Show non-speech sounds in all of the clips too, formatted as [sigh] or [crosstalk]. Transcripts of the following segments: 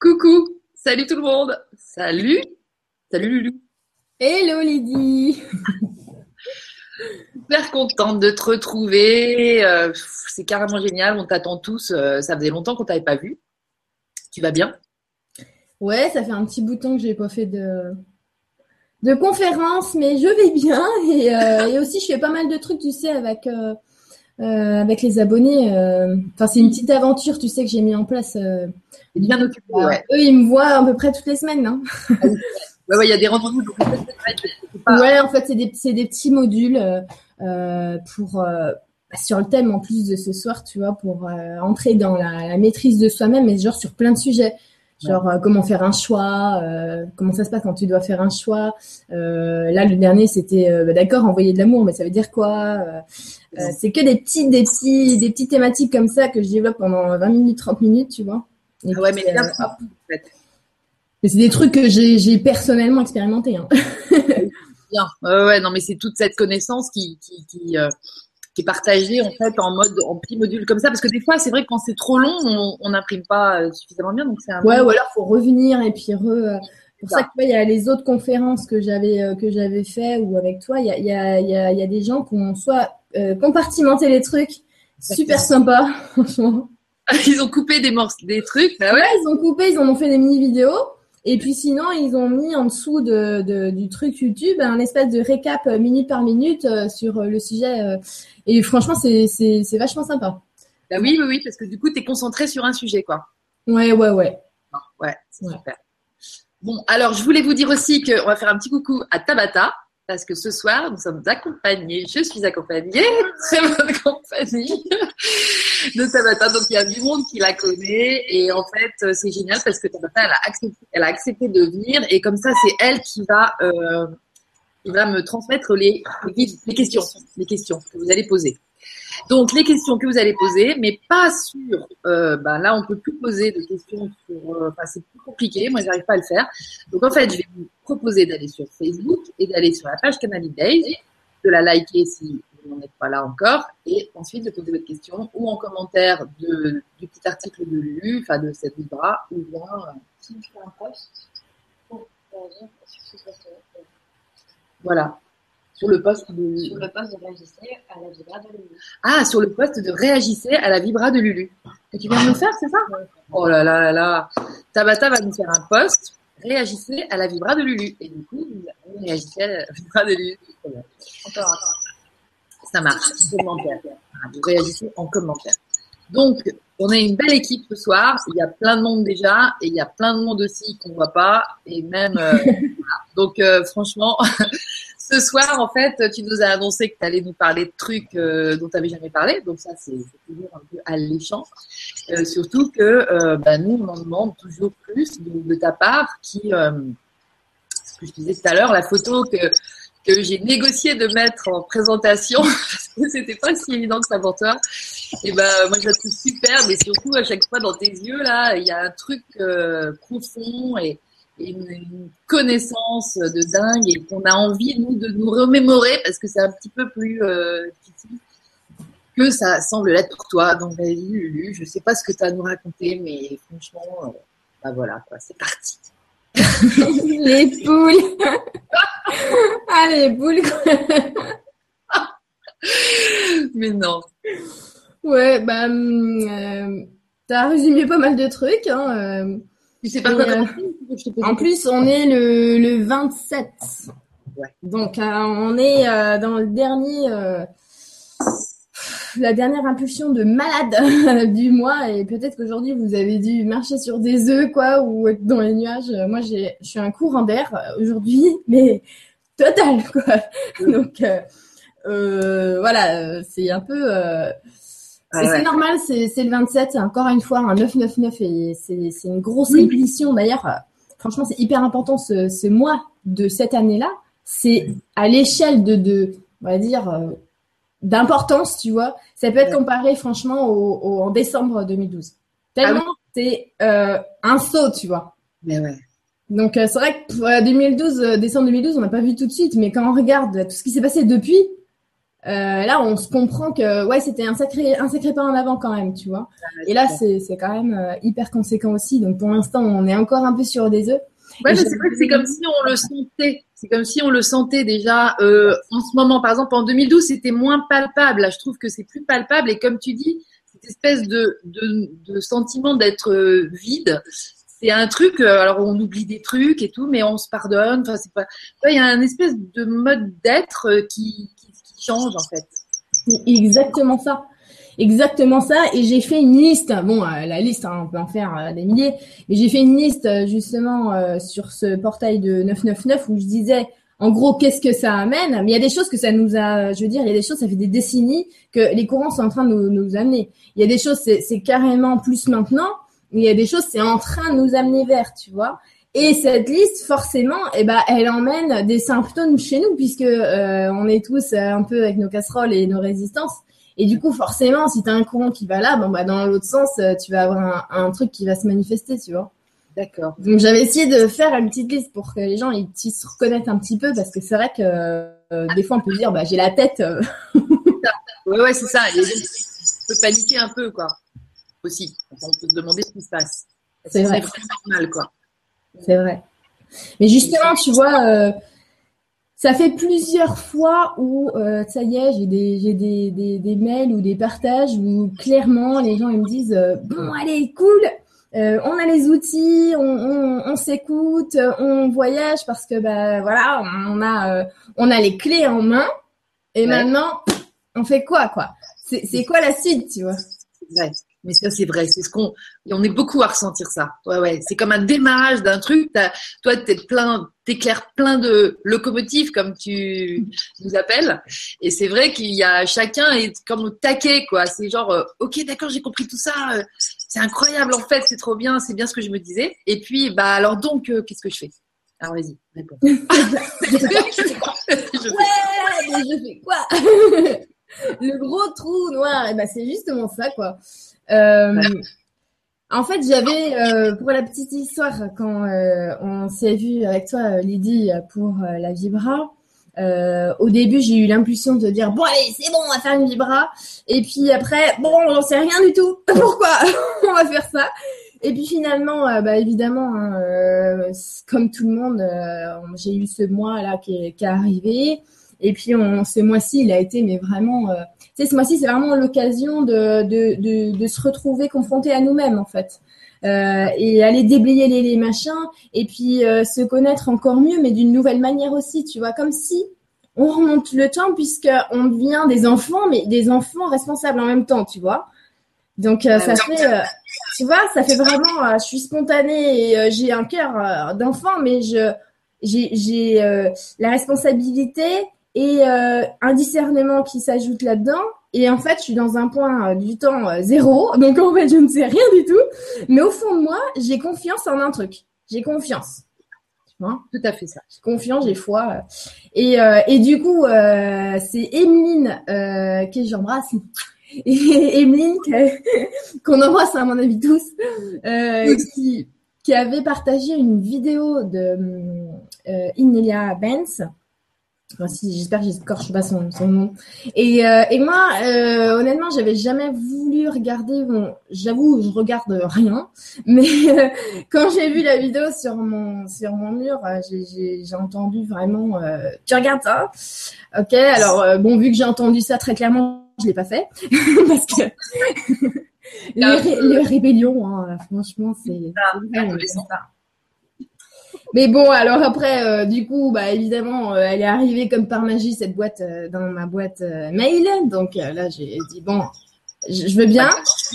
Coucou, salut tout le monde. Salut, salut Lulu. Hello Lydie. Super contente de te retrouver. Euh, c'est carrément génial. On t'attend tous. Euh, ça faisait longtemps qu'on t'avait pas vu. Tu vas bien? Ouais, ça fait un petit bouton que j'ai pas fait de de conférence, mais je vais bien et, euh, aussi je fais pas mal de trucs, tu sais, avec avec les abonnés. Enfin, c'est une petite aventure, tu sais, que j'ai mis en place. bien occupé. Eux, ils me voient à peu près toutes les semaines, hein. Ouais, il y a des rendez-vous. Ouais, en fait, c'est des, des, petits modules euh, pour euh, bah, sur le thème en plus de ce soir, tu vois, pour euh, entrer dans la, la maîtrise de soi-même, mais genre sur plein de sujets. Genre euh, comment faire un choix, euh, comment ça se passe quand tu dois faire un choix. là, le dernier, c'était bah, d'accord, envoyer de l'amour, mais ça veut dire quoi C'est que des petits, des petits, des petites thématiques comme ça que je développe pendant 20 minutes, 30 minutes, tu vois. ouais, mais bien, en fait c'est des trucs que j'ai personnellement expérimenté. Hein. [laughs] Bien. ouais, non, mais c'est toute cette connaissance qui, qui, qui, euh, qui, est partagée en fait en mode en petits modules comme ça, parce que des fois, c'est vrai que quand c'est trop long, on n'imprime pas euh, suffisamment bien. Donc c'est ouais, ou alors faut revenir et puis re. Euh, pour ça, que il y a les autres conférences que j'avais que j'avais fait ou avec toi, il y a, y, a, y, a, y a des gens qui ont soit compartimenté les trucs, super sympa, [laughs] franchement. [laughs] Ils ont coupé des morceaux, des trucs. Bah ouais. ouais, ils ont coupé, ils en ont fait des mini vidéos. Et puis sinon, ils ont mis en dessous de, de, du truc YouTube un espèce de récap euh, minute par minute euh, sur euh, le sujet. et franchement, c'est, vachement sympa. Bah oui, oui, oui, parce que du coup, tu es concentré sur un sujet, quoi. Ouais, ouais, ouais. Ouais, c'est super. Bon, alors, je voulais vous dire aussi qu'on va faire un petit coucou à Tabata parce que ce soir, nous sommes accompagnés, je suis accompagnée, très bonne compagnie de Tabata. Donc, il y a du monde qui la connaît. Et en fait, c'est génial parce que Tabata, elle a accepté, elle a accepté de venir. Et comme ça, c'est elle qui va, euh, qui va me transmettre les, les questions, les questions que vous allez poser. Donc, les questions que vous allez poser, mais pas sur. Euh, ben là, on peut plus poser de questions sur. Euh, c'est plus compliqué. Moi, j'arrive pas à le faire. Donc, en fait, je vais vous proposer d'aller sur Facebook et d'aller sur la page Canal Days, de la liker si vous n'en êtes pas là encore, et ensuite de poser votre question ou en commentaire de, du petit article de Lulu, enfin de cette Libra, ou bien. Euh, si je fais un post pour réagir sur ce Voilà sur le poste de sur le poste de réagissez à la vibra de Lulu. Ah, sur le poste de réagissez à la vibra de Lulu. Que tu viens de me faire, c'est ça? Oh là là là là. Tabata va nous faire un poste. Réagissez à la vibra de Lulu. Et du coup, vous réagissez à la vibra de Lulu. Encore, Ça marche. Commentaire. Vous réagissez en commentaire. Donc, on est une belle équipe ce soir. Il y a plein de monde déjà et il y a plein de monde aussi qu'on voit pas et même. Euh, [laughs] Donc, euh, franchement, [laughs] ce soir, en fait, tu nous as annoncé que tu allais nous parler de trucs euh, dont tu n'avais jamais parlé. Donc ça, c'est toujours un peu alléchant. Surtout que bah, nous, on en demande toujours plus de, ta part, qui, ce que je disais tout à l'heure, la photo que, que j'ai négocié de mettre en présentation, [laughs] parce que c'était pas si évident que ça pour toi. Et ben, moi, je la trouve super, mais surtout, à chaque fois, dans tes yeux, là, il y a un truc profond et une, connaissance de dingue et qu'on a envie, nous, de nous remémorer parce que c'est un petit peu plus euh, que ça semble l'être pour toi. Donc, vas-y, Lulu, je sais pas ce que tu as à nous raconter, mais franchement, euh, bah voilà, quoi, c'est parti. [laughs] les poules [laughs] Ah, les poules Mais non. Ouais, bah, hum, euh, t'as résumé pas mal de trucs. Hein, euh, tu sais pas quoi euh, En plus, on est le, le 27. Ouais. Donc, euh, on est dans le dernier, la dernière impulsion de malade [laughs] du mois. Et peut-être qu'aujourd'hui, vous avez dû marcher sur des œufs, quoi, ou être dans les nuages. Moi, j'ai, je suis un courant d'air aujourd'hui, mais total, [laughs] quoi. Donc, voilà, c'est un peu c'est normal, c'est le 27, encore une fois un 999 et c'est une grosse ébullition. D'ailleurs, euh, franchement, c'est hyper important ce, ce, mois de cette année-là. C'est à l'échelle de, de, on va dire, euh, d'importance, tu vois. Ça peut être comparé, franchement, au, en décembre 2012. Tellement ah c'est euh, un saut, tu vois. Mais ouais. Donc c'est vrai que 2012, décembre 2012, on n'a pas vu tout de suite, mais quand on regarde tout ce qui s'est passé depuis, euh, là, on se comprend que ouais, c'était un sacré, un sacré pas en avant quand même, tu vois. Et là, c'est, c'est quand même euh, hyper conséquent aussi. Donc pour l'instant, on est encore un peu sur des œufs. Ouais, mais c'est vrai que c'est comme si on le sentait. C'est comme si on le sentait déjà euh, en ce moment. Par exemple, en 2012, c'était moins palpable. Là, je trouve que c'est plus palpable. Et comme tu dis, cette espèce de, de, de sentiment d'être euh, vide, c'est un truc. euh, alors, on oublie des trucs et tout, mais on se pardonne. Enfin, c'est pas. ouais, Il y a un espèce de mode d'être euh, qui, qui, qui change en fait. C'est Exactement ça. Exactement ça. Et j'ai fait une liste. Bon, euh, la liste, hein, on peut en faire euh, des milliers. Mais j'ai fait une liste euh, justement euh, sur ce portail de 999 où je disais, en gros, qu'est-ce que ça amène? Mais il y a des choses que ça nous a, je veux dire, il y a des choses, ça fait des décennies que les courants sont en train de nous, nous amener. Il y a des choses, c'est carrément plus maintenant. Mais il y a des choses, c'est en train de nous amener vers, tu vois. Et cette liste, forcément, eh ben, elle emmène des symptômes chez nous, puisque euh, on est tous euh, un peu avec nos casseroles et nos résistances. Et du coup, forcément, si tu as un courant qui va là, bon, bah, dans l'autre sens, euh, tu vas avoir un, un truc qui va se manifester, tu vois. D'accord. Donc, j'avais essayé de faire une petite liste pour que les gens ils puissent se reconnaître un petit peu, parce que c'est vrai que euh, des fois, on peut dire, bah, j'ai la tête. euh, [laughs] Ouais, ouais, c'est ça. Donc, on peut paniquer un peu, quoi. Aussi. On peut se demander ce qui se passe. C'est vrai. vraiment normal, quoi. C'est vrai. Mais justement, tu vois, euh, ça fait plusieurs fois où, euh, ça y est, j'ai des, j'ai des, des, des mails ou des partages où clairement les gens ils me disent euh, bon allez cool, euh, on a les outils, on, on, on s'écoute, on voyage parce que bah voilà, on a euh, on a les clés en main et Ouais. maintenant on fait quoi quoi? C'est c'est quoi la suite, tu vois? Ouais. Mais ça, c'est vrai. C'est ce qu'on, on est beaucoup à ressentir ça. Ouais, ouais. C'est comme un démarrage d'un truc. Toi, t'es plein, t'éclaires plein de locomotives, comme tu nous appelles. Et c'est vrai qu'il y a chacun est comme au taquet, quoi. C'est genre, euh, ok, d'accord, j'ai compris tout ça. euh, c'est incroyable, en fait. C'est trop bien. C'est bien ce que je me disais. Et puis, bah, alors donc, euh, qu'est-ce que je fais? Alors, vas-y, réponds. [laughs] Je- Ouais, mais je fais quoi? Le gros trou noir, et ben c'est justement ça quoi. Euh, en fait, j'avais euh, pour la petite histoire quand euh, on s'est vu avec toi, Lydie, pour la vibra. au début, j'ai eu l'impulsion de dire bon allez, c'est bon, on va faire une vibra. Et puis après, bon, on sait rien du tout. [laughs] Pourquoi [laughs] on va faire ça? Et puis finalement, bah évidemment, hein, comme tout le monde, j'ai eu ce mois là qui est, arrivé. Et puis ce mois-ci, il a été mais vraiment, ce mois-ci, c'est vraiment l'occasion de, de, de, de se retrouver confronté à nous-mêmes en fait. Euh, et aller déblayer les, les machins et puis euh, se connaître encore mieux, mais d'une nouvelle manière aussi, tu vois, comme si on remonte le temps puisque on devient des enfants, mais des enfants responsables en même temps, tu vois. Donc euh, ça fait, tu vois, ça fait vraiment, je suis spontanée et j'ai un cœur d'enfant, mais je j'ai la responsabilité et euh, un discernement qui s'ajoute là-dedans. Et en fait, je suis dans un point euh, du temps euh, zéro, [laughs] donc en fait, je ne sais rien du tout. Mais au fond de moi, j'ai confiance en un truc. J'ai confiance. Tu vois? Tout à fait ça. j'ai confiance, j'ai foi. euh. Et, euh, et du coup, euh, c'est Emeline euh, que j'embrasse. [laughs] Et Emeline [laughs] qu'on embrasse à mon avis tous, euh, qui, qui avait partagé une vidéo de euh, Inelia Benz. Enfin, si, J'espère que j'écorche pas son, son nom. Et, euh, et moi, euh, honnêtement, j'avais jamais voulu regarder. Bon, j'avoue, je regarde rien, [laughs] mais euh, quand j'ai vu la vidéo sur mon sur mon mur, euh, j'ai- j'ai j'ai entendu vraiment. Euh, tu regardes ça? Ok. Alors euh, bon, vu que j'ai entendu ça très clairement, je l'ai pas fait [laughs] parce que [laughs] les, ré- les rébellions, hein, franchement, c'est Ah, c'est vrai, adolescent. c'est ça. Mais bon, alors après, euh, du coup, bah évidemment, euh, elle est arrivée comme par magie cette boîte euh, dans ma boîte mail. Donc là, j'ai dit bon, je, veux bien,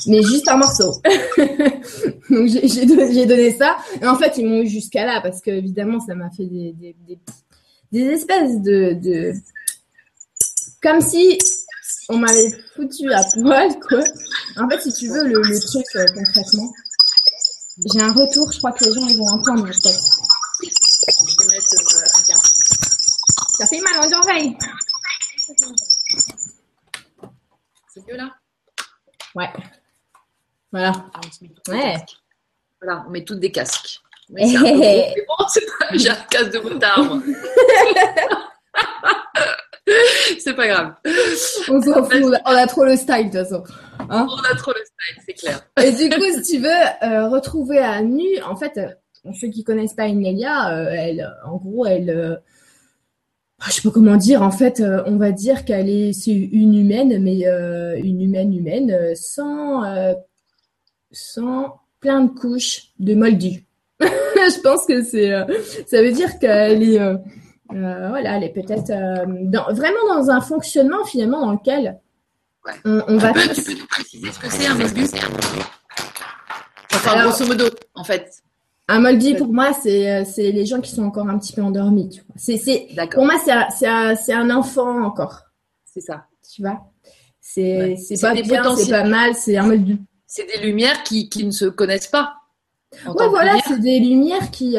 mais juste un morceau. [laughs] Donc j'ai donné, ça. Et en fait, ils m'ont eu jusqu'à là parce que évidemment, ça m'a fait des, espèces de, comme si on m'avait foutu à poil, quoi. En fait, si tu veux, le, truc concrètement, j'ai un retour. Je crois que les gens ils vont entendre. Je vais mettre euh, un carton. Ça fait mal aux oreilles. C'est mieux là Ouais. Voilà. Ouais. Voilà, on met toutes des casques. [laughs] Mais c'est un peu gros, mais bon, c'est pas- [laughs] j'ai un casque de motard, moi. [laughs] c'est pas grave. On s'en fout, on a trop le style de toute façon. Hein on a trop le style, c'est clair. Et du coup, si tu veux euh, retrouver à nu, en fait, euh, ceux qui connaissent pas Inelia, euh, elle, en gros, elle, euh, je sais pas comment dire, en fait, on va dire qu'elle est, c'est une humaine, mais une humaine humaine, sans, sans plein de couches de moldu. [laughs] je pense que c'est, ça veut dire qu'elle est euh, voilà, elle est peut-être euh, vraiment dans un fonctionnement finalement dans lequel on, va. tu peux nous préciser ce que c'est un moldu? Enfin, grosso modo, en fait. Un moldu pour moi, c'est euh, c'est les gens qui sont encore un petit peu endormis. C'est c'est pour moi c'est c'est un, enfant encore. C'est ça. Tu vois. C'est c'est pas bien, c'est pas mal, c'est un moldu. C'est des lumières qui qui ne se connaissent pas. Ouais, voilà, c'est des lumières qui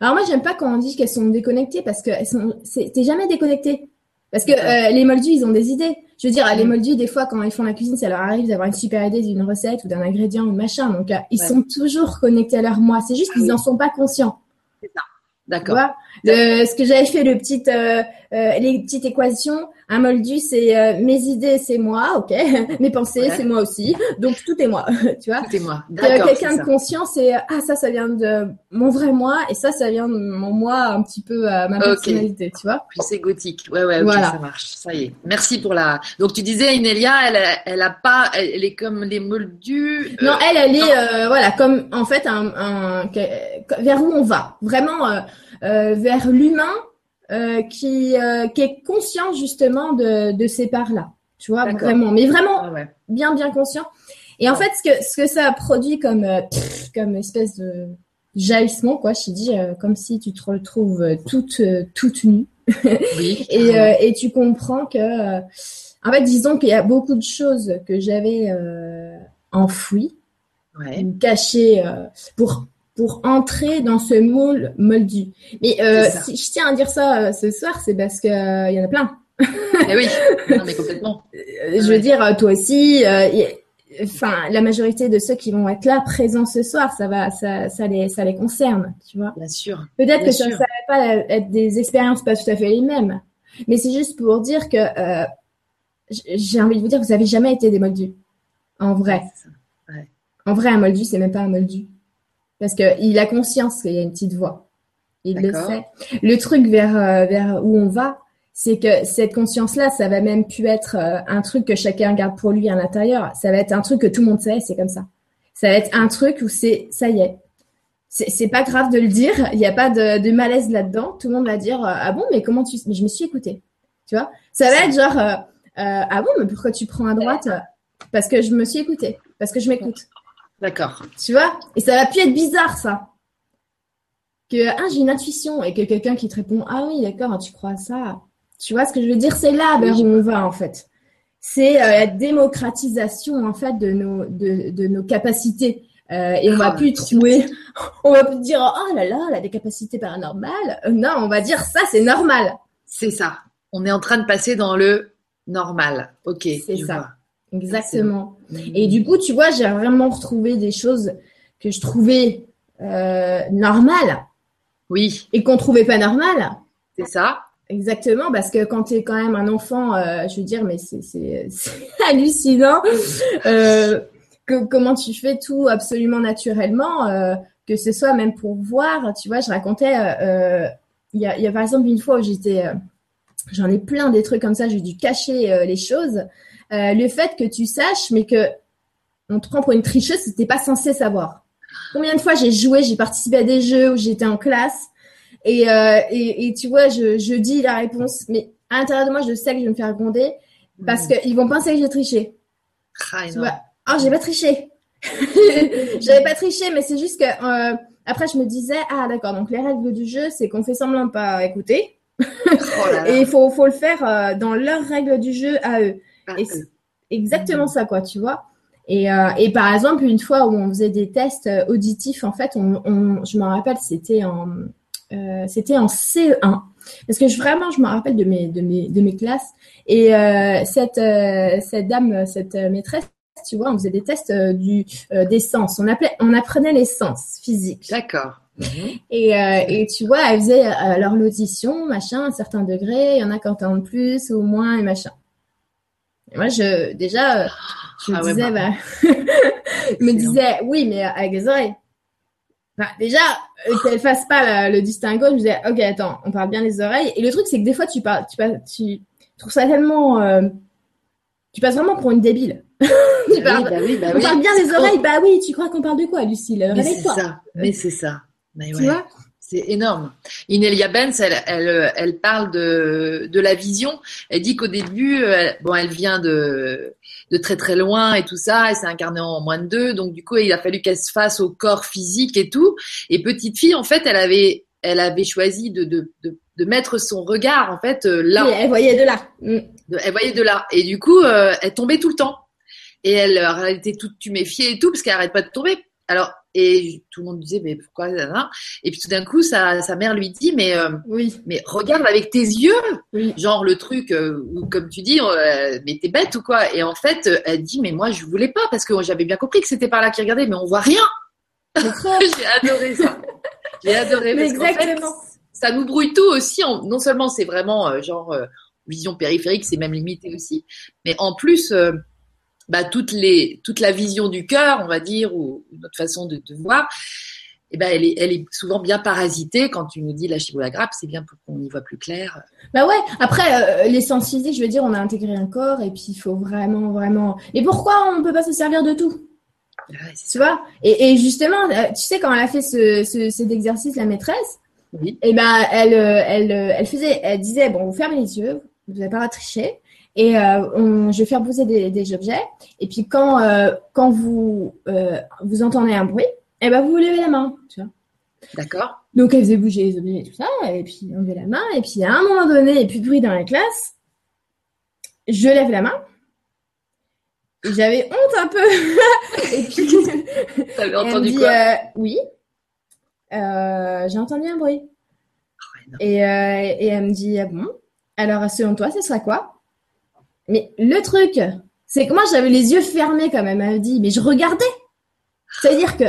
alors moi, j'aime pas quand on dit qu'elles sont déconnectées parce que elles sont, t'es jamais déconnecté. Parce que euh, les moldus, ils ont des idées. Je veux dire, les mm. moldus, des fois, quand ils font la cuisine, ça leur arrive d'avoir une super idée d'une recette ou d'un ingrédient ou machin. Donc, euh, ils sont toujours connectés à leur moi. C'est juste qu'ils n'en sont pas conscients. C'est ça. D'accord. ce que j'avais fait, le petit, euh, euh, les petites équations, un moldu, c'est euh, mes idées, c'est moi, ok. [laughs] Mes pensées, c'est moi aussi. Donc tout est moi, [laughs] tu vois. Tout est moi. D'accord. Quelqu'un de conscient, c'est ah ça, ça vient de mon vrai moi et ça, ça vient de mon moi un petit peu ma personnalité, tu vois. Puis c'est gothique. Ouais, ouais, ok, ça marche. Ça y est. Merci pour la. Donc tu disais, Inelia, elle, elle a pas, elle est comme les moldus. non, elle, elle est, voilà, comme en fait un, un, vers où on va. Vraiment vers l'humain euh, qui, euh, qui est conscient justement de, de ces parts-là. Tu vois, vraiment. Mais vraiment ah bien, bien conscient. Et en fait, ce que, ce que ça a produit comme, euh, comme espèce de jaillissement, quoi, je dis, comme si tu te retrouves toute, toute nue. Oui. [laughs] et, et tu comprends que, en fait, disons qu'il y a beaucoup de choses que j'avais enfouies, ouais. cachées pour pour entrer dans ce moule moldu. Mais euh, si je tiens à dire ça euh, ce soir, c'est parce que il y en a plein. [laughs] Eh oui, mais complètement. [laughs] je veux dire, toi aussi. enfin, la majorité de ceux qui vont être là présents ce soir, ça va, ça, ça les, ça les concerne, tu vois. Bien sûr. Peut-être que ça ne va pas être des expériences pas tout à fait les mêmes, mais c'est juste pour dire que euh, j'ai envie de vous dire, que vous avez jamais été des moldus, en vrai. Ouais. En vrai, un moldu, c'est même pas un moldu. Parce qu'il a conscience qu'il y a une petite voix. Il le sait. Le truc vers, euh, vers où on va, c'est que cette conscience-là, ça va même plus être euh, un truc que chacun garde pour lui à l'intérieur. Ça va être un truc que tout le monde sait, c'est comme ça. Ça va être un truc où c'est, ça y est. C'est pas grave de le dire, il n'y a pas de, de malaise là-dedans. Tout le monde va dire, euh, ah bon, mais comment tu, mais je me suis écoutée. Tu vois? Ça va être genre, ah bon, mais pourquoi tu prends à droite? Parce que je me suis écoutée. Parce que je m'écoute. D'accord. Tu vois Et ça va plus être bizarre, ça. Que ah, j'ai une intuition et que quelqu'un qui te répond Ah oui, d'accord, tu crois à ça. Tu vois ce que je veux dire? C'est là vers où on va, en fait. C'est euh, la démocratisation, en fait, de nos, de, de nos capacités. Euh, et on va ah, plus trouver, [laughs] on va plus dire oh là là, elle a des capacités paranormales. Euh, non, on va dire ça, c'est normal. C'est ça. On est en train de passer dans le normal. Ok. C'est ça. Exactement. Et du coup, tu vois, j'ai vraiment retrouvé des choses que je trouvais euh, normales. Oui. Et qu'on trouvait pas normales. C'est ça. Exactement, parce que quand tu es quand même un enfant, euh, je veux dire, mais c'est [laughs] hallucinant. Euh, que, comment tu fais tout absolument naturellement, euh, que ce soit même pour voir. Tu vois, je racontais, euh, il y a, y, a, par exemple une fois où j'étais, j'en ai plein des trucs comme ça, j'ai dû cacher les choses. Euh, le fait que tu saches, mais que on te prend pour une tricheuse, c'était pas censé savoir. Combien de fois j'ai joué, j'ai participé à des jeux où j'étais en classe et, euh, et, et, tu vois, je, je dis la réponse, mais à l'intérieur de moi, je sais que je vais me faire gronder parce hmm. qu'ils vont penser que j'ai triché. Ah, tu vois, oh, j'ai pas triché. [laughs] J'avais pas triché, mais c'est juste que euh, après je me disais ah d'accord donc les règles du jeu c'est qu'on fait semblant de pas écouter oh [laughs] et il faut faut le faire euh, dans leurs règles du jeu à eux. Ah, exactement ça, quoi, tu vois. Et, euh, et, par exemple, une fois où on faisait des tests euh, auditifs, en fait, on, je me rappelle, c'était en, euh, c'était en CE1. Parce que je, vraiment, je me rappelle de mes, de mes, de mes classes. Et euh, cette, euh, cette dame, cette maîtresse, tu vois, on faisait des tests du, des sens. On, appelait, on apprenait les sens physiques. D'accord. Et, euh, et tu vois, elle faisait euh, leur lotition, machin, à un certain degré. Il y en a qui entendent plus ou moins et machin. Et moi, je déjà, euh, je me Ah disais, bah. bah, [laughs] je me disais, oui, mais avec des oreilles. Enfin, déjà, euh, qu'elle fasse pas la- le distinguo, je me disais, ok, attends, on parle bien des oreilles. Et le truc, c'est que des fois, tu parles, tu, parles- tu trouves ça tellement, euh, tu passes vraiment pour une débile. [laughs] tu Bah parles, oui, bah oui, bah on oui. parle bien trop- oreilles, bah oui, tu crois qu'on parle de quoi, Lucille? Mais c'est ça. Mais c'est ça. Mais Tu vois? C'est énorme. Inelia Benz, elle, elle, elle parle de, de la vision. Elle dit qu'au début, elle, bon, elle vient de, de très très loin et tout ça. Elle s'est incarnée en moins de deux. Donc du coup, il a fallu qu'elle se fasse au corps physique et tout. Et petite fille, en fait, elle avait, elle avait choisi de, de, de, de mettre son regard, en fait, euh, là. Oui, elle voyait de là. Mm. Elle voyait de là. Et du coup, euh, elle tombait tout le temps. Et elle, elle était toute tuméfiée et tout, parce qu'elle arrête pas de tomber. Alors, et tout le monde disait, mais pourquoi Et puis tout d'un coup, sa, sa mère lui dit, mais, euh, Oui, mais regarde avec tes yeux. oui. Genre le truc euh, où, comme tu dis, euh, mais t'es bête ou quoi? Et en fait, euh, elle dit, mais moi, je voulais pas, parce que j'avais bien compris que c'était par là qu'il regardait, mais on voit rien. [laughs] J'ai adoré ça. J'ai adoré. Mais parce qu'en fait, exactement. ça nous brouille tout aussi. En, non seulement c'est vraiment genre vision périphérique, c'est même limité aussi, mais en plus, bah, toutes les, toute la vision du cœur, on va dire, ou notre façon de, de voir, eh ben, elle, est, elle est souvent bien parasitée. Quand tu nous dis la la grappe, c'est bien pour qu'on y voit plus clair. Bah ouais, après, euh, les sens physiques, je veux dire, on a intégré un corps et puis il faut vraiment, vraiment. Mais pourquoi on peut pas se servir de tout? Ouais, c'est Tu vois? Et, et justement, euh, tu sais, quand elle a fait ce, ce, cet exercice, la maîtresse, Oui. eh ben, elle, euh, elle, euh, elle faisait, elle disait, bon, vous fermez les yeux, vous n'avez pas à tricher, et euh, on, je vais faire bouger des, des objets. Et puis quand, euh, quand vous, euh, vous entendez un bruit, eh ben, vous levez la main, tu vois. D'accord. Donc elle faisait bouger les objets et tout ça, et puis on levait la main, et puis à un moment donné, il n'y a plus de bruit dans la classe, je lève la main, j'avais honte un peu, [laughs] et puis T'avais entendu dit, quoi? euh, oui, Euh, j'ai entendu un bruit. Non. Et, euh, et elle me dit, ah bon, alors selon toi, ce serait quoi? Mais le truc, c'est que moi j'avais les yeux fermés quand même, elle me dit, mais je regardais. C'est-à-dire que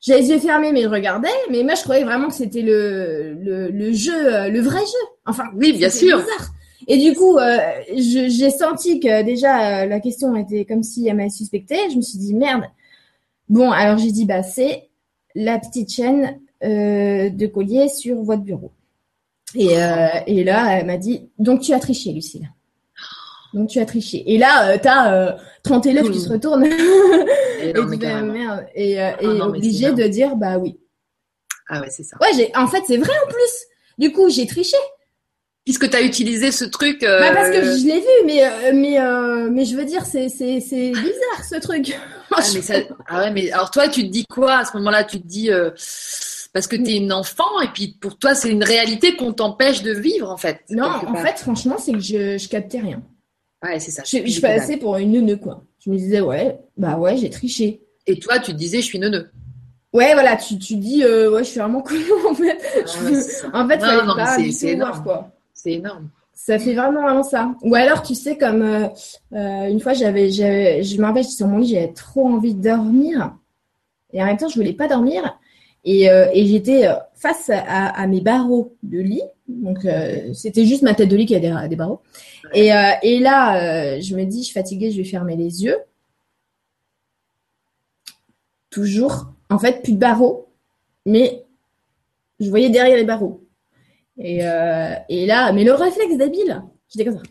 j'avais les yeux fermés, mais je regardais, mais moi je croyais vraiment que c'était le, le, le jeu, euh, le vrai jeu. Enfin, Oui, bien sûr. bizarre. Et du coup, euh, j'ai senti que déjà euh, la question était comme si elle m'avait suspecté. Je me suis dit merde. Bon, alors j'ai dit bah c'est la petite chaîne euh, de collier sur votre bureau. Et, et là, elle m'a dit donc tu as triché, Lucille. Donc tu as triché. Et là, euh, t'as euh, 30 élèves qui se retournent [laughs] Et tu fais, merde et, euh, Ah et non, mais obligé de dire bah oui. Ah ouais, c'est ça. Ouais, j'ai en fait c'est vrai en plus. Du coup, j'ai triché. Puisque tu as utilisé ce truc. euh, Bah parce que je l'ai vu, mais euh, mais mais je veux dire, c'est c'est c'est bizarre ce truc. [laughs] Ah, mais ça- ah ouais, mais alors toi, tu te dis quoi à ce moment-là? Tu te dis parce que tu es une enfant et puis pour toi, c'est une réalité qu'on t'empêche de vivre en fait. non, en fait, franchement, c'est que je je captais rien. Ouais, c'est ça. Je, suis je passais pour une neuneu quoi. Je me disais ouais, bah ouais, j'ai triché. Et toi, tu te disais, je suis neuneu. Ouais, voilà, tu tu dis euh, ouais, je suis vraiment [laughs] con en fait. Ah. En fait, Non, fallait non, mais pas c'est- voir, énorme. quoi. C'est énorme. Ça fait vraiment vraiment ça. Ou alors, tu sais, comme euh, euh, une fois, j'avais, j'avais, je me rappelle, j'étais sur mon lit, j'avais trop envie de dormir. Et en même temps, je voulais pas dormir. Et, euh, et j'étais euh, face à, à mes barreaux de lit. Donc, euh, c'était juste ma tête de lit qui avait des, des barreaux. Et, euh, et là, je me dis, je suis fatiguée, je vais fermer les yeux. Toujours, en fait, plus de barreaux. Mais je voyais derrière les barreaux. Et, et là, mais le réflexe débile, j'étais comme ça.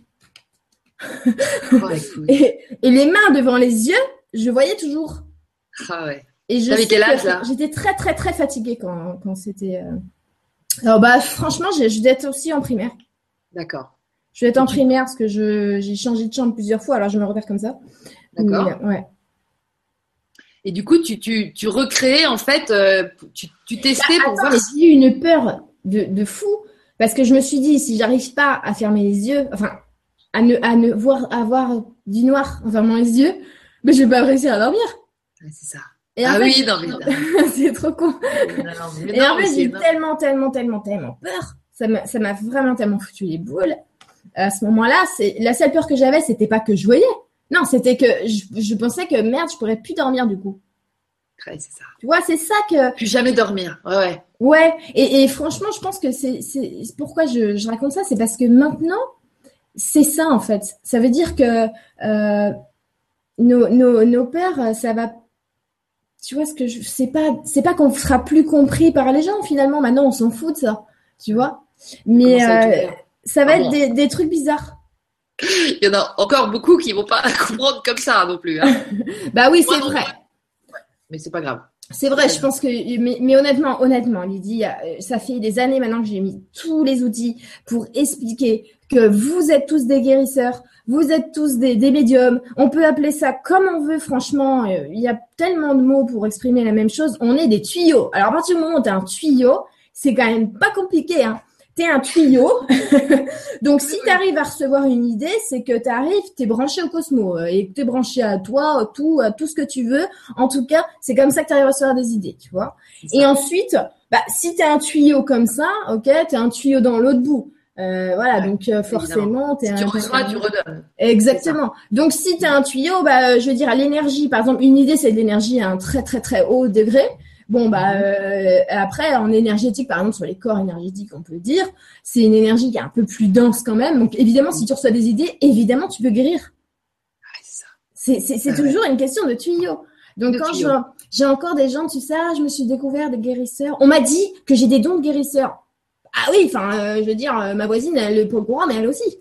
Écoute. [laughs] Et, et les mains devant les yeux, je voyais toujours. Ah ouais. Et je T'avais sais quel que âge, là J'étais très très très fatiguée quand, quand c'était. euh, Alors bah franchement, j'ai- je devais être aussi en primaire. D'accord. Je devais être en primaire parce que je j'ai changé de chambre plusieurs fois, alors je me repère comme ça. D'accord. Mais, ouais. Et du coup, tu, tu, tu recréais en fait, euh, tu, tu testais pour Attends, voir j'ai eu une peur de, de fou parce que je me suis dit si j'arrive pas à fermer les yeux, enfin à ne à ne voir avoir du noir en fermant les yeux, mais je vais pas réussir à dormir. Ouais, c'est ça. Et ah fait, oui, non, mais. [laughs] c'est trop con. mais Et non, en fait, j'ai tellement, tellement, tellement, tellement peur. Ça m'a, ça m'a vraiment tellement foutu les boules. À ce moment-là, c'est la seule peur que j'avais, c'était pas que je voyais. Non, c'était que je, je pensais que merde, je pourrais plus dormir du coup. Ouais, c'est ça. Tu vois, c'est ça que. Plus jamais dormir. Ouais, ouais. Ouais. Et, et franchement, je pense que c'est, c'est pourquoi je, je raconte ça, c'est parce que maintenant, c'est ça en fait. Ça veut dire que euh, nos, nos, nos pères, ça va. Tu vois ce que je. C'est pas, c'est pas qu'on sera plus compris par les gens finalement. Maintenant, on s'en fout de ça. Tu vois. Mais euh, ça va Ah être des, des trucs bizarres. [laughs] Il y en a encore beaucoup qui vont pas [laughs] comprendre comme ça non plus. hein. [laughs] Bah oui, c'est vrai. Mais c'est pas grave. C'est vrai, je pense que, mais, mais honnêtement, honnêtement, Lydie, euh, ça fait des années maintenant que j'ai mis tous les outils pour expliquer que vous êtes tous des guérisseurs, vous êtes tous des, des médiums. On peut appeler ça comme on veut, franchement. euh, Il y a tellement de mots pour exprimer la même chose. On est des tuyaux. Alors, à partir du moment où tu un tuyau, c'est quand même pas compliqué, hein. T'es un tuyau. [laughs] Donc, si tu arrives à recevoir une idée, c'est que tu arrives, tu es branché au cosmos euh, et que tu es branché à toi, à tout, à tout ce que tu veux. En tout cas, c'est comme ça que tu arrives à recevoir des idées, tu vois. Et ensuite, bah, si tu as un tuyau comme ça, ok, tu as un tuyau dans l'autre bout. Euh, voilà, Ouais, donc euh, forcément, tu Si tu reçois, tu redonnes. Exactement. Donc, si tu as un tuyau, bah, je veux dire, à l'énergie, par exemple, une idée, c'est de l'énergie à un très, très, très haut degré. Bon, bah, Mhm. euh, après, en énergétique, par exemple, sur les corps énergétiques, on peut dire, c'est une énergie qui est un peu plus dense quand même. Donc, évidemment, si tu reçois des idées, évidemment, tu peux guérir. Ouais, c'est Ah ouais. toujours une question de tuyau. Donc, De quand tuyau. je- j'ai encore des gens, tu sais, ah, je me suis découvert des guérisseurs. On m'a dit que j'ai des dons de guérisseur. Ah oui, enfin, euh, je veux dire, euh, ma voisine, elle est pas au courant, mais elle aussi.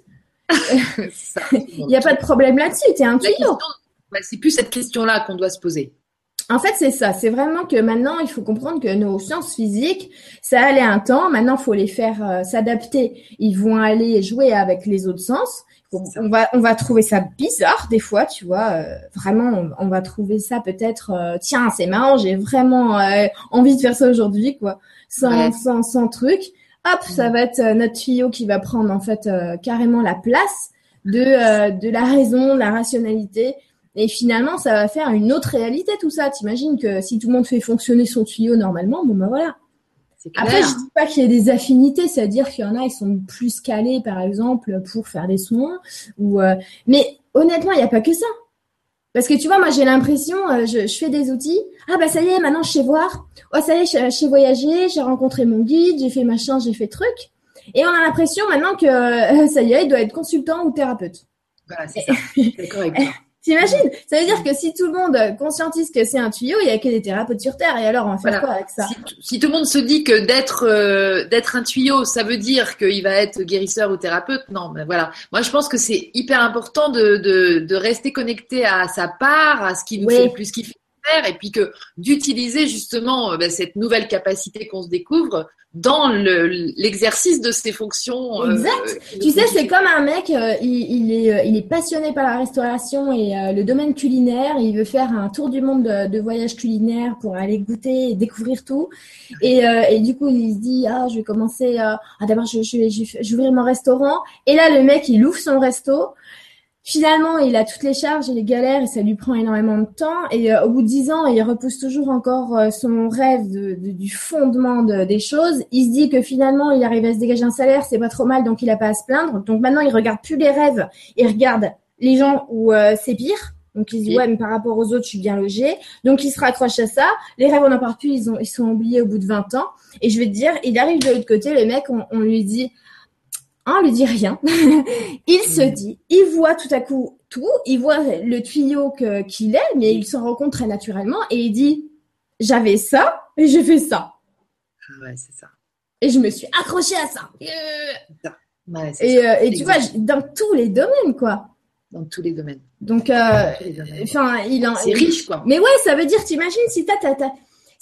[laughs] Il n'y [laughs] a pas de problème là-dessus, t'es un tuyau. ouais, c'est plus cette question-là qu'on doit se poser. En fait, c'est ça. C'est vraiment que maintenant, il faut comprendre que nos sciences physiques, ça allait un temps. Maintenant, il faut les faire euh, s'adapter. Ils vont aller jouer avec les autres sens. On, va, on va trouver ça bizarre des fois, tu vois. euh, vraiment, on, on va trouver ça peut-être. euh, Tiens, c'est marrant. J'ai vraiment envie de faire ça aujourd'hui, quoi. Sans, Ouais. sans, sans truc. Hop, ça va être euh, notre tuyau qui va prendre en fait euh, carrément la place de euh, de la raison, de la rationalité. Et finalement, ça va faire une autre réalité tout ça. T'imagines que si tout le monde fait fonctionner son tuyau normalement, bon ben voilà. Après, je dis pas qu'il y a des affinités, c'est-à-dire qu'il y en a, ils sont plus calés, par exemple, pour faire des soins. Ou, euh, mais honnêtement, il n'y a pas que ça. Parce que tu vois, moi, j'ai l'impression, euh, je, je fais des outils. Ah bah ça y est, maintenant je sais voir. Oh ça y est, je, je sais voyager, j'ai rencontré mon guide, j'ai fait machin, j'ai fait truc. Et on a l'impression maintenant que euh, [laughs] ça y est, il doit être consultant ou thérapeute. Voilà, c'est ça. [laughs] D'accord avec toi. T'imagines? Ça veut dire que si tout le monde conscientise que c'est un tuyau, il y a que des thérapeutes sur Terre. Et alors, on va faire Voilà. quoi avec ça? Si, tout le monde se dit que d'être euh, d'être un tuyau, ça veut dire qu'il va être guérisseur ou thérapeute, non, mais voilà. Moi, je pense que c'est hyper important de, de, de rester connecté à sa part, à ce qui nous Oui. fait le plus kiffer faire, et puis que d'utiliser justement euh, ben, cette nouvelle capacité qu'on se découvre dans le- l'exercice de ses fonctions. euh, Exact. qui Tu sais, c'est comme un mec, euh, il, il est, euh, il est passionné par la restauration et euh, le domaine culinaire. Il veut faire un tour du monde de, de voyage culinaire pour aller goûter et découvrir tout. Et, euh, et du coup, il se dit, ah, je vais commencer, euh, ah, d'abord, je, je, je vais ouvrir mon restaurant. Et là, le mec, il ouvre son resto. Finalement, il a toutes les charges et les galères et ça lui prend énormément de temps. Et euh, au bout de dix ans, il repousse toujours encore euh, son rêve de, de- du fondement de- des choses. Il se dit que finalement, il arrive à se dégager un salaire, c'est pas trop mal, donc il a pas à se plaindre. Donc maintenant, il regarde plus les rêves, il regarde les gens où euh, c'est pire. Donc il se dit ouais, mais par rapport aux autres, je suis bien logé. Donc il se raccroche à ça. Les rêves, on n'en parle plus, ils, ont, ils sont oubliés au bout de 20 ans. Et je vais te dire, il arrive de l'autre côté, le mec, on, on lui dit, on lui dit rien. [laughs] il se Mhm. dit, il voit tout à coup tout, il voit le tuyau que qu'il est, mais il s'en rend compte très naturellement et il dit, j'avais ça et j'ai fait ça. Ah ouais, c'est ça. Et je me suis accroché à ça. Ouais, c'est Et, ça. euh, et tu vois, dans tous les domaines, quoi. Dans tous les domaines. Donc, euh, enfin, il en. C'est riche, quoi. Mais ouais, ça veut dire, t'imagines, si t'as, t'as, t'as-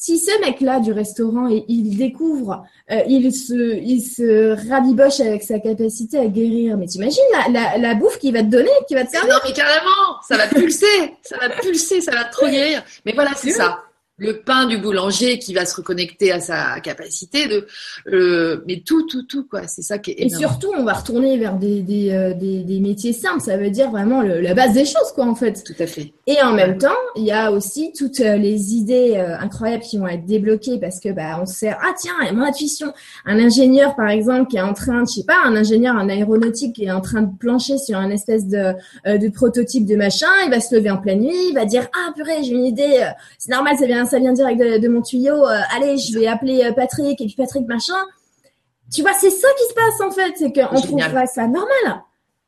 si ce mec-là du restaurant, il, il découvre, euh, il se, il se rabiboche avec sa capacité à guérir. Mais t'imagines la, la, la bouffe qu'il va te donner, qu'il va te servir? Non, mais carrément, ça va pulser, ça va pulser, ça va trop guérir. Mais voilà, c'est ça. Le pain du boulanger qui va se reconnecter à sa capacité de, euh, mais tout, tout, tout, quoi. C'est ça qui est Et énorme. surtout, on va retourner vers des, des, euh, des, des métiers simples. Ça veut dire vraiment le- la base des choses, quoi, en fait. Tout à fait. Et en même temps, il y a aussi toutes euh, les idées euh, incroyables qui vont être débloquées parce que bah on se sert ah tiens mon intuition un ingénieur par exemple qui est en train je sais pas un ingénieur en aéronautique qui est en train de plancher sur un espèce de de prototype de machin il va se lever en pleine nuit il va dire ah purée j'ai une idée c'est normal ça vient ça vient direct de, mon tuyau. Euh, allez, je vais appeler euh, Patrick et puis Patrick machin. Tu vois, c'est ça qui se passe en fait, c'est qu'on trouverait ça normal.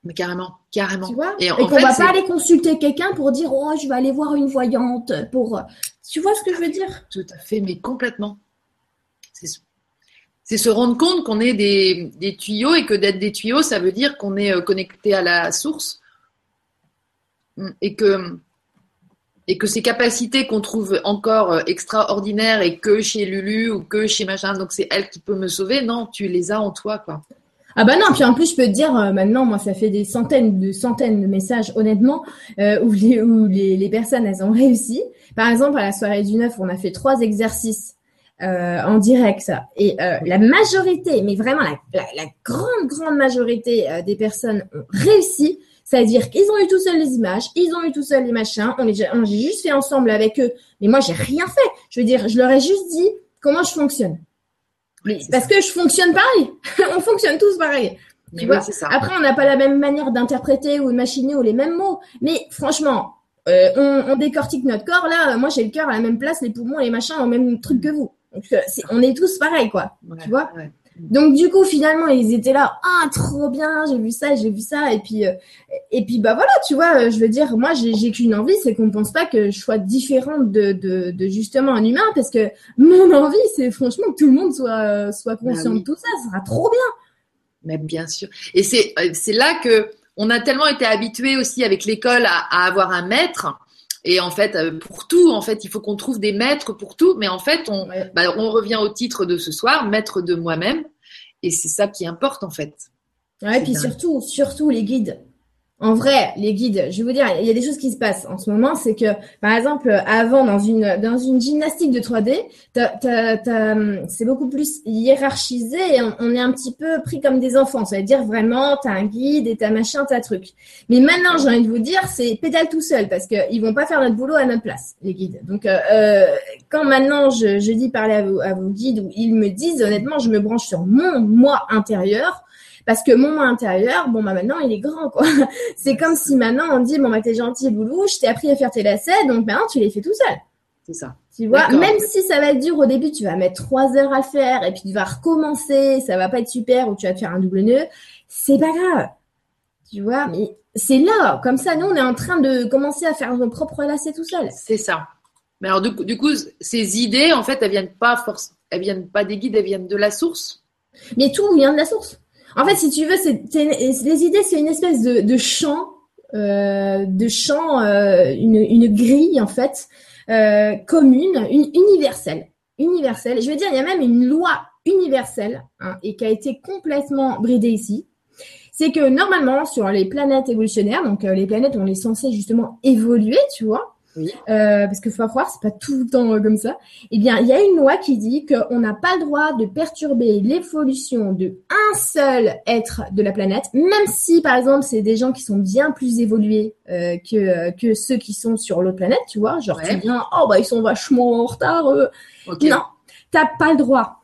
Mais carrément, carrément. Tu vois Et, qu'on va pas aller consulter quelqu'un pour dire oh je vais aller voir une voyante pour. Tu vois ce que je veux dire? Tout à fait, mais complètement. C'est se rendre compte qu'on est des, des, tuyaux et que d'être des tuyaux, ça veut dire qu'on est connecté à la source et que et que ces capacités qu'on trouve encore euh, extraordinaires et que chez Lulu ou que chez machin, donc c'est elle qui peut me sauver, non, tu les as en toi, quoi. Ah bah non, puis en plus je peux te dire euh, maintenant, moi ça fait des centaines de centaines de messages honnêtement euh, où, les, [laughs] où les, les, personnes elles ont réussi. Par exemple à la soirée du 9, on a fait trois exercices euh, en direct et la majorité, mais vraiment la, la, la grande grande majorité des personnes ont réussi. C'est-à-dire qu'ils ont eu tout seuls les images, ils ont eu tout seuls les machins, on les, on j'ai juste fait ensemble avec eux. Mais moi, j'ai rien fait. Je veux dire, je leur ai juste dit comment je fonctionne. parce que je fonctionne pareil. [laughs] on fonctionne tous pareil. Tu vois Après, on n'a pas la même manière d'interpréter ou de machiner ou les mêmes mots. Mais franchement, euh, on, on, décortique notre corps. Là, moi, j'ai le cœur à la même place, les poumons les machins au même truc que vous. Donc, euh, on est tous pareils, quoi. tu vois donc du coup finalement ils étaient là ah trop bien j'ai vu ça j'ai vu ça et puis euh, et puis bah voilà tu vois je veux dire moi j'ai qu'une envie c'est qu'on pense pas que je sois différente de, de, de, justement un humain parce que mon envie c'est franchement que tout le monde soit soit bah conscient de tout ça ça sera trop bien. Mais bien sûr. Et c'est euh, c'est là que on a tellement été habitué aussi avec l'école à, à avoir un maître et en fait, euh, pour tout, en fait, il faut qu'on trouve des maîtres pour tout. Mais en fait, on, bah, on revient au titre de ce soir, maître de moi-même. Et c'est ça qui importe, en fait. Ouais, et puis surtout, surtout les guides. En vrai, les guides, je vais vous dire, il y a des choses qui se passent en ce moment. C'est que, par exemple, avant, dans une dans une gymnastique de 3D, c'est beaucoup plus hiérarchisé et on, est un petit peu pris comme des enfants. Ça veut dire vraiment, t'as un guide et t'as machin, t'as truc. Mais maintenant, j'ai envie de vous dire, c'est pédale tout seul parce qu'ils vont pas faire notre boulot à notre place, les guides. Donc, euh, euh, quand maintenant je, je dis parler à vos, à vos guides ou ils me disent, honnêtement, je me branche sur mon moi intérieur parce que mon moi intérieur, bon, bah, maintenant, il est grand, quoi. [laughs] C'est comme si maintenant, on dit, bon, bah, t'es gentil, loulou, je t'ai appris à faire tes lacets, donc maintenant, tu les fais tout seul. C'est ça. Tu vois, même si ça va être dur au début, tu vas mettre trois heures à le faire et puis tu vas recommencer, ça va pas être super ou tu vas te faire un double nœud, c'est pas grave. Tu vois, mais c'est là, comme ça, nous, on est en train de commencer à faire nos propres lacets tout seul. C'est ça. Mais alors, du coup, du coup, ces idées, en fait, elles viennent pas force, elles viennent pas des guides, elles viennent de la source? Mais tout vient de la source. En fait, si tu veux, c'est, les idées, c'est une espèce de, de champ, euh, de champ, euh, une, grille en fait euh, commune, une, universelle, universelle. Je veux dire, il y a même une loi universelle hein, et qui a été complètement bridée ici. C'est que normalement, sur les planètes évolutionnaires, donc les planètes, on est censé justement évoluer, tu vois. Oui. Euh, parce que faut croire, c'est pas tout le temps euh, comme ça. Eh bien, il y a une loi qui dit qu'on n'a pas le droit de perturber l'évolution de un seul être de la planète, même si, par exemple, c'est des gens qui sont bien plus évolués euh, que que ceux qui sont sur l'autre planète, tu vois. Genre, tu viens, oh bah ils sont vachement en retard. Euh. Non, t'as pas le droit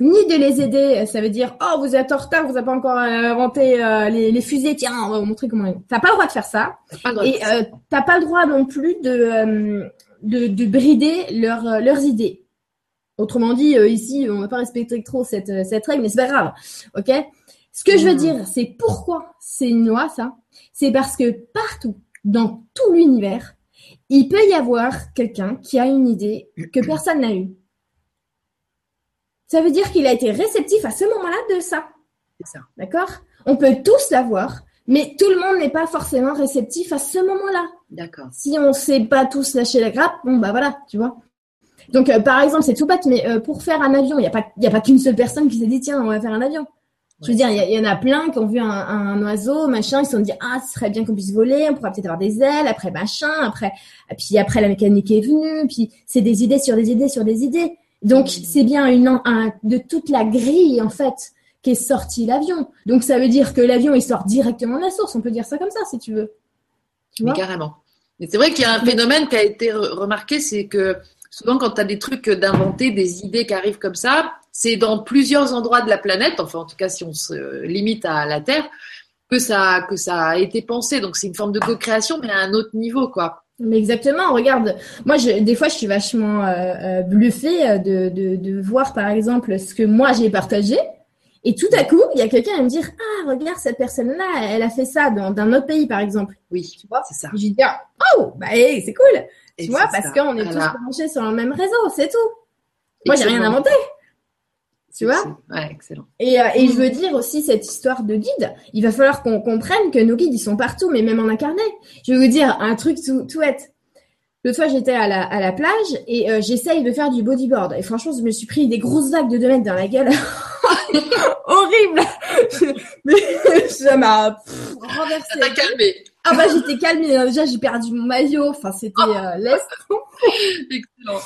ni de les aider. Ça veut dire, oh, vous êtes en retard, vous n'avez pas encore euh, inventé euh, les, les, fusées. Tiens, on va vous montrer comment. T'as pas le droit de faire ça. et euh, t'as pas le droit non plus de euh, de, de, brider leur, leurs idées. Autrement dit, ici, on va pas respecter trop cette cette règle, mais c'est pas grave. Ok? Ce que je veux hmm. dire, c'est pourquoi c'est une loi, ça? C'est parce que partout, dans tout l'univers, il peut y avoir quelqu'un qui a une idée que personne n'a eue ça veut dire qu'il a été réceptif à ce moment-là de ça. C'est ça. D'accord? On peut tous l'avoir, mais tout le monde n'est pas forcément réceptif à ce moment-là. D'accord. Si on ne sait pas tous lâcher la grappe, bon bah voilà, tu vois. Donc euh, par exemple, c'est tout bête, mais euh, pour faire un avion, il n'y a pas, y a pas qu'une seule personne qui s'est dit tiens, on va faire un avion. Je veux dire, il y, en a plein qui ont vu un, oiseau, machin, ils se sont dit ah, ce serait bien qu'on puisse voler, on pourrait peut-être avoir des ailes, après machin, après, puis après la mécanique est venue, puis c'est des idées sur des idées sur des idées. Donc c'est bien une un, de toute la grille en fait qu'est sorti l'avion. Donc ça veut dire que l'avion il sort directement de la source. On peut dire ça comme ça si tu veux. Tu carrément. Mais c'est vrai qu'il y a un phénomène qui a été remarqué, c'est que souvent quand tu as des trucs d'inventer, des idées qui arrivent comme ça, c'est dans plusieurs endroits de la planète, enfin en tout cas si on se limite à la Terre, que ça, que ça a été pensé. Donc c'est une forme de co-création, mais à un autre niveau, quoi. Mais exactement, regarde, moi je, des fois je suis vachement euh, bluffée de, de, de voir par exemple ce que moi j'ai partagé et tout à coup il y a quelqu'un à me dire ah regarde cette personne là elle a fait ça dans d'un autre pays par exemple. Oui, tu vois, c'est ça. je dis ah, oh bah c'est cool, tu vois? parce qu'on est tous branchés sur le même réseau, c'est tout. Moi j'ai rien inventé. Tu vois Ouais, excellent. Et, euh, et je veux dire aussi cette histoire de guide. Il va falloir qu'on comprenne que nos guides, ils sont partout, mais même en incarné. Je vais vous dire un truc tout, tout bête. L'autre fois, j'étais à la, à la plage et euh, j'essaye de faire du bodyboard. Et franchement, je me suis pris des grosses vagues de 2 mètres dans la gueule. [laughs] Horrible [laughs] Mais [laughs] ça m'a renversé. Ça t'a calmé. Ah bah j'étais calmée. Déjà, j'ai perdu mon maillot. Enfin, c'était euh, l'est. [laughs] Excellent.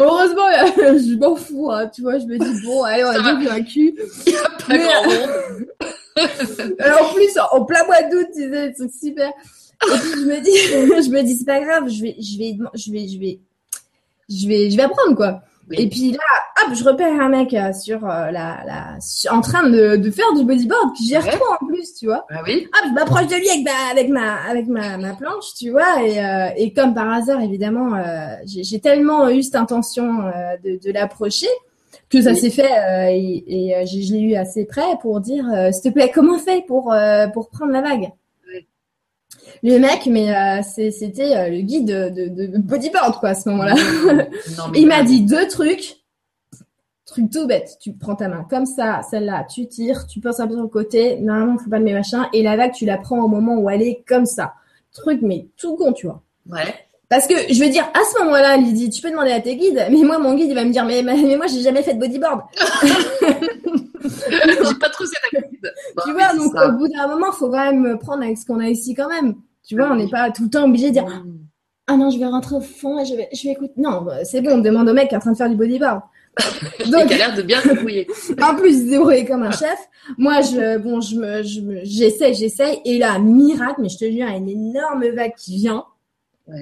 Heureusement, euh, je m'en fous. Hein, tu vois, je me dis, bon, allez, on a bien vu un cul. Il n'y a pas grand monde. Alors, [laughs] en plus, en plein mois d'août, tu sais, c'est super. Et puis je me dis, [laughs] je me dis c'est pas grave, je vais, je vais, je vais, je vais, je vais, je vais apprendre quoi. Et puis là, hop, je repère un mec euh, sur euh, la, la, en train de, de faire du bodyboard qui gère trop en plus, tu vois. Ah oui. Hop, je m'approche de lui avec ma, avec ma, avec ma, ma planche, tu vois. Et, euh, et comme par hasard, évidemment, j'ai tellement eu cette intention de, de l'approcher que ça s'est fait et, et je l'ai eu assez près pour dire, s'il te plaît, comment on fait pour pour prendre la vague? Le mec, mais euh, c'était euh, le guide de, de, bodyboard quoi à ce moment-là. [laughs] il m'a dit deux trucs. Truc tout bête, tu prends ta main comme ça, celle-là, tu tires, tu passes un peu sur le côté, normalement faut pas de mes machins, et la vague tu la prends au moment où elle est comme ça. Truc mais tout con, tu vois. Ouais. Parce que je veux dire, à ce moment-là, Lydie, tu peux demander à tes guides, mais moi, mon guide, il va me dire, mais, mais moi, j'ai jamais fait de bodyboard. [laughs] [laughs] j'ai pas trop cette habitude. tu vois, donc au bout d'un moment, faut quand même prendre avec ce qu'on a ici quand même. Tu vois, on n'est pas tout le temps obligé de dire. Ah non, je vais rentrer au fond et je vais, je vais écouter. Non, bah, c'est bon, on demande au mec qui est en train de faire du bodyboard. [laughs] Donc, il a l'air de bien se débrouiller. [laughs] en plus, se débrouiller comme un chef. Moi, je, bon, je me, je j'essaie, j'essaie. Et là, miracle, mais je te jure, il y a une énorme vague qui vient.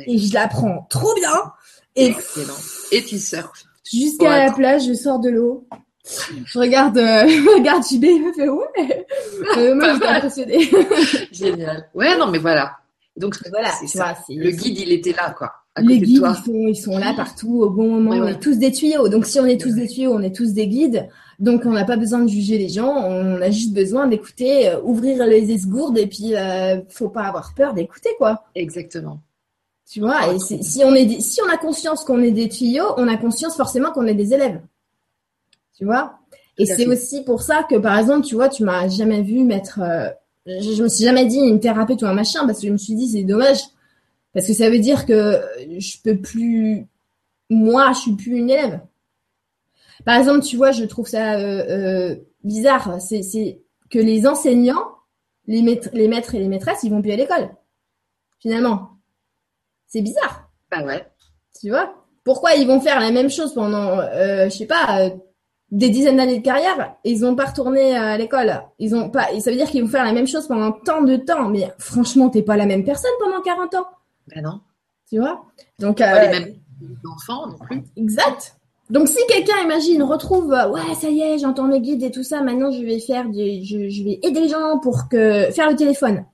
Et je la prends trop bien. Et, Excellent. Et tu surfes. Jusqu'à la plage, je sors de l'eau. Je regarde, euh, [laughs] regarde JB, il me fait ouais. [laughs] Euh, moi, j'étais impressionnée. [laughs] Génial. Ouais, non, mais voilà. Donc voilà, c'est ça. le guide, il était là, quoi. les guides, ils sont, ils sont là partout au bon moment. on est tous des tuyaux. Donc si on est tous des tuyaux, on est tous des guides. Donc on n'a pas besoin de juger les gens. On a juste besoin d'écouter, euh, ouvrir les esgourdes et puis euh, faut pas avoir peur d'écouter, quoi. Exactement. Tu vois, et si on est, si on a conscience qu'on est des tuyaux, on a conscience forcément qu'on est des élèves. Tu vois. Et c'est aussi pour ça que, par exemple, tu vois, tu m'as jamais vu mettre euh, je, je me suis jamais dit une thérapeute ou un machin parce que je me suis dit c'est dommage. Parce que ça veut dire que je peux plus moi je suis plus une élève. Par exemple tu vois je trouve ça euh, euh, bizarre. C'est que les enseignants les maîtres, les maîtres et les maîtresses ils vont plus à l'école finalement. C'est bizarre. Bah ouais. Tu vois? Pourquoi ils vont faire la même chose pendant euh, je sais pas des dizaines d'années de carrière, ils n'ont pas retourné à l'école. Ils ont pas, ça veut dire qu'ils vont faire la même chose pendant tant de temps. Mais franchement, t'es pas la même personne pendant 40 ans. Ben non. Tu vois? Donc, pas les euh, mêmes enfants non plus. Exact. Donc, si quelqu'un, imagine, retrouve, euh, ouais, ça y est, j'entends mes guides et tout ça, maintenant je vais faire du, je, je vais aider les gens pour que, faire le téléphone.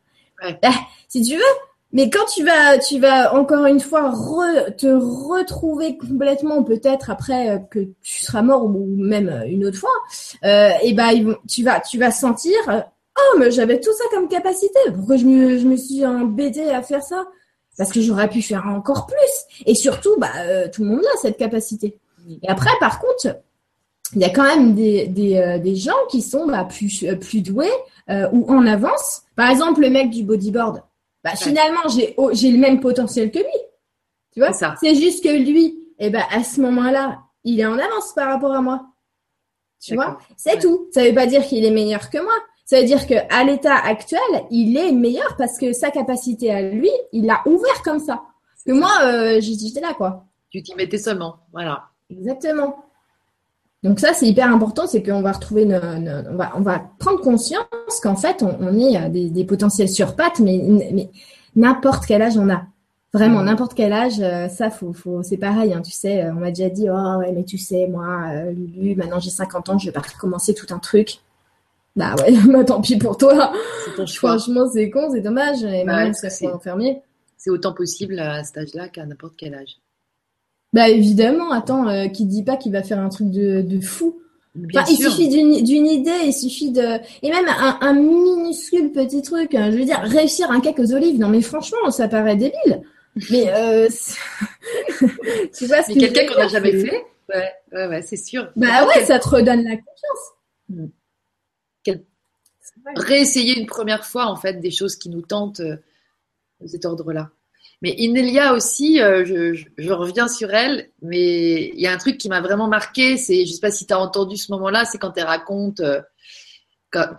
Ouais. Eh, si tu veux, mais quand tu vas, tu vas encore une fois te retrouver complètement, peut-être après euh, que tu seras mort ou même euh, une autre fois, euh, et ben tu vas, tu vas sentir, oh mais j'avais tout ça comme capacité. Pourquoi je me, je me suis embêté à faire ça? Parce que j'aurais pu faire encore plus. Et surtout, bah tout le monde a cette capacité. Et après, par contre, il y a quand même des, des, des gens qui sont bah, plus, plus doués ou en avance. Par exemple, le mec du bodyboard bah, finalement, j'ai, j'ai le même potentiel que lui. Tu vois? C'est juste que lui, eh ben, à ce moment-là, il est en avance par rapport à moi. Tu vois? C'est tout. Ça veut pas dire qu'il est meilleur que moi. Ça veut dire que à l'état actuel, il est meilleur parce que sa capacité à lui, il l'a ouvert comme ça. Que moi, euh, j'étais là, quoi. Tu t'y mettais seulement. Voilà. Exactement. Donc ça, c'est hyper important, c'est qu'on va retrouver, on, va, on va prendre conscience qu'en fait, on, est euh, des, des, potentiels sur pattes, mais, mais n'importe quel âge on a. Vraiment, n'importe quel âge, euh, ça, faut, faut, c'est pareil, hein, tu sais, euh, on m'a déjà dit, oh ouais, mais tu sais, moi, Lulu, maintenant j'ai 50 ans, je vais pas recommencer tout un truc. Bah ouais, [laughs] bah tant pis pour toi. C'est ton choix. Franchement, c'est con, c'est dommage. Et bah, maintenant, c'est enfermé. c'est autant possible à cet âge-là qu'à n'importe quel âge. Bah évidemment, attends, euh, qui dit pas qu'il va faire un truc de, de fou Bien il sûr. suffit d'une idée, il suffit de et même un, un minuscule petit truc. hein, Je veux dire, réussir un cake aux olives. Non mais franchement, ça paraît débile. Mais euh, [laughs] tu vois ce Mais que quelqu'un qu'on n'a jamais fait, ouais, ouais, ouais, c'est sûr. Bah ouais, ça te redonne la confiance. Quel- vrai. Réessayer une première fois, en fait, des choses qui nous tentent euh, de cet ordre-là. Mais Inelia aussi, euh, je, je- je reviens sur elle, mais il y a un truc qui m'a vraiment marqué, c'est, je sais pas si tu as entendu ce moment-là, c'est quand elle raconte euh,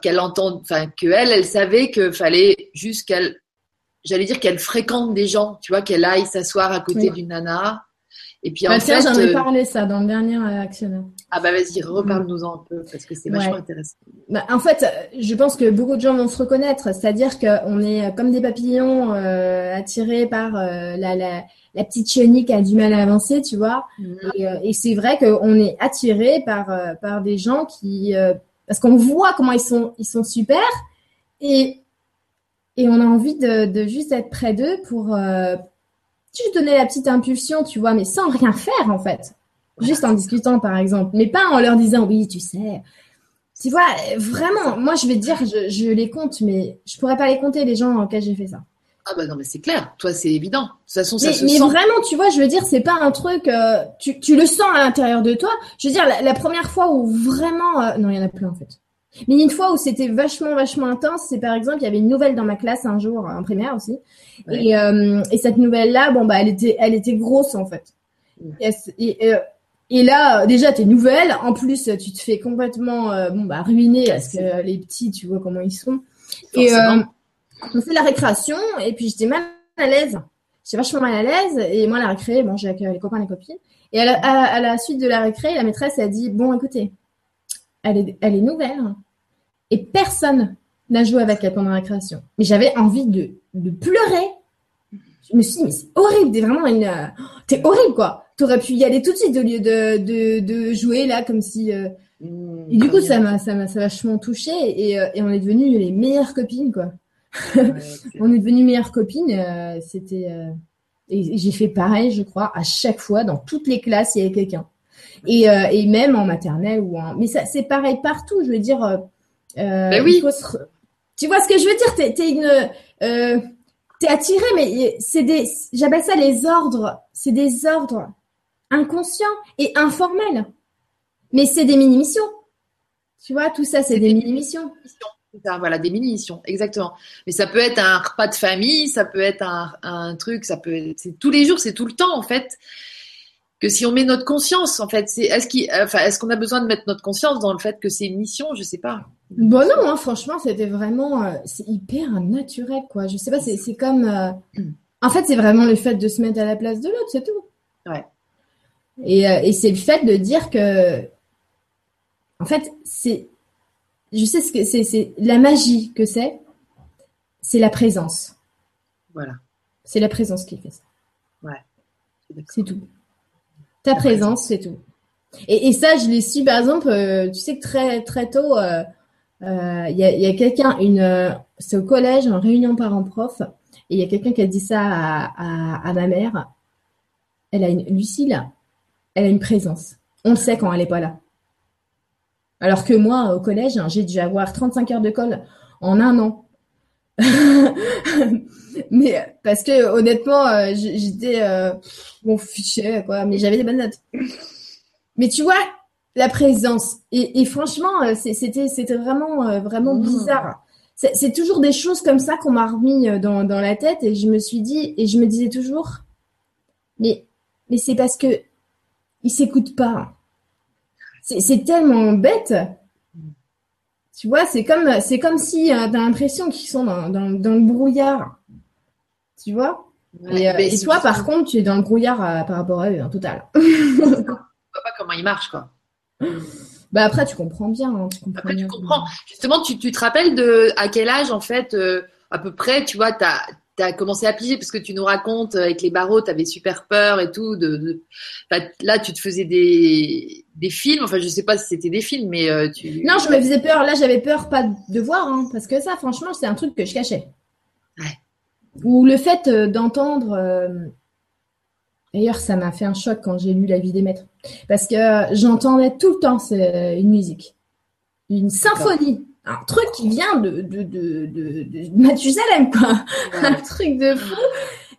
qu'elle entend, enfin, que elle, savait qu'il fallait juste qu'elle, j'allais dire qu'elle fréquente des gens, tu vois, qu'elle aille s'asseoir à côté Oui. d'une nana. Et puis Bah, en tiens, fait, j'en ai euh, parlé ça dans le dernier actionnaire. Ah bah vas-y, reparle-nous-en un peu, parce que c'est vachement Ouais. intéressant. Bah, en fait, je pense que beaucoup de gens vont se reconnaître, c'est-à-dire qu'on est comme des papillons euh, attirés par euh, la, la, la petite chenille qui a du mal à avancer, tu vois. Et, euh, et c'est vrai qu'on est attiré par, euh, par des gens qui, euh, parce qu'on voit comment ils sont, ils sont super, et, et on a envie de, de juste être près d'eux pour euh, juste donner la petite impulsion, tu vois, mais sans rien faire en fait. Juste en discutant, par exemple, mais pas en leur disant oui, tu sais. Tu vois, vraiment, moi je vais te dire, je, je les compte, mais je pourrais pas les compter les gens auxquels j'ai fait ça. Ah bah non, mais c'est clair. Toi, c'est évident. De toute façon, ça Mais, se mais sent. vraiment, tu vois, je veux dire, c'est pas un truc, euh, tu, tu le sens à l'intérieur de toi. Je veux dire, la, la première fois où vraiment, euh, non, il y en a plein en fait. Mais une fois où c'était vachement, vachement intense, c'est par exemple, il y avait une nouvelle dans ma classe un jour, en primaire aussi. Ouais. Et, euh, et cette nouvelle-là, bon, bah, elle était, elle était grosse en fait. Et, et, et là, euh, déjà, t'es nouvelle. En plus, tu te fais complètement, euh, bon, bah, ruiner parce que euh, les petits, tu vois comment ils sont. Et euh, on fait la récréation et puis j'étais mal à l'aise. J'étais vachement mal à l'aise et moi la récré, bon, j'ai avec les copains et les copines. Et à la, à- à la suite de la récré, la maîtresse a dit bon, écoutez, elle est, elle est nouvelle et personne n'a joué avec elle pendant la récréation. Mais j'avais envie de, de pleurer. Je me suis dit mais c'est horrible, t'es vraiment une, t'es horrible quoi. T'aurais pu y aller tout de suite au lieu de, de, de jouer là comme si. euh, Mmh, Et du coup, ça m'a, ça m'a, ça m'a vachement touchée et, euh, et on est devenues les meilleures copines quoi. ouais, [laughs] On est devenues meilleures copines. euh, c'était euh, et j'ai fait pareil, je crois, à chaque fois dans toutes les classes, il y avait quelqu'un. Et, euh, et même en maternelle ou en. Mais ça, c'est pareil partout. Je veux dire. Euh, Ben oui. se re- Tu vois ce que je veux dire? T'es, t'es une. Euh, t'es attiré, mais c'est des. J'appelle ça les ordres. C'est des ordres inconscients et informels. Mais c'est des mini-missions. Tu vois, tout ça, c'est des des mini-missions. Voilà, des mini-missions, exactement. Mais ça peut être un repas de famille, ça peut être un, un truc, ça peut être, c'est tous les jours, c'est tout le temps, en fait. Que si on met notre conscience, en fait, c'est, est-ce enfin, qu'on a besoin de mettre notre conscience dans le fait que c'est une mission? Je sais pas. Bon non, hein, franchement, c'était vraiment, euh, c'est hyper naturel, quoi. Je sais pas, c'est c'est comme, euh, en fait, c'est vraiment le fait de se mettre à la place de l'autre, c'est tout. Ouais. Et, euh, et c'est le fait de dire que, en fait, c'est, je sais ce que c'est, c'est la magie que c'est, c'est la présence. Voilà. C'est la présence qui fait ça. D'accord. C'est tout. Ta La présence, c'est tout. Et, et ça, je l'ai su, par exemple, euh, tu sais que très très tôt, euh, euh, il y a, il y a quelqu'un, une, c'est au collège, en réunion parents-prof, et il y a quelqu'un qui a dit ça à, à, à ma mère. Elle a une, Lucille, elle a une présence. On le sait quand elle est pas là. Alors que moi, au collège, hein, j'ai dû avoir 35 heures de colle en un an. [laughs] mais parce que honnêtement, euh, j'étais euh, bon fiché quoi, mais j'avais des bonnes notes. Mais tu vois, la présence et, et franchement, euh, c'était c'était vraiment euh, vraiment Mmh. bizarre. C'est toujours des choses comme ça qu'on m'a remis euh, dans dans la tête et je me suis dit et je me disais toujours, mais mais c'est parce que ils s'écoutent pas. C'est tellement bête. Tu vois, c'est comme, c'est comme si euh, t'as l'impression qu'ils sont dans, dans, dans le brouillard. Tu vois? Ouais, Et, euh, et toi, par contre, tu es dans le brouillard euh, par rapport à eux, en total. [laughs] voit pas comment il marche, quoi. Bah après, tu comprends bien. hein, tu comprends Après, tu comprends. Justement, tu, tu te rappelles de à quel âge, en fait, euh, à peu près, tu vois, t'as as commencé à piger parce que tu nous racontes euh, avec les barreaux, t'avais super peur et tout. De, de- enfin, là, tu te faisais des des films. Enfin, je sais pas si c'était des films, mais euh, tu. Non, je me faisais peur. Là, j'avais peur pas de voir, hein, parce que ça, franchement, c'est un truc que je cachais. Ouais. ou le fait euh, d'entendre. euh, D'ailleurs, ça m'a fait un choc quand j'ai lu La vie des maîtres. Parce que j'entendais tout le temps une musique. Une symphonie. Un truc qui vient de, de, de, de, de Mathusalem, quoi. [laughs] Un truc de fou.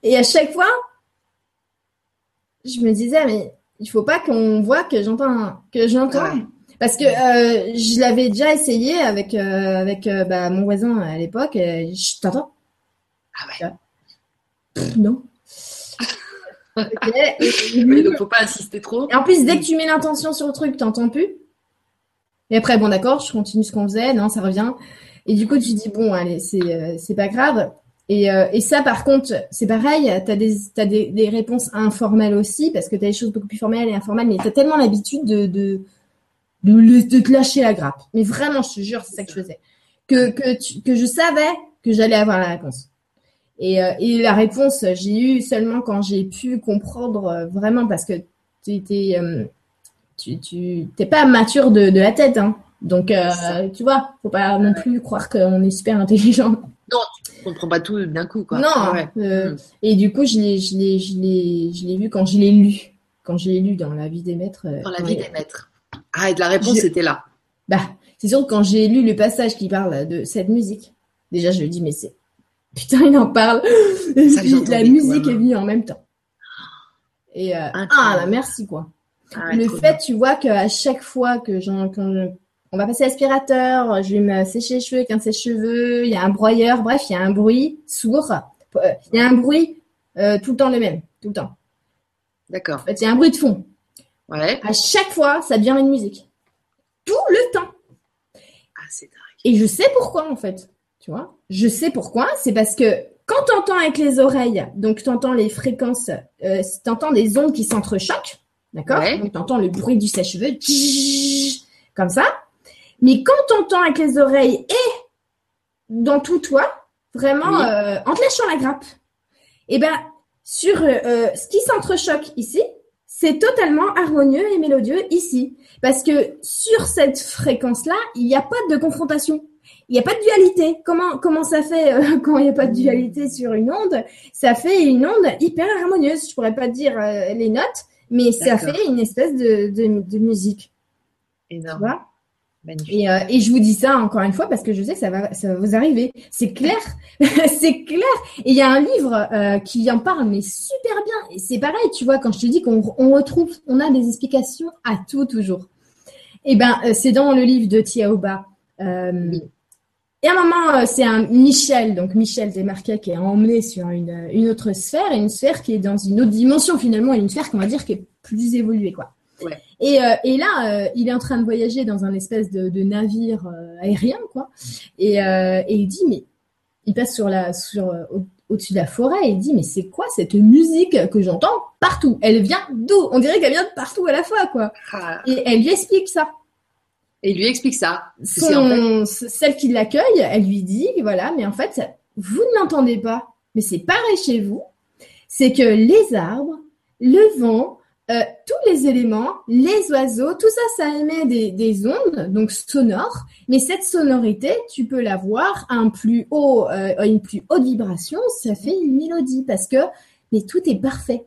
Et à chaque fois, je me disais, mais il faut pas qu'on voit que j'entends, que j'entends. Ouais. Parce que euh, je l'avais déjà essayé avec, euh, avec euh, bah, mon voisin à l'époque. Je t'entends Ah ouais. Pff, Non. [laughs] Ok, et- Oui, donc faut pas insister trop. et en plus, dès que tu mets l'intention sur le truc, t'entends plus. Et après, bon, d'accord, je continue ce qu'on faisait, non, ça revient. Et du coup, tu dis, bon, allez, c'est euh, pas grave. Et, euh, et ça, par contre, c'est pareil, t'as des, t'as des, des réponses informelles aussi, parce que t'as des choses beaucoup plus formelles et informelles, mais t'as tellement l'habitude de, de, de, te lâcher la grappe. Mais vraiment, je te jure, c'est ça que je faisais. Que, que, tu- que je savais que j'allais avoir la réponse. Et, euh, et la réponse, j'ai eu seulement quand j'ai pu comprendre vraiment, parce que tu étais, tu, tu t'es pas mature de, de la tête, hein. Donc, euh, tu vois, faut pas non plus croire qu'on est super intelligent. On comprend pas tout d'un coup, quoi. Non. Ouais. euh, Mm. Et du coup, je l'ai, je l'ai, je l'ai, je l'ai vu quand je l'ai lu, quand je l'ai lu dans la vie des maîtres. euh, Dans la vie des maîtres. Ah, et de la réponse Je- était là. Bah, c'est sûr que quand j'ai lu le passage qui parle de cette musique, déjà je me dis mais c'est putain il en parle. Ça, [laughs] la musique est venue en même temps. Et euh, ah là, merci quoi. Ah le fait, tu vois, qu'à chaque fois que j'en, on va passer l'aspirateur, je vais me sécher les cheveux avec un sèche-cheveux, il y a un broyeur, bref, il y a un bruit sourd. Il y a un bruit euh, tout le temps le même, tout le temps. D'accord. En fait, il y a un bruit de fond. Ouais. À chaque fois, ça devient une musique. Tout le temps. Ah, c'est dingue. Et je sais pourquoi, en fait. Tu vois? Je sais pourquoi. C'est parce que quand tu entends avec les oreilles, donc tu entends les fréquences, euh, tu entends des ondes qui s'entrechoquent, d'accord Ouais. Donc tu entends le bruit du sèche-cheveux, comme ça. Mais quand tu entends avec les oreilles et dans tout toi, vraiment Oui. euh, en te lâchant la grappe, et ben sur euh, euh, ce qui s'entrechoque ici, c'est totalement harmonieux et mélodieux ici. Parce que sur cette fréquence-là, il n'y a pas de confrontation. Il n'y a pas de dualité. Comment, comment ça fait euh, [laughs] quand il n'y a pas de dualité sur une onde Ça fait une onde hyper harmonieuse. Je pourrais pas dire euh, les notes, mais ça fait une espèce de, de, de musique. Tu Énorme. vois? Magnifique. et, euh, et je vous dis ça encore une fois parce que je sais que ça va, ça va vous arriver. C'est clair, [laughs] c'est clair. Et il y a un livre euh, qui en parle, mais super bien. Et c'est pareil, tu vois, quand je te dis qu'on on retrouve, on a des explications à tout toujours. Et ben, euh, c'est dans le livre de Tiaoba. Oui. Et à un moment, euh, c'est un Michel, donc Michel Desmarquet, qui est emmené sur une, une autre sphère, et une sphère qui est dans une autre dimension finalement, et une sphère qu'on va dire qui est plus évoluée, quoi. Ouais. Et, euh, et là, euh, il est en train de voyager dans un espèce de, de navire euh, aérien, quoi. Et, euh, et il dit, mais il passe sur la, sur euh, au- au-dessus de la forêt, et il dit, mais c'est quoi cette musique que j'entends partout? Elle vient d'où? On dirait qu'elle vient de partout à la fois, quoi. Ah. Et elle lui explique ça. Et il lui explique ça. Son- en fait- celle qui l'accueille, elle lui dit, voilà, mais en fait, ça- vous ne l'entendez pas, mais c'est pareil chez vous, c'est que les arbres, le vent, euh, tous les éléments, les oiseaux, tout ça, ça émet des, des ondes, donc sonores, mais cette sonorité, tu peux l'avoir à un plus haut, euh, à une plus haute vibration, ça fait une mélodie, parce que, mais tout est parfait.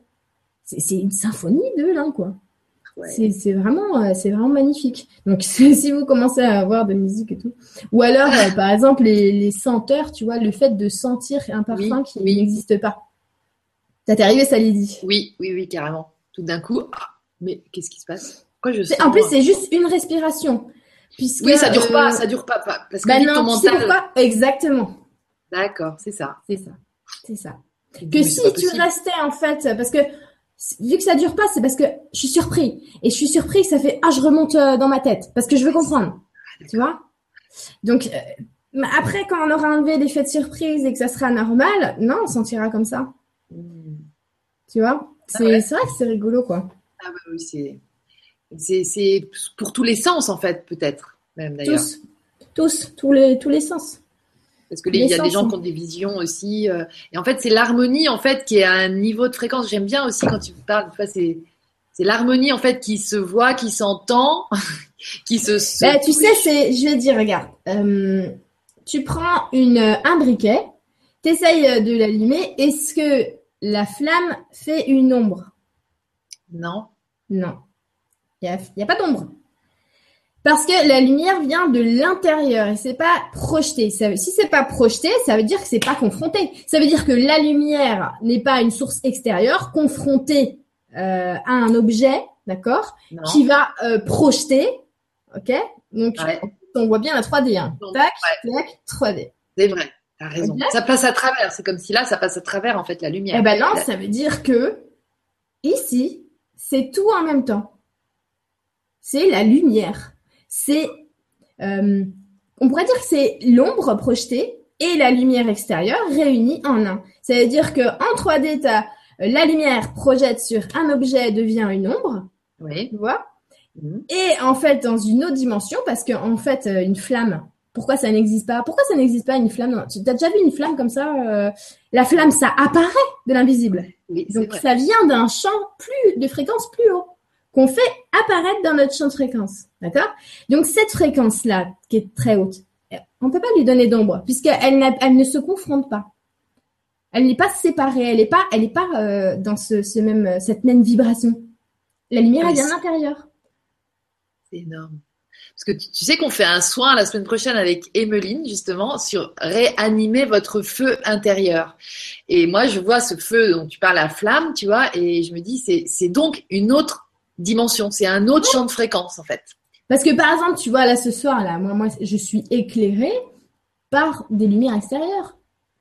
C'est c'est une symphonie de l'un, quoi. Ouais. C'est vraiment, euh, c'est vraiment magnifique. Donc, [laughs] si vous commencez à avoir de musique et tout, ou alors, euh, par exemple, les, les senteurs, tu vois, le fait de sentir un parfum Oui, qui oui. n'existe pas. Ça t'est arrivé, ça, Lydie? Oui, oui, oui, carrément. Tout d'un coup, ah, mais qu'est-ce qui se passe? Pourquoi je sens... En plus, c'est juste une respiration. Puisque, Oui, ça dure euh, pas, ça dure pas, pas- parce que Bah non, ton tu sais mental. pourquoi Exactement. D'accord, c'est ça. C'est ça. C'est ça. Que si pas tu restais, en fait, parce que vu que ça dure pas, c'est parce que je suis surpris. Et je suis surpris que ça fait, ah, je remonte euh, dans ma tête. Parce que je veux comprendre. Tu vois? Donc, euh, après, quand on aura enlevé l'effet de surprise et que ça sera normal, non, on sentira comme ça. Hmm. Tu vois? C'est ouais. c'est vrai que c'est rigolo, quoi. Ah oui, oui, c'est, c'est, c'est pour tous les sens en fait, peut-être même d'ailleurs. Tous. Tous. Tous les, tous les sens. Parce que il y a des gens qui ont des visions aussi. euh, et en fait, c'est l'harmonie en fait qui est à un niveau de fréquence. J'aime bien aussi quand tu parles. Tu vois, c'est c'est l'harmonie en fait qui se voit, qui s'entend, [laughs] qui se. Bah, tu sais, c'est, je vais te dire, regarde, euh, tu prends une, un briquet, T'essayes de l'allumer. Est-ce que la flamme fait une ombre? Non. Non. Il n'y a, pas d'ombre. Parce que la lumière vient de l'intérieur et c'est pas projeté. Ça, si c'est pas projeté, ça veut dire que c'est pas confronté. Ça veut dire que la lumière n'est pas une source extérieure confrontée euh, à un objet, d'accord, qui va euh, projeter, ok? Donc on voit bien la 3D. Hein. tac, tac, 3D. C'est vrai. T'as raison. Ça passe à travers. C'est comme si là, ça passe à travers en fait la lumière. Eh ben non, ça veut dire que ici, c'est tout en même temps. C'est la lumière c'est, euh, on pourrait dire que c'est l'ombre projetée et la lumière extérieure réunies en un. Ça veut dire que en 3D, tu as euh, la lumière projette sur un objet devient une ombre. Oui. Tu vois? Mhm. Et en fait, dans une autre dimension, parce qu'en en fait, euh, une flamme, pourquoi ça n'existe pas? Pourquoi ça n'existe pas une flamme? Tu as déjà vu une flamme comme ça La flamme, ça apparaît de l'invisible. Donc ça vient d'un champ plus de fréquence plus haut qu'on fait apparaître dans notre champ de fréquence. D'accord? Donc cette fréquence-là, qui est très haute, on ne peut pas lui donner d'ombre, puisqu'elle elle ne se confronte pas. Elle n'est pas séparée, elle n'est pas, elle est pas euh, dans ce, même, cette même vibration. La lumière, elle vient de l'intérieur. C'est énorme. Parce que tu, sais qu'on fait un soin la semaine prochaine avec Emeline, justement, sur réanimer votre feu intérieur. Et moi, je vois ce feu dont tu parles, la flamme, tu vois, et je me dis, c'est donc une autre dimension, c'est un autre champ de fréquence en fait. Parce que par exemple, tu vois là ce soir là, moi, moi je suis éclairée par des lumières extérieures.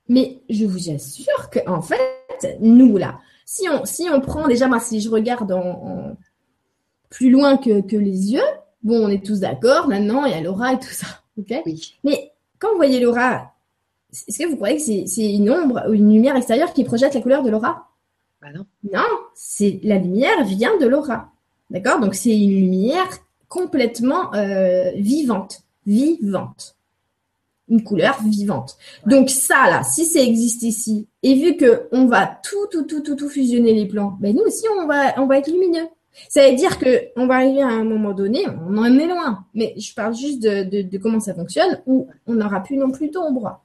Mais je vous assure que en fait, nous là, si on si on prend déjà moi si je regarde en, plus loin que, que, les yeux, bon on est tous d'accord maintenant il y a l'aura et tout ça, [laughs] ok? Oui. Mais quand vous voyez l'aura, est-ce que vous croyez que c'est une ombre ou une lumière extérieure qui projette la couleur de l'aura? Bah non. Non, c'est la lumière vient de l'aura. D'accord? Donc c'est une lumière complètement euh, vivante, vivante. Une couleur vivante. Donc ça là, si ça existe ici, et vu que on va tout, tout, tout, tout, tout fusionner les plans, ben nous aussi on va, on va être lumineux. Ça veut dire que on va arriver à un moment donné, on en est loin. Mais je parle juste de, de, comment ça fonctionne, où on n'aura plus non plus d'ombre.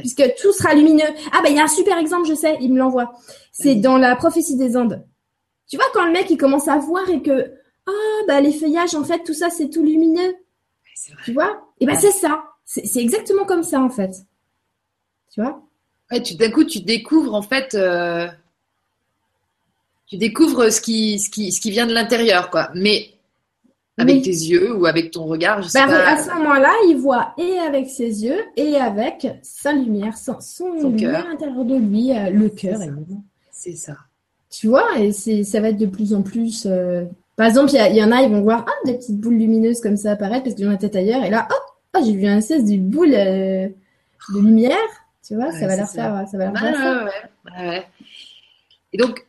Puisque tout sera lumineux. Ah ben il y a un super exemple, je sais, il me l'envoie. C'est dans la prophétie des Andes. Tu vois, quand le mec, il commence à voir et que, ah, bah, les feuillages, en fait, tout ça, c'est tout lumineux. Tu vois? Et ben, c'est ça. C'est exactement comme ça, en fait. Tu vois? Ouais, tu, d'un coup, tu découvres, en fait, euh, tu découvres ce qui, ce qui, ce qui vient de l'intérieur, quoi. Mais avec tes yeux ou avec ton regard, je sais bah, À ce moment-là, il voit et avec ses yeux et avec sa lumière, son, son, lumière à l'intérieur de lui, euh, le cœur. C'est ça. Tu vois, et c'est, ça va être de plus en plus. Euh, par exemple, il y, en a, ils vont voir ah, des petites boules lumineuses comme ça apparaître parce qu'ils ont la tête ailleurs. Et là, oh, j'ai vu un cesse de boule euh, de lumière. Tu vois, ça va leur faire, ça va leur faire ça. Ouais, Et donc,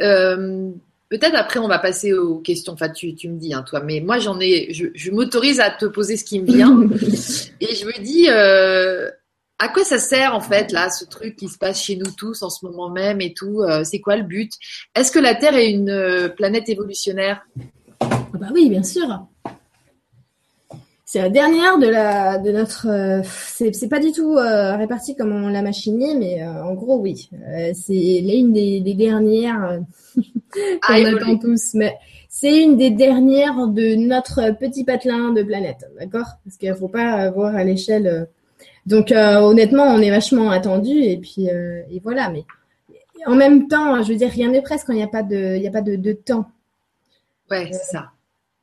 euh, peut-être après, on va passer aux questions. Enfin, tu, tu me dis, hein, toi, mais moi, j'en ai, je, je m'autorise à te poser ce qui me vient. [laughs] et je me dis, à quoi ça sert en fait là, ce truc qui se passe chez nous tous en ce moment même et tout euh, C'est quoi le but? Est-ce que la Terre est une euh, planète évolutionnaire? Ah Bah oui, bien sûr. C'est la dernière de la de notre. Euh, c'est pas du tout réparti comme on l'a machiné, mais en gros oui. c'est l'une des, des, dernières [laughs] qu'on attend tous, mais c'est une des dernières de notre petit patelin de planète, d'accord? Parce qu'il faut pas voir à l'échelle donc euh, honnêtement, on est vachement attendu et puis euh, et voilà. Mais en même temps, je veux dire, rien n'est presque quand il n'y a pas de, il y a pas de, temps. Ouais, c'est ça.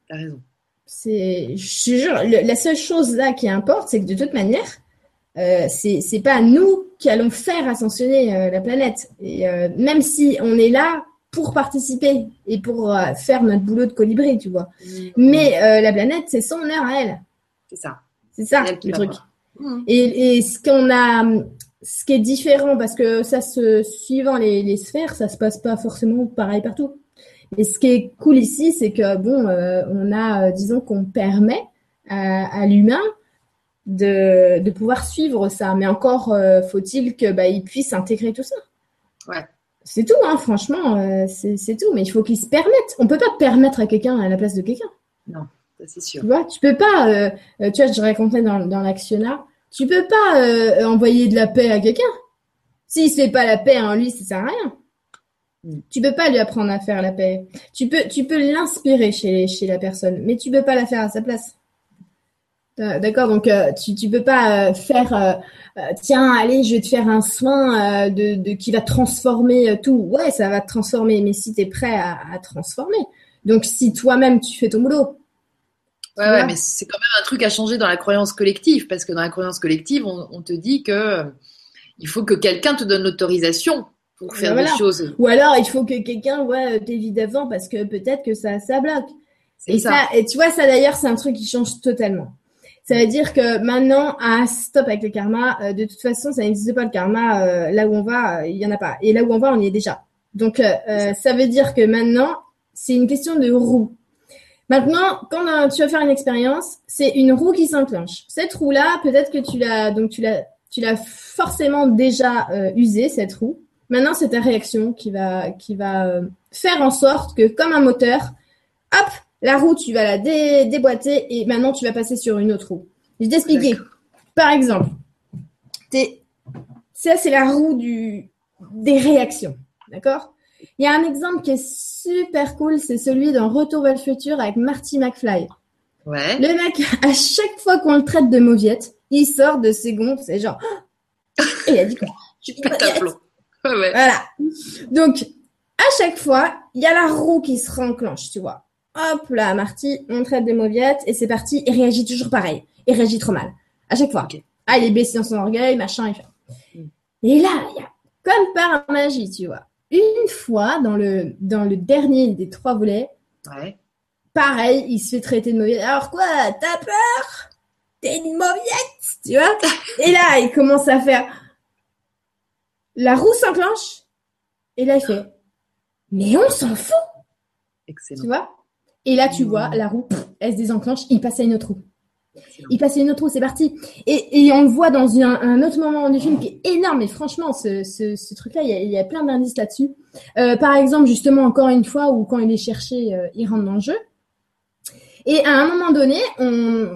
T'as raison. C'est, je jure, la seule chose là qui importe, c'est que de toute manière, euh, c'est pas nous qui allons faire ascensionner la planète. Et même si on est là pour participer et pour faire notre boulot de colibri, tu vois. Mmh. Mais la planète, c'est son heure à elle. C'est ça. C'est ça le truc. Mmh. Et, ce qu'on a, ce qui est différent, parce que ça se, suivant les, sphères, ça se passe pas forcément pareil partout. Et ce qui est cool ici, c'est que bon, euh, on a, euh, disons qu'on permet à, l'humain de, de pouvoir suivre ça. Mais encore euh, faut-il que bah, il puisse intégrer tout ça. Ouais. C'est tout, hein, franchement, c'est tout. Mais il faut qu'il se permette. On peut pas permettre à quelqu'un à la place de quelqu'un. Non c'est sûr. Tu vois, tu peux pas. Euh, euh, tu vois, je racontais dans, dans l'Actiona, Tu peux pas euh, envoyer de la paix à quelqu'un. S'il se fait pas la paix en lui, ça sert à rien. Mm. Tu peux pas lui apprendre à faire la paix. Tu peux, tu peux l'inspirer chez, chez la personne, mais tu peux pas la faire à sa place. D'accord, donc euh, tu tu peux pas faire tiens allez je vais te faire un soin de, de qui va transformer tout. Ouais, ça va te transformer, mais si tu es prêt à, à transformer. Donc si toi-même tu fais ton boulot, Ouais, ouais, mais c'est quand même un truc à changer dans la croyance collective, parce que dans la croyance collective, on, te dit que euh, il faut que quelqu'un te donne l'autorisation pour faire des choses. Ou alors, il faut que quelqu'un ouais, t'évite avant, parce que peut-être que ça, ça bloque. Et ça. et tu vois, ça d'ailleurs, c'est un truc qui change totalement. Ça veut dire que maintenant, à stop avec le karma. Euh, de toute façon, ça n'existe pas le karma. Euh, là où on va, il y en a pas. Et là où on va, on y est déjà. Donc, ça veut dire que maintenant, c'est une question de roue. Maintenant, quand tu vas faire une expérience, c'est une roue qui s'enclenche. Cette roue-là, peut-être que tu l'as donc tu l'as tu l'as forcément déjà euh, usée cette roue. Maintenant, c'est ta réaction qui va qui va euh, faire en sorte que comme un moteur, hop, la roue tu vas la déboîter et maintenant tu vas passer sur une autre roue. Je vais t'expliquer. Par exemple, ça c'est la roue du des réactions, d'accord? Il y a un exemple qui est super cool, c'est celui d'un Retour vers le futur avec Marty McFly. Ouais. Le mec, à chaque fois qu'on le traite de mauviette, il sort de ses gonds, c'est genre. [laughs] Et il a dit quoi? Un plomb. Ouais, Voilà. Donc, à chaque fois, il y a la roue qui se renclenche, tu vois. Hop là, Marty, on traite de mauviettes et c'est parti. Il réagit toujours pareil. Il réagit trop mal. À chaque fois. Ah, il est baissé dans son orgueil, machin, et fait. Mm. Et là, il y a comme par magie, tu vois une fois dans le, dans le dernier des trois volets. Pareil, il se fait traiter de mauviette. Alors quoi, t'as peur? T'es une mauviette, tu vois? [laughs] Et là, il commence à faire. La roue s'enclenche. Et là, il fait. Mais on s'en fout. Excellent. Tu vois? Et là, tu vois, la roue, elle se désenclenche, il passe à une autre roue. Il passe une autre roue, c'est parti. Et, et, on le voit dans un, autre moment du film qui est énorme. Et franchement, ce, ce, truc-là, il y, a, il y, a, plein d'indices là-dessus. Euh, par exemple, justement, encore une fois, où quand il est cherché, euh, il rentre dans le jeu. Et à un moment donné, on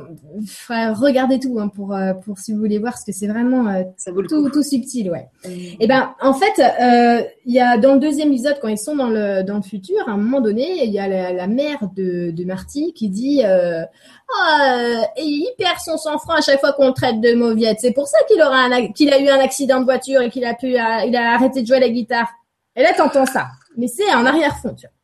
enfin, regardez tout hein, pour euh, pour si vous voulez voir ce que c'est vraiment euh, tout, tout subtil, ouais. Mm. Et ben en fait, euh, il y a dans le deuxième épisode quand ils sont dans le dans le futur, à un moment donné, il y a la, la mère de de Marty qui dit euh, oh, il perd son sang-froid à chaque fois qu'on le traite de mauviette. C'est pour ça qu'il aura qu'il a eu un accident de voiture et qu'il a pu il a arrêté de jouer la guitare. Et là t'entends ça, mais c'est en arrière-fond, tu vois.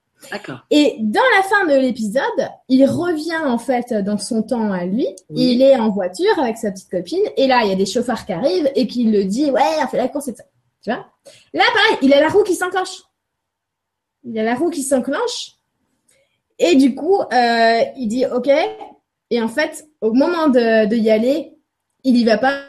Et dans la fin de l'épisode, il revient en fait dans son temps à lui. Il est en voiture avec sa petite copine. Et là, il y a des chauffeurs qui arrivent et qui le dit ouais, on fait la course et tout ça. Tu vois? Là, pareil, il a la roue qui s'enclenche. Il a la roue qui s'enclenche. Et du coup, euh, il dit ok. Et en fait, au moment de, de y aller, il y va pas,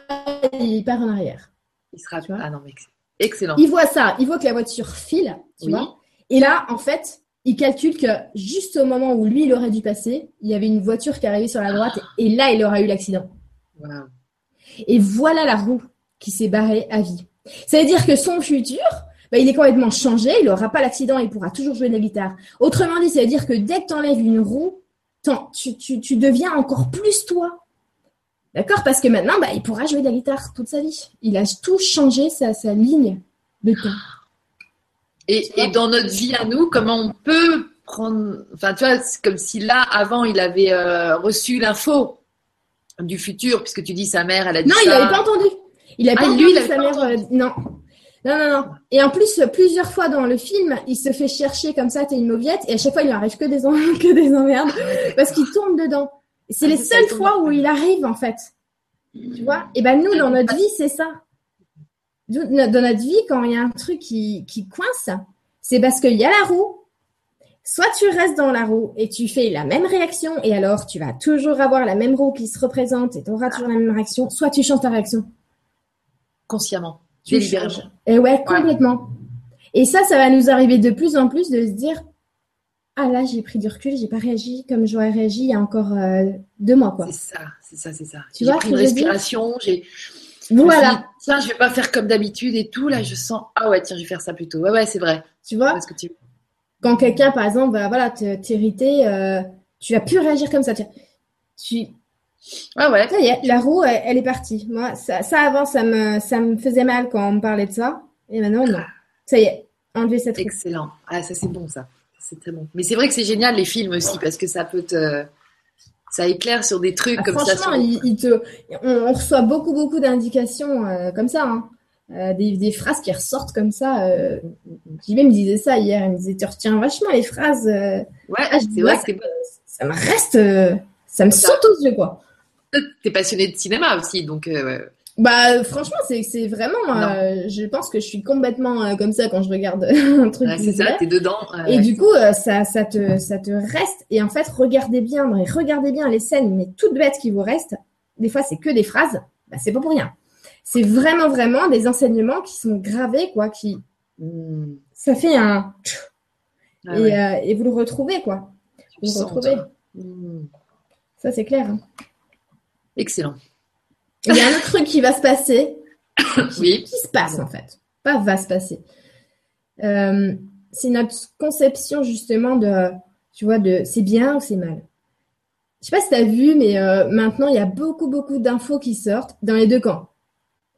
il part en arrière. Il sera, tu vois? Ah non, mais excellent. Il voit ça, il voit que la voiture file, tu vois? Et là, en fait, il calcule que juste au moment où lui, il aurait dû passer, il y avait une voiture qui arrivait sur la droite et là, il aurait eu l'accident. Et voilà la roue qui s'est barrée à vie. Ça veut dire que son futur, bah, il est complètement changé, il n'aura pas l'accident, il pourra toujours jouer de la guitare. Autrement dit, ça veut dire que dès que tu enlèves une roue, tu, tu, deviens encore plus toi. D'accord? Parce que maintenant, bah, il pourra jouer de la guitare toute sa vie. Il a tout changé, sa, sa ligne de temps. Et, et, dans notre vie à nous, comment on peut prendre. Enfin, tu vois, c'est comme si là, avant, il avait euh, reçu l'info du futur, puisque tu dis sa mère, elle a dit. Non, il n'avait pas entendu. Il n'avait ah, pas entendu sa mère. Euh, non. Non, non, non. Et en plus, plusieurs fois dans le film, il se fait chercher comme ça, t'es une mauviette, et à chaque fois, il lui arrive que des, [laughs] que des emmerdes, parce qu'il tombe dedans. C'est ah, les seules fois où il arrive, en fait. Tu vois? Et ben nous, dans notre vie, c'est ça dans notre vie, quand il y a un truc qui, qui coince, c'est parce qu'il y a la roue. Soit tu restes dans la roue et tu fais la même réaction et alors tu vas toujours avoir la même roue qui se représente et tu auras toujours la même réaction. Soit tu changes ta réaction. Consciemment. Tu changes. Et ouais, complètement. Et ça, ça va nous arriver de plus en plus de se dire ah là j'ai pris du recul, j'ai pas réagi comme j'aurais réagi il y a encore euh, deux mois quoi. C'est ça, c'est ça, c'est ça. Tu j'ai pris une respiration, j'ai voilà. tiens, je vais pas faire comme d'habitude et tout. Là, je sens, ah ouais, tiens, je vais faire ça plutôt. Ouais, ouais, c'est vrai. Tu vois que tu... Quand quelqu'un, par exemple, va voilà, t'irriter, euh, tu vas plus réagir comme ça. Tu, Ah ouais. Ça y est, la roue, elle, elle est partie. Moi, ça, ça avant, ça me, ça me faisait mal quand on me parlait de ça. Et maintenant, non. Ça y est, enlever cette roue. Excellent. Ah, ça c'est bon ça. C'est très bon. Mais c'est vrai que c'est génial les films aussi parce que ça peut te. Ça éclaire sur des trucs Ah, comme ça. franchement, il, il te, on, on reçoit beaucoup, beaucoup d'indications euh, comme ça. Hein. Euh, des, des phrases qui ressortent comme ça. Euh, JB me disait ça hier. Il me disait, tu retiens vachement les phrases. euh, Ouais, Ah, c'est vrai que ça me reste, ça me Ça- saute aux yeux, quoi. T'es passionné de cinéma aussi, donc Bah, franchement, c'est, c'est vraiment, euh, je pense que je suis complètement euh, comme ça quand je regarde [laughs] un truc. ouais, c'est ça, t'es dedans. euh, Et du coup, euh, ça, ça te, ça te reste. Et en fait, regardez bien, mais regardez bien les scènes, mais toutes bêtes qui vous restent. Des fois, c'est que des phrases. Bah, c'est pas pour rien. C'est vraiment, vraiment des enseignements qui sont gravés, quoi, qui, hmm, ça fait un, ah et, ouais, et vous le retrouvez, quoi. Vous le retrouvez. Hmm, Ça, c'est clair. hein. Excellent. Il y a un autre truc qui va se passer. [coughs] Oui. qui se passe en fait, pas va se passer. Euh, c'est notre conception justement de, tu vois, de c'est bien ou c'est mal. Je sais pas si tu as vu, mais euh, maintenant il y a beaucoup beaucoup d'infos qui sortent dans les deux camps.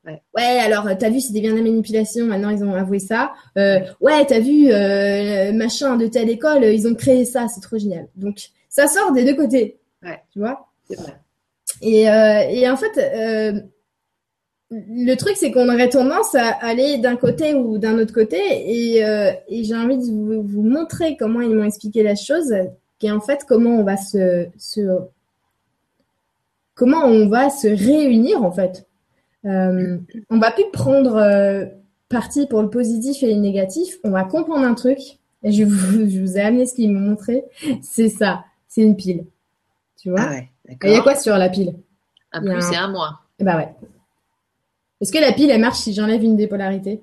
Ouais. Ouais, alors euh, t'as vu, c'était bien de la manipulation. Maintenant ils ont avoué ça. Euh, ouais, t'as vu, machin de telle école, ils ont créé ça, c'est trop génial. Donc ça sort des deux côtés. Ouais. Tu vois? C'est vrai. Et, euh, et en fait, euh, le truc, c'est qu'on aurait tendance à aller d'un côté ou d'un autre côté. Et, euh, j'ai envie de vous, montrer comment ils m'ont expliqué la chose, qui en fait comment on va se, se comment on va se réunir en fait. Euh, on va plus prendre parti pour le positif et le négatif. On va comprendre un truc. Et je vous, ai amené ce qu'ils m'ont montré. C'est ça. C'est une pile. Tu vois? Ah il y a quoi sur la pile? Un plus un- et un moins. Eh Bah ouais. Est-ce que la pile, elle marche si j'enlève une des polarités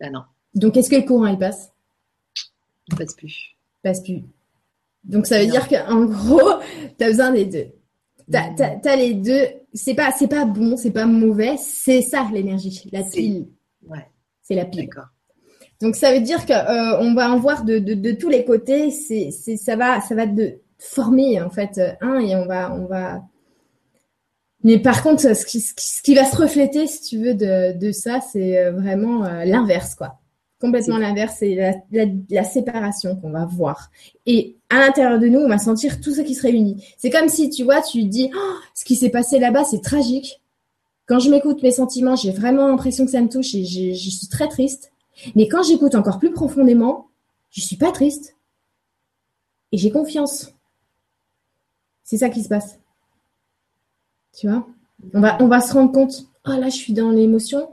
Ah non, Donc, est-ce que le courant, il passe? Il passe plus. Il passe plus. Donc, ça veut Non. dire qu'en gros, [laughs] tu as besoin des deux. T'as, Hmm. t'as- t'as les deux. C'est pas, c'est pas bon, c'est pas mauvais. C'est ça, l'énergie. La pile. Ouais, C'est la pile. d'accord. Donc, ça veut dire qu'on va en voir de, de, de tous les côtés. C'est, c'est, ça va, ça va de former, en fait, un, et on va, on va. Mais par contre, ce qui, ce qui- ce qui va se refléter, si tu veux, de, de ça, c'est euh, vraiment euh, l'inverse, quoi. Complètement l'inverse, c'est la, la, la séparation qu'on va voir. Et à l'intérieur de nous, on va sentir tout ça qui se réunit. C'est comme si, tu vois, tu dis, Oh, ce qui s'est passé là-bas, c'est tragique. Quand je m'écoute mes sentiments, j'ai vraiment l'impression que ça me touche et j'ai- je suis très triste. Mais quand j'écoute encore plus profondément, je suis pas triste. Et j'ai confiance. C'est ça qui se passe. Tu vois? On va, on va se rendre compte. Oh là, je suis dans l'émotion.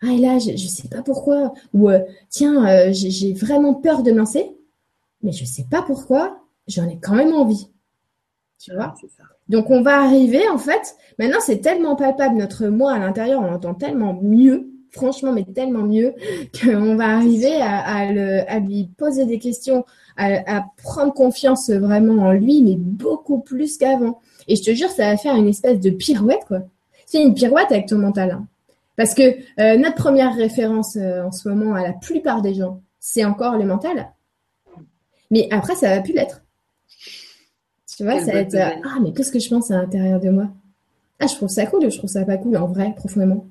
Ah, et là, je, je sais pas pourquoi. Ou euh, tiens, euh, j'ai vraiment peur de me lancer. Mais je sais pas pourquoi. J'en ai quand même envie. Tu vois? Ça. donc on va arriver en fait. Maintenant c'est tellement palpable notre moi à l'intérieur, on l'entend tellement mieux, franchement mais tellement mieux [laughs] qu'on va arriver à, à le- à lui poser des questions, à, à prendre confiance vraiment en lui, mais beaucoup plus qu'avant. Et je te jure, ça va faire une espèce de pirouette quoi. C'est une pirouette avec ton mental. hein. Parce que euh, notre première référence euh, en ce moment à la plupart des gens, c'est encore le mental. Mais après ça va plus l'être. Tu vois, ça va être euh, ah mais qu'est-ce que je pense à l'intérieur de moi? Ah je trouve ça cool ou je trouve ça pas cool en vrai profondément.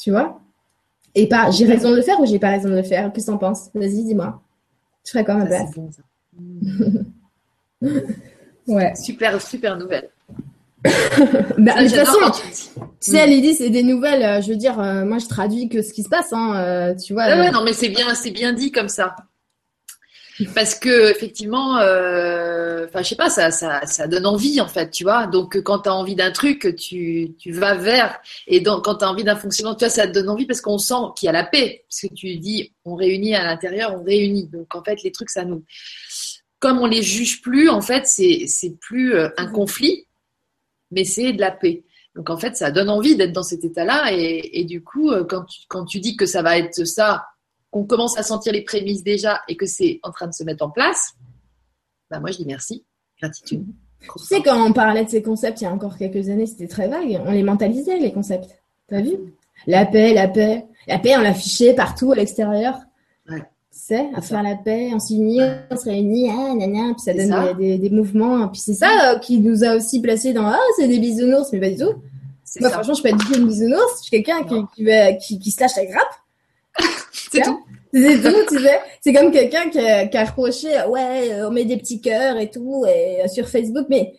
Tu vois? Et pas j'ai raison de le faire ou j'ai pas raison de le faire? Qu'est-ce que t'en penses? Vas-y dis-moi. Je ferais quoi à ma place c'est bon, ça. [laughs] Ouais. Super, super nouvelle. [laughs] Bah, Ça, de toute façon, tu tu sais, Lydie, c'est des nouvelles. euh, je veux dire, euh, moi, je traduis que ce qui se passe. Hein, euh, tu vois. Ouais, euh, non, mais c'est bien, c'est bien dit comme ça. Parce que effectivement, euh, enfin, je sais pas, ça, ça, ça donne envie en fait, tu vois. Donc, quand tu as envie d'un truc, tu, tu vas vers. Et donc, quand tu as envie d'un fonctionnement, tu vois, ça te donne envie parce qu'on sent qu'il y a la paix. Parce que tu dis, on réunit à l'intérieur, on réunit. Donc, en fait, les trucs, ça nous. Comme on les juge plus, en fait, c'est, c'est plus euh, un conflit, mais c'est de la paix. Donc, en fait, ça donne envie d'être dans cet état-là. Et, et du coup, euh, quand tu, quand tu dis que ça va être ça, qu'on commence à sentir les prémices déjà et que c'est en train de se mettre en place, bah moi je dis merci, gratitude. Tu sais, quand on parlait de ces concepts il y a encore quelques années, c'était très vague. On les mentalisait, les concepts. T'as vu? La paix, la paix. La paix, on l'affichait partout à l'extérieur. Ouais. sais, à faire la paix, on s'unit, on se réunit, ah, nana, puis ça donne Des, des, mouvements. Puis c'est ça euh, qui nous a aussi placés dans ah, c'est des bisounours, mais pas du tout. Moi, franchement, je peux être du tout une bisounours. Je suis quelqu'un qui, qui, qui, se lâche la grappe. C'est tout. C'est tout, tu sais. C'est comme quelqu'un qui, a, qui a reproché, ouais, on met des petits cœurs et tout, et, euh, sur Facebook, mais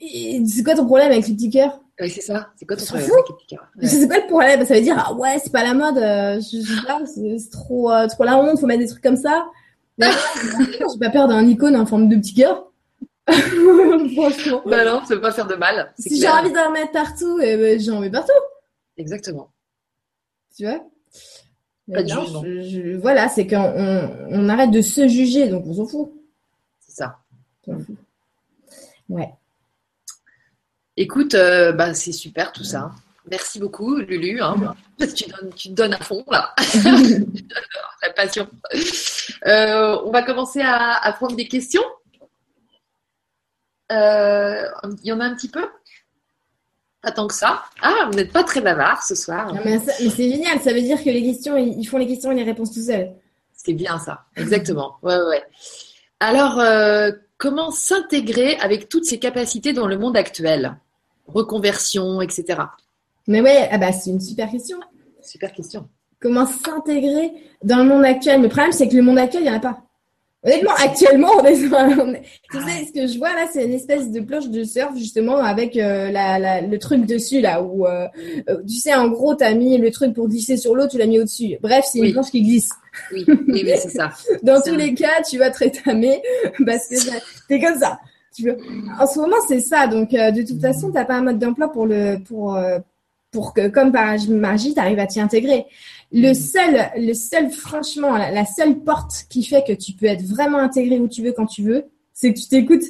c'est quoi ton problème avec les petits cœurs? Oui, c'est ça. C'est quoi ton problème C'est quoi le problème Ça veut dire, ah ouais, c'est pas la mode, euh, je, je, c'est trop, euh, trop la honte, faut mettre des trucs comme ça. [laughs] [laughs] J'ai pas peur d'un icône en forme de petit cœur. [laughs] Franchement. Bah non, ça veut pas faire de mal. Si j'ai envie d'en mettre partout, eh ben, j'en mets partout. Exactement. Tu vois? Pas de non, je, Voilà, c'est qu'on on, arrête de se juger, donc on s'en fout. C'est ça. On s'en fout. Ouais. Écoute, euh, bah, c'est super tout ça. Merci beaucoup, Lulu. Hein. [laughs] Tu, donnes, tu te donnes à fond, là. [laughs] [laughs] La passion. Euh, on va commencer à, prendre des questions. Euh, il y en a un petit peu? Pas tant que ça. Ah, vous n'êtes pas très bavard ce soir. mais, c'est génial. Ça veut dire que les questions, ils font les questions et les réponses tout seuls. C'est bien ça. Exactement. [laughs] Ouais, ouais. Alors, comment s'intégrer avec toutes ces capacités dans le monde actuel? Reconversion, etc. Mais ouais, ah bah, c'est une super question. Super question. Comment s'intégrer dans le monde actuel? Le problème, c'est que le monde actuel, il n'y en a pas. Honnêtement, actuellement, on est, tu sais, ce que je vois là, c'est une espèce de planche de surf justement avec euh, la, le truc dessus là, où euh, euh, tu sais, en gros, tu as mis le truc pour glisser sur l'eau, tu l'as mis au-dessus. Bref, c'est une planche qui glisse. Oui, oui, c'est ça. [laughs] Dans tous les cas, tu vas te rétamer parce que t'es comme ça. En ce moment, c'est ça. Donc, euh, de toute façon, tu n'as pas un mode d'emploi pour le pour euh, pour que, comme par magie, tu arrives à t'y intégrer. Le mm. seul, le seul, franchement, la, seule porte qui fait que tu peux être vraiment intégré où tu veux quand tu veux, c'est que tu t'écoutes,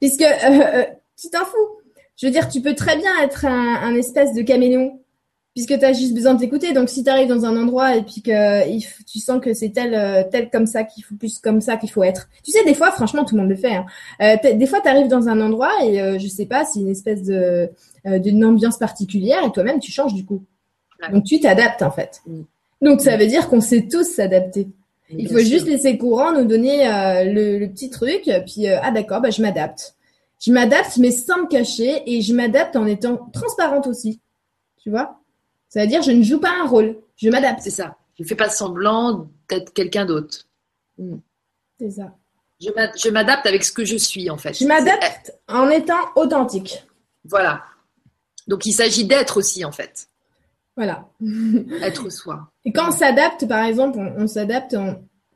puisque euh, tu t'en fous. Je veux dire, tu peux très bien être un, un espèce de caméléon puisque tu as juste besoin de t'écouter. Donc, si tu arrives dans un endroit et puis que tu sens que c'est tel, euh, tel comme ça qu'il faut plus comme ça qu'il faut être. Tu sais, des fois, franchement, tout le monde le fait. Hein. Euh, des fois, tu arrives dans un endroit et euh, je sais pas, c'est une espèce de d'une ambiance particulière et toi-même, tu changes du coup. Donc, tu t'adaptes en fait. Mm. Donc, ça veut dire qu'on sait tous s'adapter. Il faut juste laisser courant nous donner le, le, petit truc, puis ah d'accord, bah, je m'adapte. Je m'adapte, mais sans me cacher, et je m'adapte en étant transparente aussi. Tu vois? Ça veut dire je ne joue pas un rôle, je m'adapte. C'est ça. Je ne fais pas semblant d'être quelqu'un d'autre. Hmm. C'est ça. Je m'adapte avec ce que je suis en fait. Je m'adapte en étant authentique. Voilà. Donc il s'agit d'être aussi en fait. Voilà. être soi. Et quand on s'adapte, par exemple, on, s'adapte.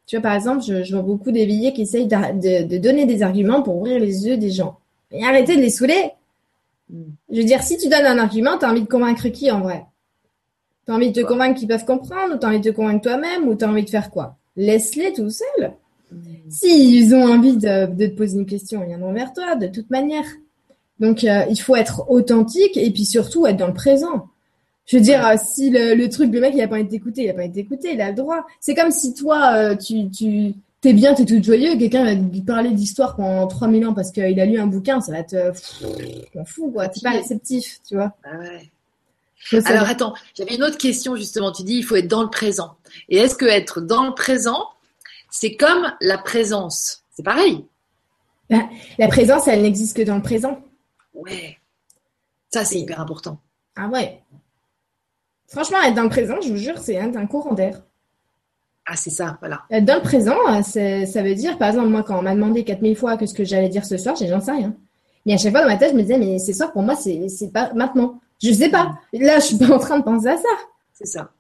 Tu vois, par exemple, je, vois beaucoup d'éveillés qui essayent de, donner des arguments pour ouvrir les yeux des gens. Et arrêtez de les saouler. Hmm. Je veux dire, si tu donnes un argument, tu as envie de convaincre qui en vrai? T'as envie de te convaincre qu'ils peuvent comprendre, ou t'as envie de te convaincre toi-même, ou t'as envie de faire quoi? Laisse-les tout seuls. Mm. S'ils ont envie de, te poser une question, ils viendront vers toi, de toute manière. Donc, euh, il faut être authentique et puis surtout être dans le présent. Je veux dire, si le, truc, le mec, il a pas envie de t'écouter, il a pas envie de t'écouter, il a le droit. C'est comme si toi, euh, tu, tu t'es bien, t'es tout joyeux, quelqu'un va te parler d'histoire pendant 3000 ans parce qu'il a lu un bouquin, ça va te... T'en fous, quoi. T'es pas réceptif, tu vois. Ah ouais. Alors attends, j'avais une autre question justement. Tu dis il faut être dans le présent. Et est-ce que être dans le présent, c'est comme la présence? C'est pareil. Bah, la présence, elle n'existe que dans le présent. Ouais. Ça, c'est hyper important. Ah ouais. Franchement, être dans le présent, je vous jure, c'est un, courant d'air. Ah, c'est ça, voilà. Être dans le présent, ça veut dire, par exemple, moi, quand on m'a demandé 4000 fois que ce que j'allais dire ce soir, j'ai j'en sais rien. Mais à chaque fois dans ma tête, je me disais, mais ce soir, pour moi, c'est pas maintenant. Je sais pas. Là, je suis pas [laughs] en train de penser à ça. C'est ça.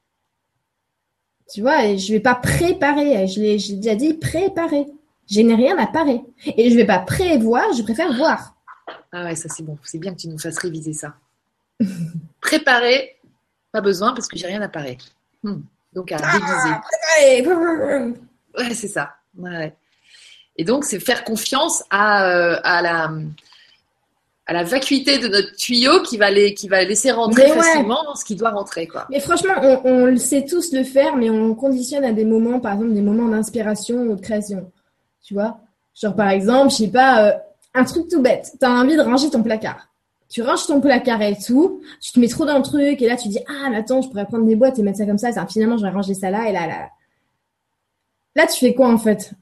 Tu vois, et je vais pas préparer. Je l'ai, déjà dit préparer. Je n'ai rien à parer. Et je vais pas prévoir, je préfère voir. Ah ouais, ça c'est bon. C'est bien que tu nous fasses réviser ça. [laughs] préparer, pas besoin parce que j'ai rien à parer. Hmm. Donc à ah, réviser. Ouais, c'est ça. Ouais. Et donc, c'est faire confiance à, euh, à la à la vacuité de notre tuyau qui va, les, qui va laisser rentrer facilement ce qui doit rentrer. Quoi. Mais franchement, on, on le sait tous le faire, mais on conditionne à des moments, par exemple, des moments d'inspiration ou de création. Tu vois? Genre, par exemple, je sais pas, euh, un truc tout bête. Tu as envie de ranger ton placard. Tu ranges ton placard et tout, tu te mets trop dans le truc, et là, tu dis, ah, mais attends, je pourrais prendre des boîtes et mettre ça comme ça, finalement, je vais ranger ça là et là, là. là, tu fais quoi en fait?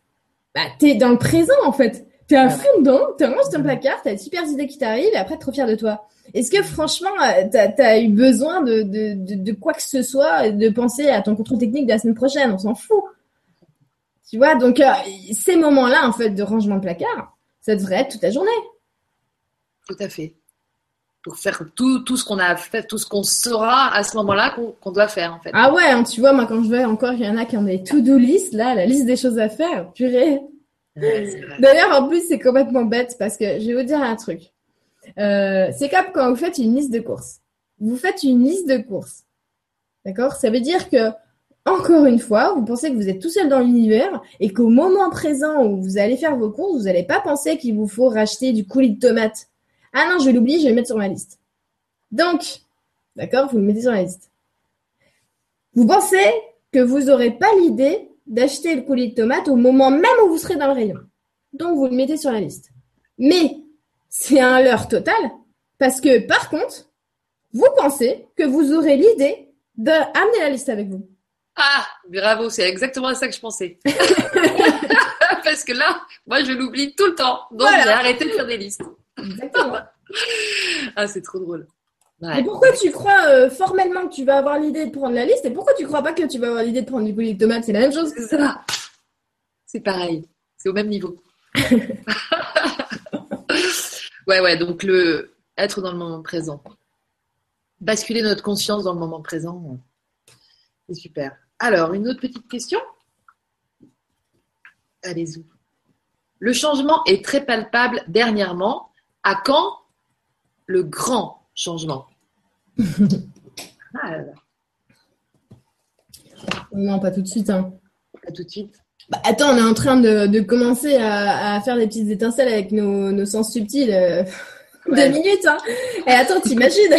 Bah, t'es dans le présent en fait. T'es à fond dedans, ranges ton placard, t'as des super idées qui t'arrivent et après t'es trop fier de toi. Est-ce que franchement, euh, t'as as eu besoin de, de, de, de, quoi que ce soit, de penser à ton contrôle technique de la semaine prochaine? On s'en fout. Tu vois, donc euh, ces moments-là, en fait, de rangement de placard, ça devrait être toute la journée. Tout à fait. Pour faire tout, tout ce qu'on a fait, tout ce qu'on saura à ce moment-là qu'on doit faire, en fait. Ah ouais, hein, tu vois, moi, quand je vais encore, il y en a qui ont des to-do list, là, la liste des choses à faire, purée. D'ailleurs, en plus, c'est complètement bête parce que je vais vous dire un truc. Euh, c'est comme quand vous faites une liste de courses. Vous faites une liste de courses. D'accord? Ça veut dire que, encore une fois, vous pensez que vous êtes tout seul dans l'univers et qu'au moment présent où vous allez faire vos courses, vous n'allez pas penser qu'il vous faut racheter du coulis de tomates. Ah non, je l'oublie, je vais le mettre sur ma liste. Donc, d'accord, vous le mettez sur la liste. Vous pensez que vous n'aurez pas l'idée d'acheter le coulis de tomates au moment même où vous serez dans le rayon. Donc, vous le mettez sur la liste. Mais, c'est un leurre total parce que, par contre, vous pensez que vous aurez l'idée d'amener la liste avec vous. Ah, bravo, c'est exactement ça que je pensais. [laughs] [laughs] parce que là, moi, je l'oublie tout le temps. Donc, j'ai arrêté de faire des listes. Exactement. [laughs] ah, c'est trop drôle. Et pourquoi tu crois euh, formellement que tu vas avoir l'idée de prendre la liste et pourquoi tu crois pas que tu vas avoir l'idée de prendre du coulis de tomates C'est la même chose. C'est ça. C'est pareil. C'est au même niveau. [laughs] ouais, ouais. Donc le être dans le moment présent, basculer notre conscience dans le moment présent, c'est super. Alors une autre petite question? Allez-y. Le changement est très palpable dernièrement. À quand le grand changement. ah Non, pas tout de suite. Hein. Pas tout de suite. Bah, attends, on est en train de, commencer à, faire des petites étincelles avec nos, sens subtils. Euh, [laughs] deux minutes. Hein. Et attends, t'imagines?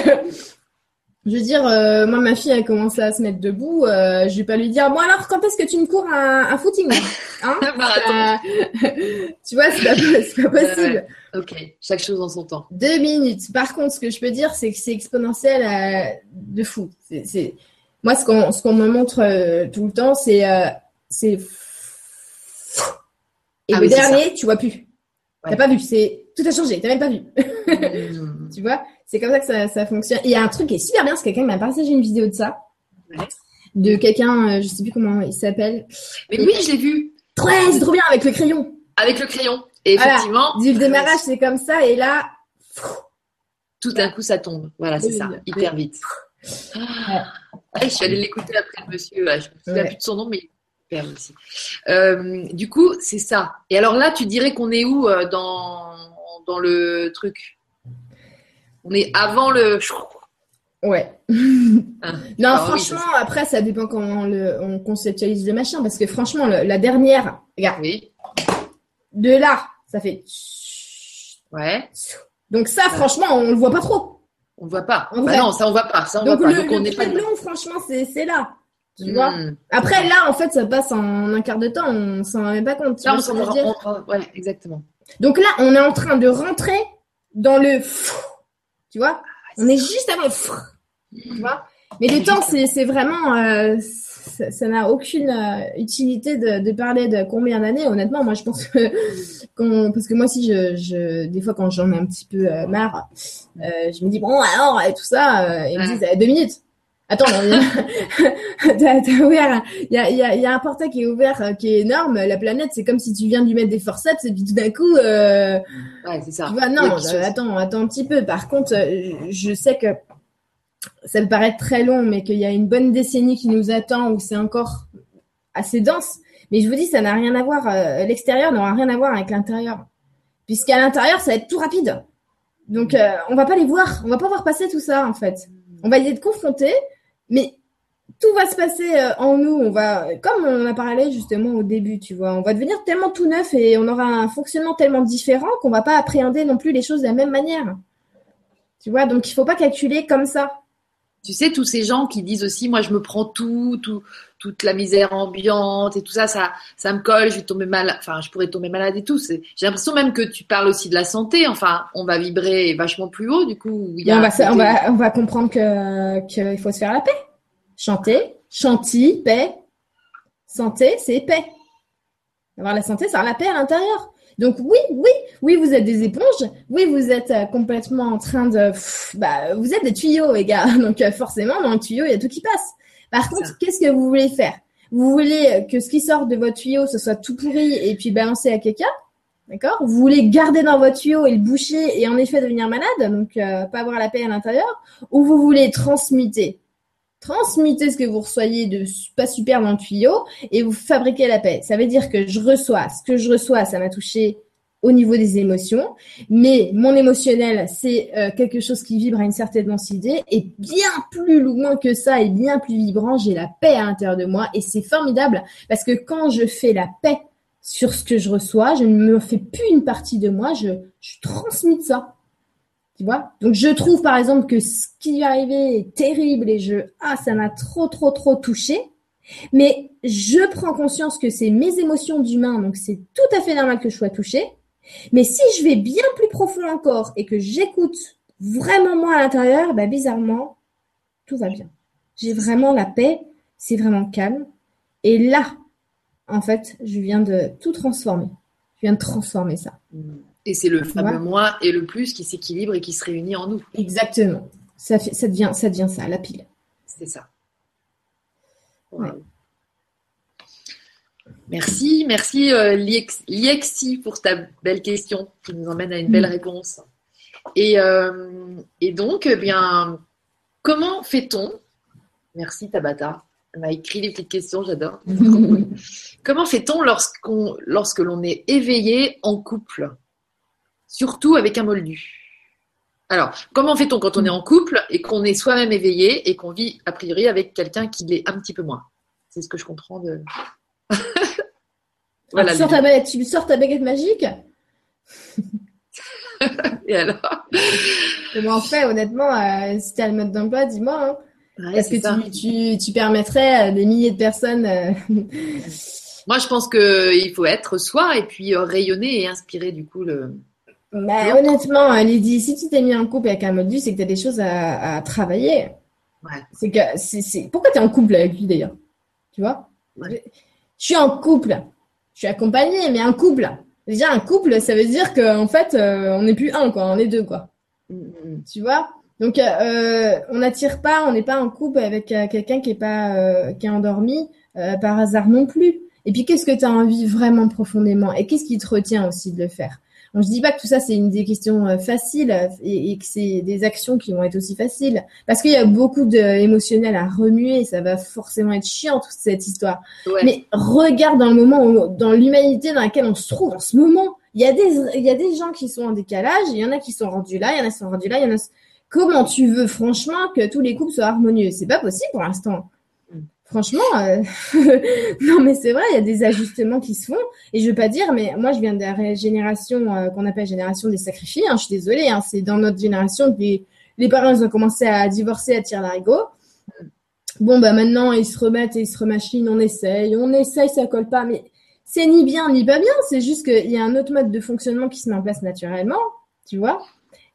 Je veux dire, euh, moi, ma fille a commencé à se mettre debout. Euh, je vais pas lui dire, bon alors, quand est-ce que tu me cours un, footing hein [laughs] [laughs] Tu vois, c'est pas, pas, possible. Ok, chaque chose en son temps. Deux minutes. Par contre, ce que je peux dire, c'est que c'est exponentiel euh, de fou. C'est, Moi, ce qu'on, ce qu'on me montre euh, tout le temps, c'est, euh, c'est. Et ah le dernier, tu vois plus. T'as pas vu. C'est tout a changé. T'as même pas vu. Mmh. [laughs] tu vois C'est comme ça que ça, ça fonctionne. il y a un truc qui est super bien. C'est quelqu'un m'a partagé une vidéo de ça. De quelqu'un, je sais plus comment il s'appelle. Mais oui, je l'ai vu. C'est trop bien avec le crayon. Avec le crayon. Et effectivement. Du démarrage, c'est comme ça, et là. Tout d'un coup, ça tombe. Voilà, c'est ça, hyper vite. Ah, je suis allée l'écouter après le monsieur. Je ne me souviens plus de son nom, mais hyper aussi. Euh, du coup, c'est ça. Et alors là, tu dirais qu'on est où euh, dans, dans le truc? On est avant le. Ouais. [laughs] Ah. non, franchement, après, ça dépend comment on, conceptualise le machin. Parce que franchement, la dernière, regarde. Oui. De là, ça fait. Ouais. Donc ça, franchement, on le voit pas trop. On le voit pas. bah non, ça on voit pas. Ça, on Donc, voit pas. Le, Donc on n'est pas blanc, franchement, c'est là. Tu vois hmm. Après, là, en fait, ça passe en un quart de temps. On s'en rend même pas compte. Là, on s'en rend Ouais, exactement. Donc là, on est en train de rentrer dans le. Tu vois On est juste avant. Tu vois? Mais le temps, c'est vraiment. Euh, ça n'a aucune euh, utilité de, parler de combien d'années. Honnêtement, moi, je pense que [laughs] parce que moi aussi, je, des fois, quand j'en ai un petit peu euh, marre, euh, je me dis bon alors et tout ça, ils me disent deux minutes. Attends, t'as ouvert, il y a, [laughs] y, y a, un portail qui est ouvert, qui est énorme. La planète, c'est comme si tu viens de lui mettre des forceps et puis tout d'un coup, ouais, c'est ça. Tu vois, non, attends, attends un petit peu. Par contre, je sais que ça me paraît très long, mais qu'il y a une bonne décennie qui nous attend où c'est encore assez dense. Mais je vous dis, ça n'a rien à voir. Euh, l'extérieur n'aura rien à voir avec l'intérieur, puisqu'à l'intérieur, ça va être tout rapide. Donc, euh, on va pas les voir, on va pas voir passer tout ça en fait. On va y être confronté, mais tout va se passer euh, en nous. On va, comme on a parlé justement au début, tu vois, on va devenir tellement tout neuf et on aura un fonctionnement tellement différent qu'on va pas appréhender non plus les choses de la même manière. Tu vois, donc il faut pas calculer comme ça. Tu sais, tous ces gens qui disent aussi, moi, je me prends tout, tout toute la misère ambiante et tout ça, ça, ça me colle, je vais tomber malade, enfin, je pourrais tomber malade et tout. J'ai l'impression même que tu parles aussi de la santé. Enfin, on va vibrer vachement plus haut, du coup. Il y a on, va, on, va, on va comprendre que qu'il faut se faire la paix. Chanter, chantilly, paix. Santé, c'est paix. Avoir la santé, c'est avoir la paix à l'intérieur. Donc oui, oui, oui, vous êtes des éponges. Oui, vous êtes euh, complètement en train de, bah, vous êtes des tuyaux, les gars. [laughs] Donc euh, forcément, dans le tuyau, il y a tout qui passe. Par contre, qu'est-ce que vous voulez faire? Vous voulez que ce qui sort de votre tuyau, ce soit tout pourri et puis balancer à quelqu'un D'accord? Vous voulez garder dans votre tuyau et le boucher et en effet devenir malade, donc euh, pas avoir la paix à l'intérieur, ou vous voulez transmuter transmuter ce que vous reçoyez de pas super dans le tuyau et vous fabriquez la paix. Ça veut dire que je reçois, ce que je reçois, ça m'a touché au niveau des émotions, mais mon émotionnel, c'est euh, quelque chose qui vibre à une certaine densité et bien plus loin que ça et bien plus vibrant, j'ai la paix à l'intérieur de moi et c'est formidable parce que quand je fais la paix sur ce que je reçois, je ne me fais plus une partie de moi, je, je transmute ça. Tu vois? Donc je trouve par exemple que ce qui est arrivé est terrible et je ah ça m'a trop trop trop touché. Mais je prends conscience que c'est mes émotions d'humain, donc c'est tout à fait normal que je sois touchée. Mais si je vais bien plus profond encore et que j'écoute vraiment moi à l'intérieur, bah bizarrement, tout va bien. J'ai vraiment la paix, c'est vraiment calme. Et là, en fait, je viens de tout transformer. Je viens de transformer ça. Et c'est le fameux moi et le plus qui s'équilibre et qui se réunit en nous. Exactement. Ça, fait, ça, devient, ça devient ça, la pile. C'est ça. Merci, merci euh, Liexi pour ta belle question qui nous emmène à une belle mm. réponse. Et, euh, et donc, eh bien, comment fait-on? Merci Tabata. Elle m'a écrit des petites questions, j'adore. [laughs] comment fait-on lorsqu'on, lorsque l'on est éveillé en couple? Surtout avec un moldu. Alors, comment fait-on quand on est en couple et qu'on est soi-même éveillé et qu'on vit a priori avec quelqu'un qui l'est un petit peu moins? C'est ce que je comprends de. Voilà. Tu sors, ta baguette, tu sors ta baguette magique [laughs] Et alors [laughs] Comment on fait, honnêtement euh, Si tu as le mode d'emploi, dis-moi. Hein. Est-ce que tu, permettrais à des milliers de personnes euh, [laughs] Moi, je pense qu'il faut être soi et puis euh, rayonner et inspirer du coup le, bah, honnêtement, Lydie, si tu t'es mis en couple avec un modus, c'est que tu as des choses à, travailler. Ouais. C'est que c'est, Pourquoi tu es en couple avec lui d'ailleurs? Tu vois? Je suis en couple. Je suis accompagnée, mais un couple. Déjà, un couple, ça veut dire qu'en fait, euh, on n'est plus un, quoi. On est deux, quoi. Mm, mm. Tu vois? Donc, euh, on n'attire pas, on n'est pas en couple avec euh, quelqu'un qui est pas qui est endormi par hasard non plus. Et puis, qu'est-ce que tu as envie vraiment profondément? Et qu'est-ce qui te retient aussi de le faire? Je dis pas que tout ça c'est une des questions euh, faciles et, que c'est des actions qui vont être aussi faciles parce qu'il y a beaucoup d'émotionnel à remuer, ça va forcément être chiant toute cette histoire. Mais regarde dans le moment, dans l'humanité dans laquelle on se trouve en ce moment, il y a des il y a des gens qui sont en décalage, il y en a qui sont rendus là, il y en a qui sont rendus là, il y en a Comment tu veux franchement que tous les couples soient harmonieux? C'est pas possible pour l'instant. Franchement, euh, [laughs] non mais c'est vrai, il y a des ajustements qui se font. Et je veux pas dire, mais moi je viens de la génération euh, qu'on appelle génération des sacrifiés. Hein, je suis désolée, hein, c'est dans notre génération que les, parents ont commencé à divorcer, à tirer l'arigot. Bon bah maintenant ils se remettent et ils se remachinent, on essaye, on essaye, ça colle pas, mais c'est ni bien ni pas bien. C'est juste qu'il y a un autre mode de fonctionnement qui se met en place naturellement, tu vois.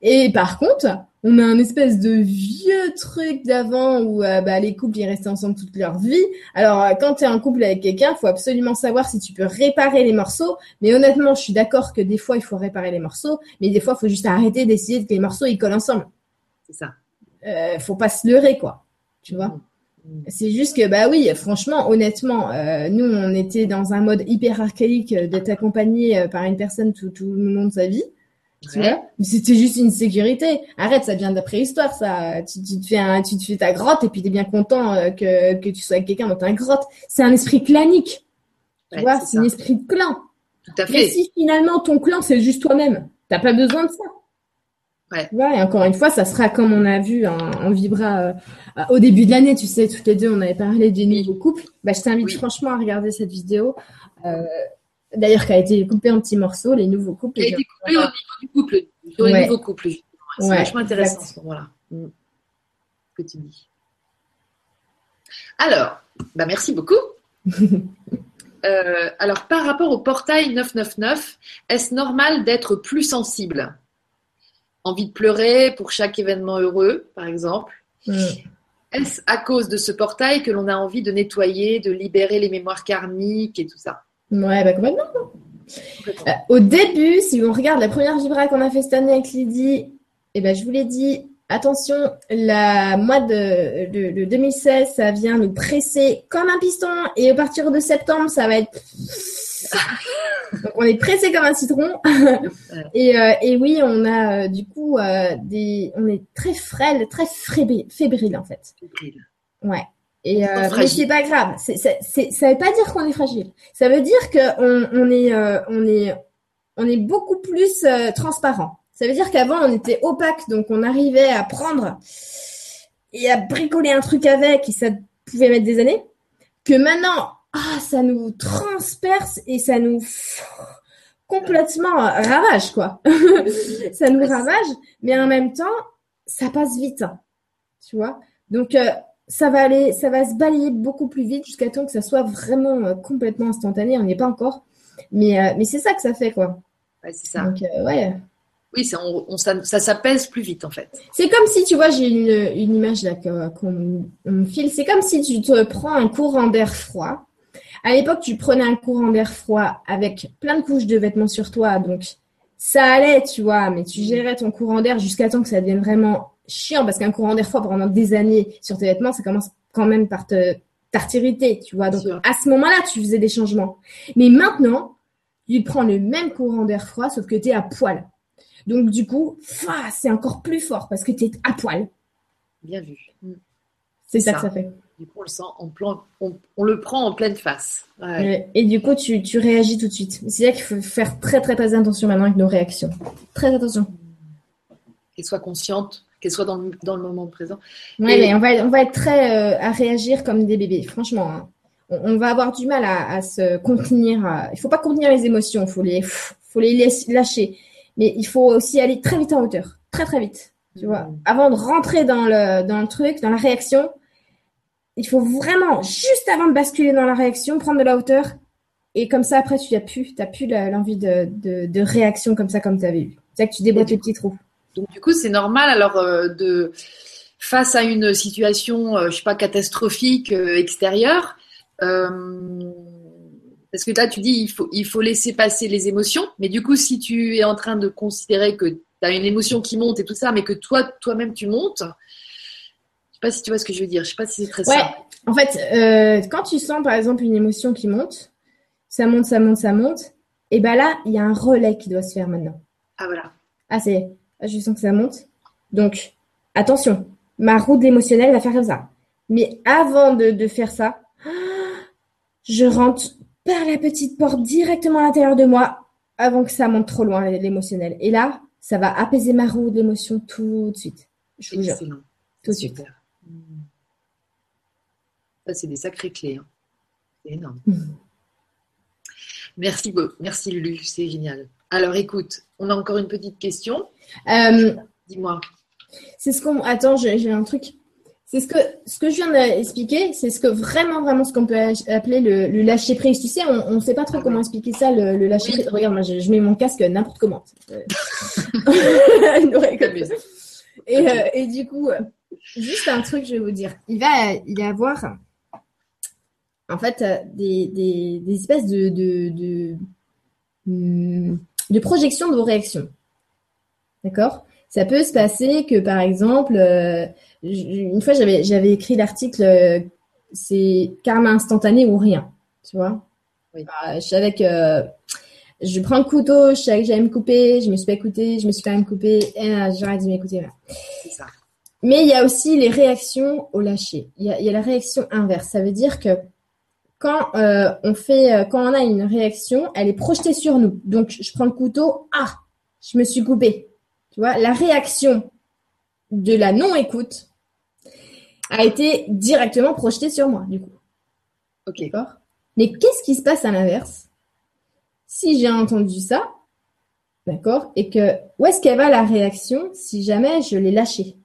Et par contre, on a un espèce de vieux truc d'avant où euh, bah, les couples ils restaient ensemble toute leur vie. Alors euh, quand tu es en couple avec quelqu'un, il faut absolument savoir si tu peux réparer les morceaux. Mais honnêtement, je suis d'accord que des fois il faut réparer les morceaux, mais des fois il faut juste arrêter d'essayer que les morceaux ils collent ensemble. C'est ça. Euh, faut pas se leurrer quoi. Tu vois? Mmh. C'est juste que bah oui, franchement, honnêtement, euh, nous on était dans un mode hyper archaïque d'être accompagné par une personne tout, tout le long de sa vie. Mais c'était juste une sécurité. Arrête, ça vient de la préhistoire, ça. Tu, te fais un, tu te fais ta grotte et puis t'es bien content euh, que, que tu sois avec quelqu'un dans ta grotte. C'est un esprit clanique. Tu vois, c'est un esprit de clan. Tout à fait. Mais si finalement ton clan c'est juste toi-même, t'as pas besoin de ça. Ouais. et encore une fois, ça sera comme on a vu en, Vibra euh, au début de l'année, tu sais, toutes les deux, on avait parlé des nouveaux couples. Bah, je t'invite franchement à regarder cette vidéo. Euh, D'ailleurs, qui a été coupé en petits morceaux, les nouveaux couples. Qui a été coupé au niveau du couple, sur les nouveaux couples. C'est vachement intéressant ce moment-là. Mm. Ce que tu dis. Alors, bah merci beaucoup. [laughs] euh, alors, par rapport au portail 999, est-ce normal d'être plus sensible? Envie de pleurer pour chaque événement heureux, par exemple? Mm. Est-ce à cause de ce portail que l'on a envie de nettoyer, de libérer les mémoires karmiques et tout ça? Ouais, bah complètement. Euh, au début, si on regarde la première vibra qu'on a fait cette année avec Lydie, eh ben, je vous l'ai dit, attention, la mois de, de, 2016, ça vient nous presser comme un piston et à partir de septembre, ça va être [laughs] donc on est pressé comme un citron. et, euh, et, oui, on a euh, du coup euh, des, on est très frêle, très fébrile, en fait. Fébrile. Ouais. Et mais c'est pas grave. C'est, c'est, ça veut pas dire qu'on est fragile. Ça veut dire qu'on on est, on est, on est beaucoup plus transparent. Ça veut dire qu'avant on était opaque, donc on arrivait à prendre et à bricoler un truc avec, et ça pouvait mettre des années. Que maintenant, ah, ça nous transperce et ça nous complètement ravage, quoi. [laughs] ça nous ravage, mais en même temps, ça passe vite, hein, tu vois. Donc, euh, ça va aller, ça va se balayer beaucoup plus vite jusqu'à temps que ça soit vraiment euh, complètement instantané. On n'y est pas encore, mais, euh, mais c'est ça que ça fait, quoi. Ouais, c'est ça. Donc, ouais. Oui, ça, on, ça, plus vite en fait. C'est comme si, tu vois, j'ai une, une image là qu'on me file. C'est comme si tu te prends un courant d'air froid à l'époque, tu prenais un courant d'air froid avec plein de couches de vêtements sur toi, donc ça allait, tu vois, mais tu gérais ton courant d'air jusqu'à temps que ça devienne vraiment chiant, parce qu'un courant d'air froid pendant des années sur tes vêtements, ça commence quand même par te t'irriter, tu vois. Donc à ce moment-là, tu faisais des changements. Mais maintenant, tu prends le même courant d'air froid, sauf que tu es à poil. Donc du coup, c'est encore plus fort parce que tu es à poil. Bien vu. C'est ça, que ça fait. Du coup, on le sent plan, on, le prend en pleine face. Et du coup, tu, tu réagis tout de suite. C'est là qu'il faut faire très, très, très attention maintenant avec nos réactions. Très attention. Qu'elle soit consciente, qu'elle soit dans le, dans le moment présent. Oui, mais on va, on va être très euh, à réagir comme des bébés, franchement. Hein. On, va avoir du mal à, se contenir. Il ne faut pas contenir les émotions, il faut les, faut les lâcher. Mais il faut aussi aller très vite en hauteur. Très, très vite. Tu vois, mm. avant de rentrer dans le, dans le truc, dans la réaction, il faut vraiment, juste avant de basculer dans la réaction, prendre de la hauteur. Et comme ça, après, tu n'as plus, plus l'envie de, de, de, réaction comme ça, comme tu avais eu. C'est que tu déboîtes les petits trous. Donc, du coup, c'est normal, alors, euh, de, face à une situation, euh, je sais pas, catastrophique euh, extérieure, parce que là, tu dis, il faut, il faut laisser passer les émotions. Mais du coup, si tu es en train de considérer que tu as une émotion qui monte et tout ça, mais que toi, toi-même, tu montes, pas si tu vois ce que je veux dire. Je sais pas si c'est très ouais. En fait, euh, quand tu sens par exemple une émotion qui monte, ça monte, ça monte, ça monte, et ben là, il y a un relais qui doit se faire maintenant. Ah voilà. Ah c'est, je sens que ça monte. Donc attention, ma route émotionnelle va faire comme ça. Mais avant de, faire ça, [gasps] je rentre par la petite porte directement à l'intérieur de moi avant que ça monte trop loin l'émotionnel. Et là, ça va apaiser ma roue d'émotion tout de suite. Je vous jure. Tout de suite. Ça, c'est des sacrées clés. Hein. C'est énorme. [laughs] Merci, merci Lulu, c'est génial. Alors écoute, on a encore une petite question. Euh, Dis-moi. C'est ce qu'on. Attends, j'ai un truc. C'est ce que, ce que je viens d'expliquer, c'est ce que vraiment, vraiment ce qu'on peut appeler le, lâcher prise. Tu sais, on ne sait pas trop comment expliquer ça, le, lâcher prise. Regarde, moi, je, mets mon casque n'importe comment. [laughs] [laughs] et, euh, et du coup, juste un truc, je vais vous dire. Il va y avoir en fait euh, des, des, espèces de, de, de, hmm, de projection de vos réactions. D'accord? Ça peut se passer que, par exemple, euh, une fois, j'avais, écrit l'article euh, c'est karma instantané ou rien. Tu vois? Oui. je savais que je prends le couteau, je savais que j'allais me couper, je me suis pas écoutée, je me suis quand même coupée, et j'arrête de m'écouter. C'est ça. Mais il y a aussi les réactions au lâcher. Il y, a, il y a la réaction inverse. Ça veut dire que quand euh, on fait, euh, quand on a une réaction, elle est projetée sur nous. Donc, je prends le couteau, ah, je me suis coupée. Tu vois, la réaction de la non-écoute a été directement projetée sur moi, du coup. Ok. D'accord? Mais qu'est-ce qui se passe à l'inverse? Si j'ai entendu ça, d'accord, et que où est-ce qu'elle va la réaction si jamais je l'ai lâchée?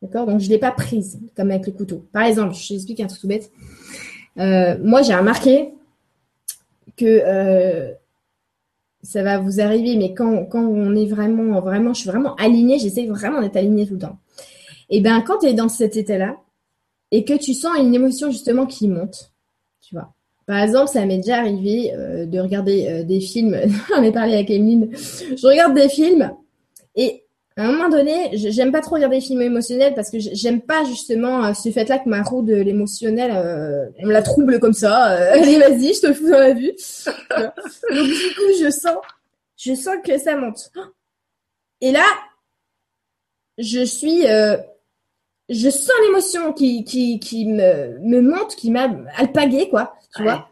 D'accord? Donc, je ne l'ai pas prise, comme avec le couteau. Par exemple, je t'explique un truc tout bête. Euh, moi, j'ai remarqué que euh, ça va vous arriver, mais quand, quand, on est vraiment, vraiment, je suis vraiment alignée, j'essaie vraiment d'être alignée tout le temps. Et bien, quand tu es dans cet état-là et que tu sens une émotion justement qui monte, tu vois, Par exemple, ça m'est déjà arrivé euh, de regarder euh, des films. [laughs] On est parlé avec Emeline. Je regarde des films et à un moment donné, j'aime pas trop regarder des films émotionnels parce que j'aime pas justement euh, ce fait-là que ma roue de l'émotionnel, on me la trouble comme ça. [laughs] allez, vas-y, je te fous dans la vue. Donc du coup, je sens, je sens que ça monte. Et là, je suis je sens l'émotion qui, qui, qui me, me monte, qui m'a alpagué, quoi, tu vois.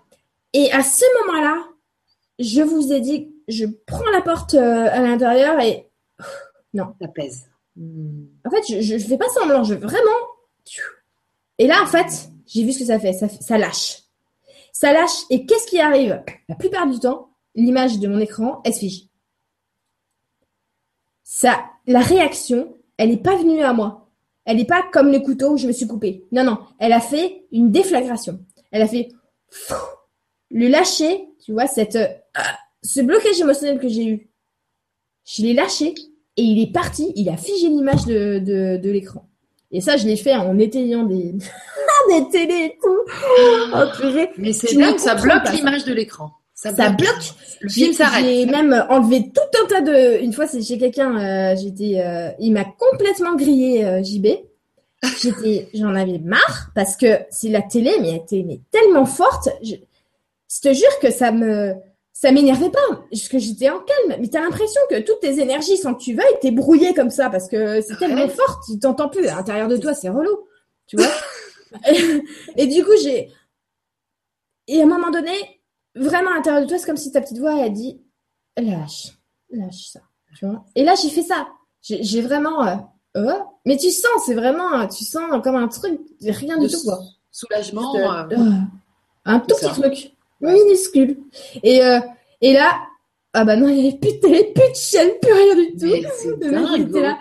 Et à ce moment-là, je vous ai dit, je prends la porte euh, à l'intérieur et non. Ça pèse. En fait, je, je, fais pas semblant, je vraiment. Et là, en fait, j'ai vu ce que ça fait. Ça, ça lâche. Ça lâche. Et qu'est-ce qui arrive? La plupart du temps, l'image de mon écran, elle se fige. Ça, la réaction, elle n'est pas venue à moi. Elle n'est pas comme le couteau où je me suis coupée. Non, non. Elle a fait une déflagration. Elle a fait le lâcher, tu vois, cette, euh, ce blocage émotionnel que j'ai eu. Je l'ai lâché et il est parti. Il a figé l'image de, de, de l'écran. Et ça, je l'ai fait en étayant des, [laughs] des télés et tout. Oh, purée. Mais c'est dingue, ça bloque l'image de l'écran. Ça, bloque. Le film s'arrête. J'ai même enlevé tout un tas de. Une fois, c'est chez quelqu'un. Euh, j'étais. Euh, il m'a complètement grillé euh, JB. J'étais. [laughs] J'en avais marre parce que c'est la télé, mais elle était mais tellement forte. Je, te jure que ça me. Ça m'énervait pas, parce que j'étais en calme. Mais t'as l'impression que toutes tes énergies, sans que tu veuilles, t'es brouillé comme ça parce que c'est tellement fort, tu t'entends plus. À l'intérieur de toi, c'est relou, tu vois. [laughs] et du coup, j'ai. Et à un moment donné, vraiment à l'intérieur de toi, c'est comme si ta petite voix, elle a dit lâche, lâche ça. Tu vois et là, j'ai fait ça. J'ai vraiment. Euh, euh, mais tu sens, c'est vraiment. Tu sens comme un truc, rien du tout, quoi. Soulagement. Euh, un tout petit truc, minuscule. Et, et là, ah bah non, il n'y avait plus de télé, plus de chaîne, plus rien du tout. [laughs] Là.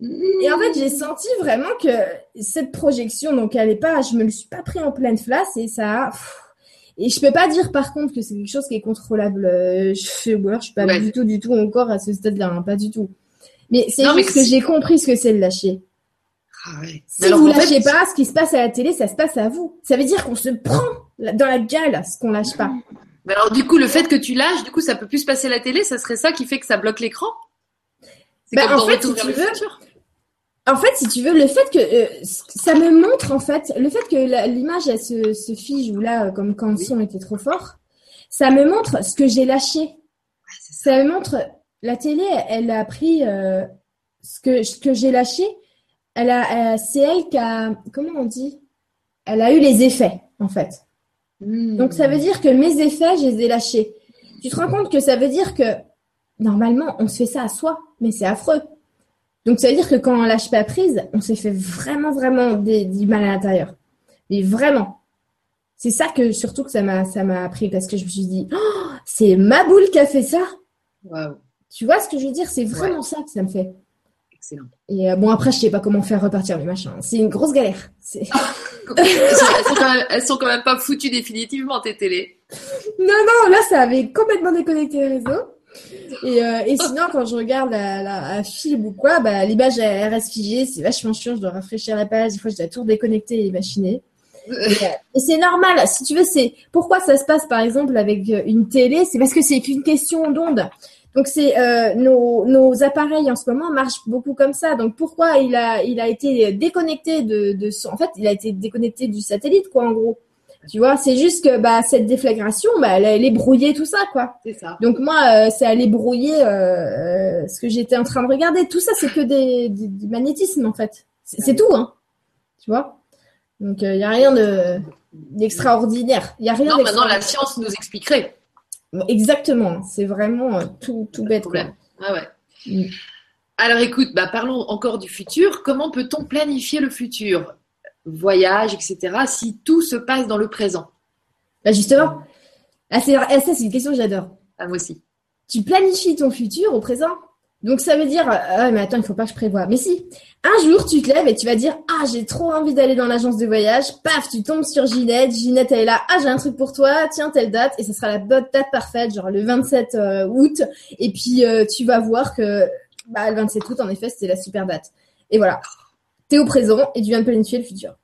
Et en fait, j'ai senti vraiment que cette projection, donc elle est pas, je me le suis pas pris en pleine face et ça a, et je peux pas dire par contre que c'est quelque chose qui est contrôlable. Euh, je fais je suis pas du tout, du tout encore à ce stade-là, hein, pas du tout. Mais c'est juste que j'ai compris ce que c'est le lâcher. Ah ouais. Si vous lâchez pas, ce qui se passe à la télé, ça se passe à vous. Ça veut dire qu'on se prend dans la gueule ce qu'on lâche pas. Mais alors du coup, le fait que tu lâches, du coup, ça peut plus se passer à la télé, ça serait ça qui fait que ça bloque l'écran? Bah, en fait, si tu veux, en fait, si tu veux, le fait que euh, ça me montre en fait, le fait que l'image elle se, se, fige ou là, comme quand le son était trop fort, ça me montre ce que j'ai lâché. ça. me montre la télé, elle a pris euh, ce que ce que j'ai lâché. Elle a, c'est elle qui a, comment on dit, elle a eu les effets en fait. Hmm. Donc ça veut dire que mes effets, je les ai lâchés. Tu te rends compte que ça veut dire que normalement on se fait ça à soi, mais c'est affreux. Donc ça veut dire que quand on lâche pas prise, on s'est fait vraiment vraiment des, du mal à l'intérieur. Mais vraiment. C'est ça que surtout que ça m'a ça m'a appris parce que je me suis dit oh, c'est ma boule qui a fait ça. Tu vois ce que je veux dire? C'est vraiment ça que ça me fait. Excellent. Et euh, bon après je sais pas comment faire repartir les machins. C'est une grosse galère. [laughs] elles, sont quand même, pas foutues définitivement tes télés. Non non là ça avait complètement déconnecté les réseaux. Et, euh, et sinon, quand je regarde la, la, film ou quoi, bah, l'image elle reste figée, c'est vachement chiant, je dois rafraîchir la page, des fois je dois tout déconnecter et machiner. [laughs] Et, et c'est normal, si tu veux, c'est pourquoi ça se passe par exemple avec une télé, c'est parce que c'est qu'une question d'onde. Donc c'est euh, nos, nos appareils en ce moment marchent beaucoup comme ça. Donc pourquoi il a il a été déconnecté de, de son, en fait il a été déconnecté du satellite quoi en gros. Tu vois, c'est juste que bah cette déflagration, bah elle allait brouiller tout ça quoi. C'est ça. Donc moi, euh, ça allait brouiller euh, ce que j'étais en train de regarder. Tout ça, c'est que des, du magnétisme en fait. C'est tout, hein. Tu vois? Donc il euh, y a rien de d'extraordinaire. Il y a rien. Non, maintenant la science nous expliquerait. Exactement. C'est vraiment euh, tout tout bête. Ah ouais. Mm. Alors écoute, bah, parlons encore du futur. Comment peut-on planifier le futur? Voyage, etc., si tout se passe dans le présent? Bah justement, ah, ah, ça c'est une question que j'adore. Ah, moi aussi. Tu planifies ton futur au présent? Donc ça veut dire, ah mais attends, il faut pas que je prévoie. Mais si, un jour tu te lèves et tu vas dire, ah j'ai trop envie d'aller dans l'agence de voyage, paf, tu tombes sur Ginette, Ginette elle est là, ah j'ai un truc pour toi, tiens telle date, et ce sera la bonne date parfaite, genre le 27 euh, août, et puis euh, tu vas voir que bah, le 27 août en effet c'était la super date. Et voilà tu au présent et tu viens de planifier le futur.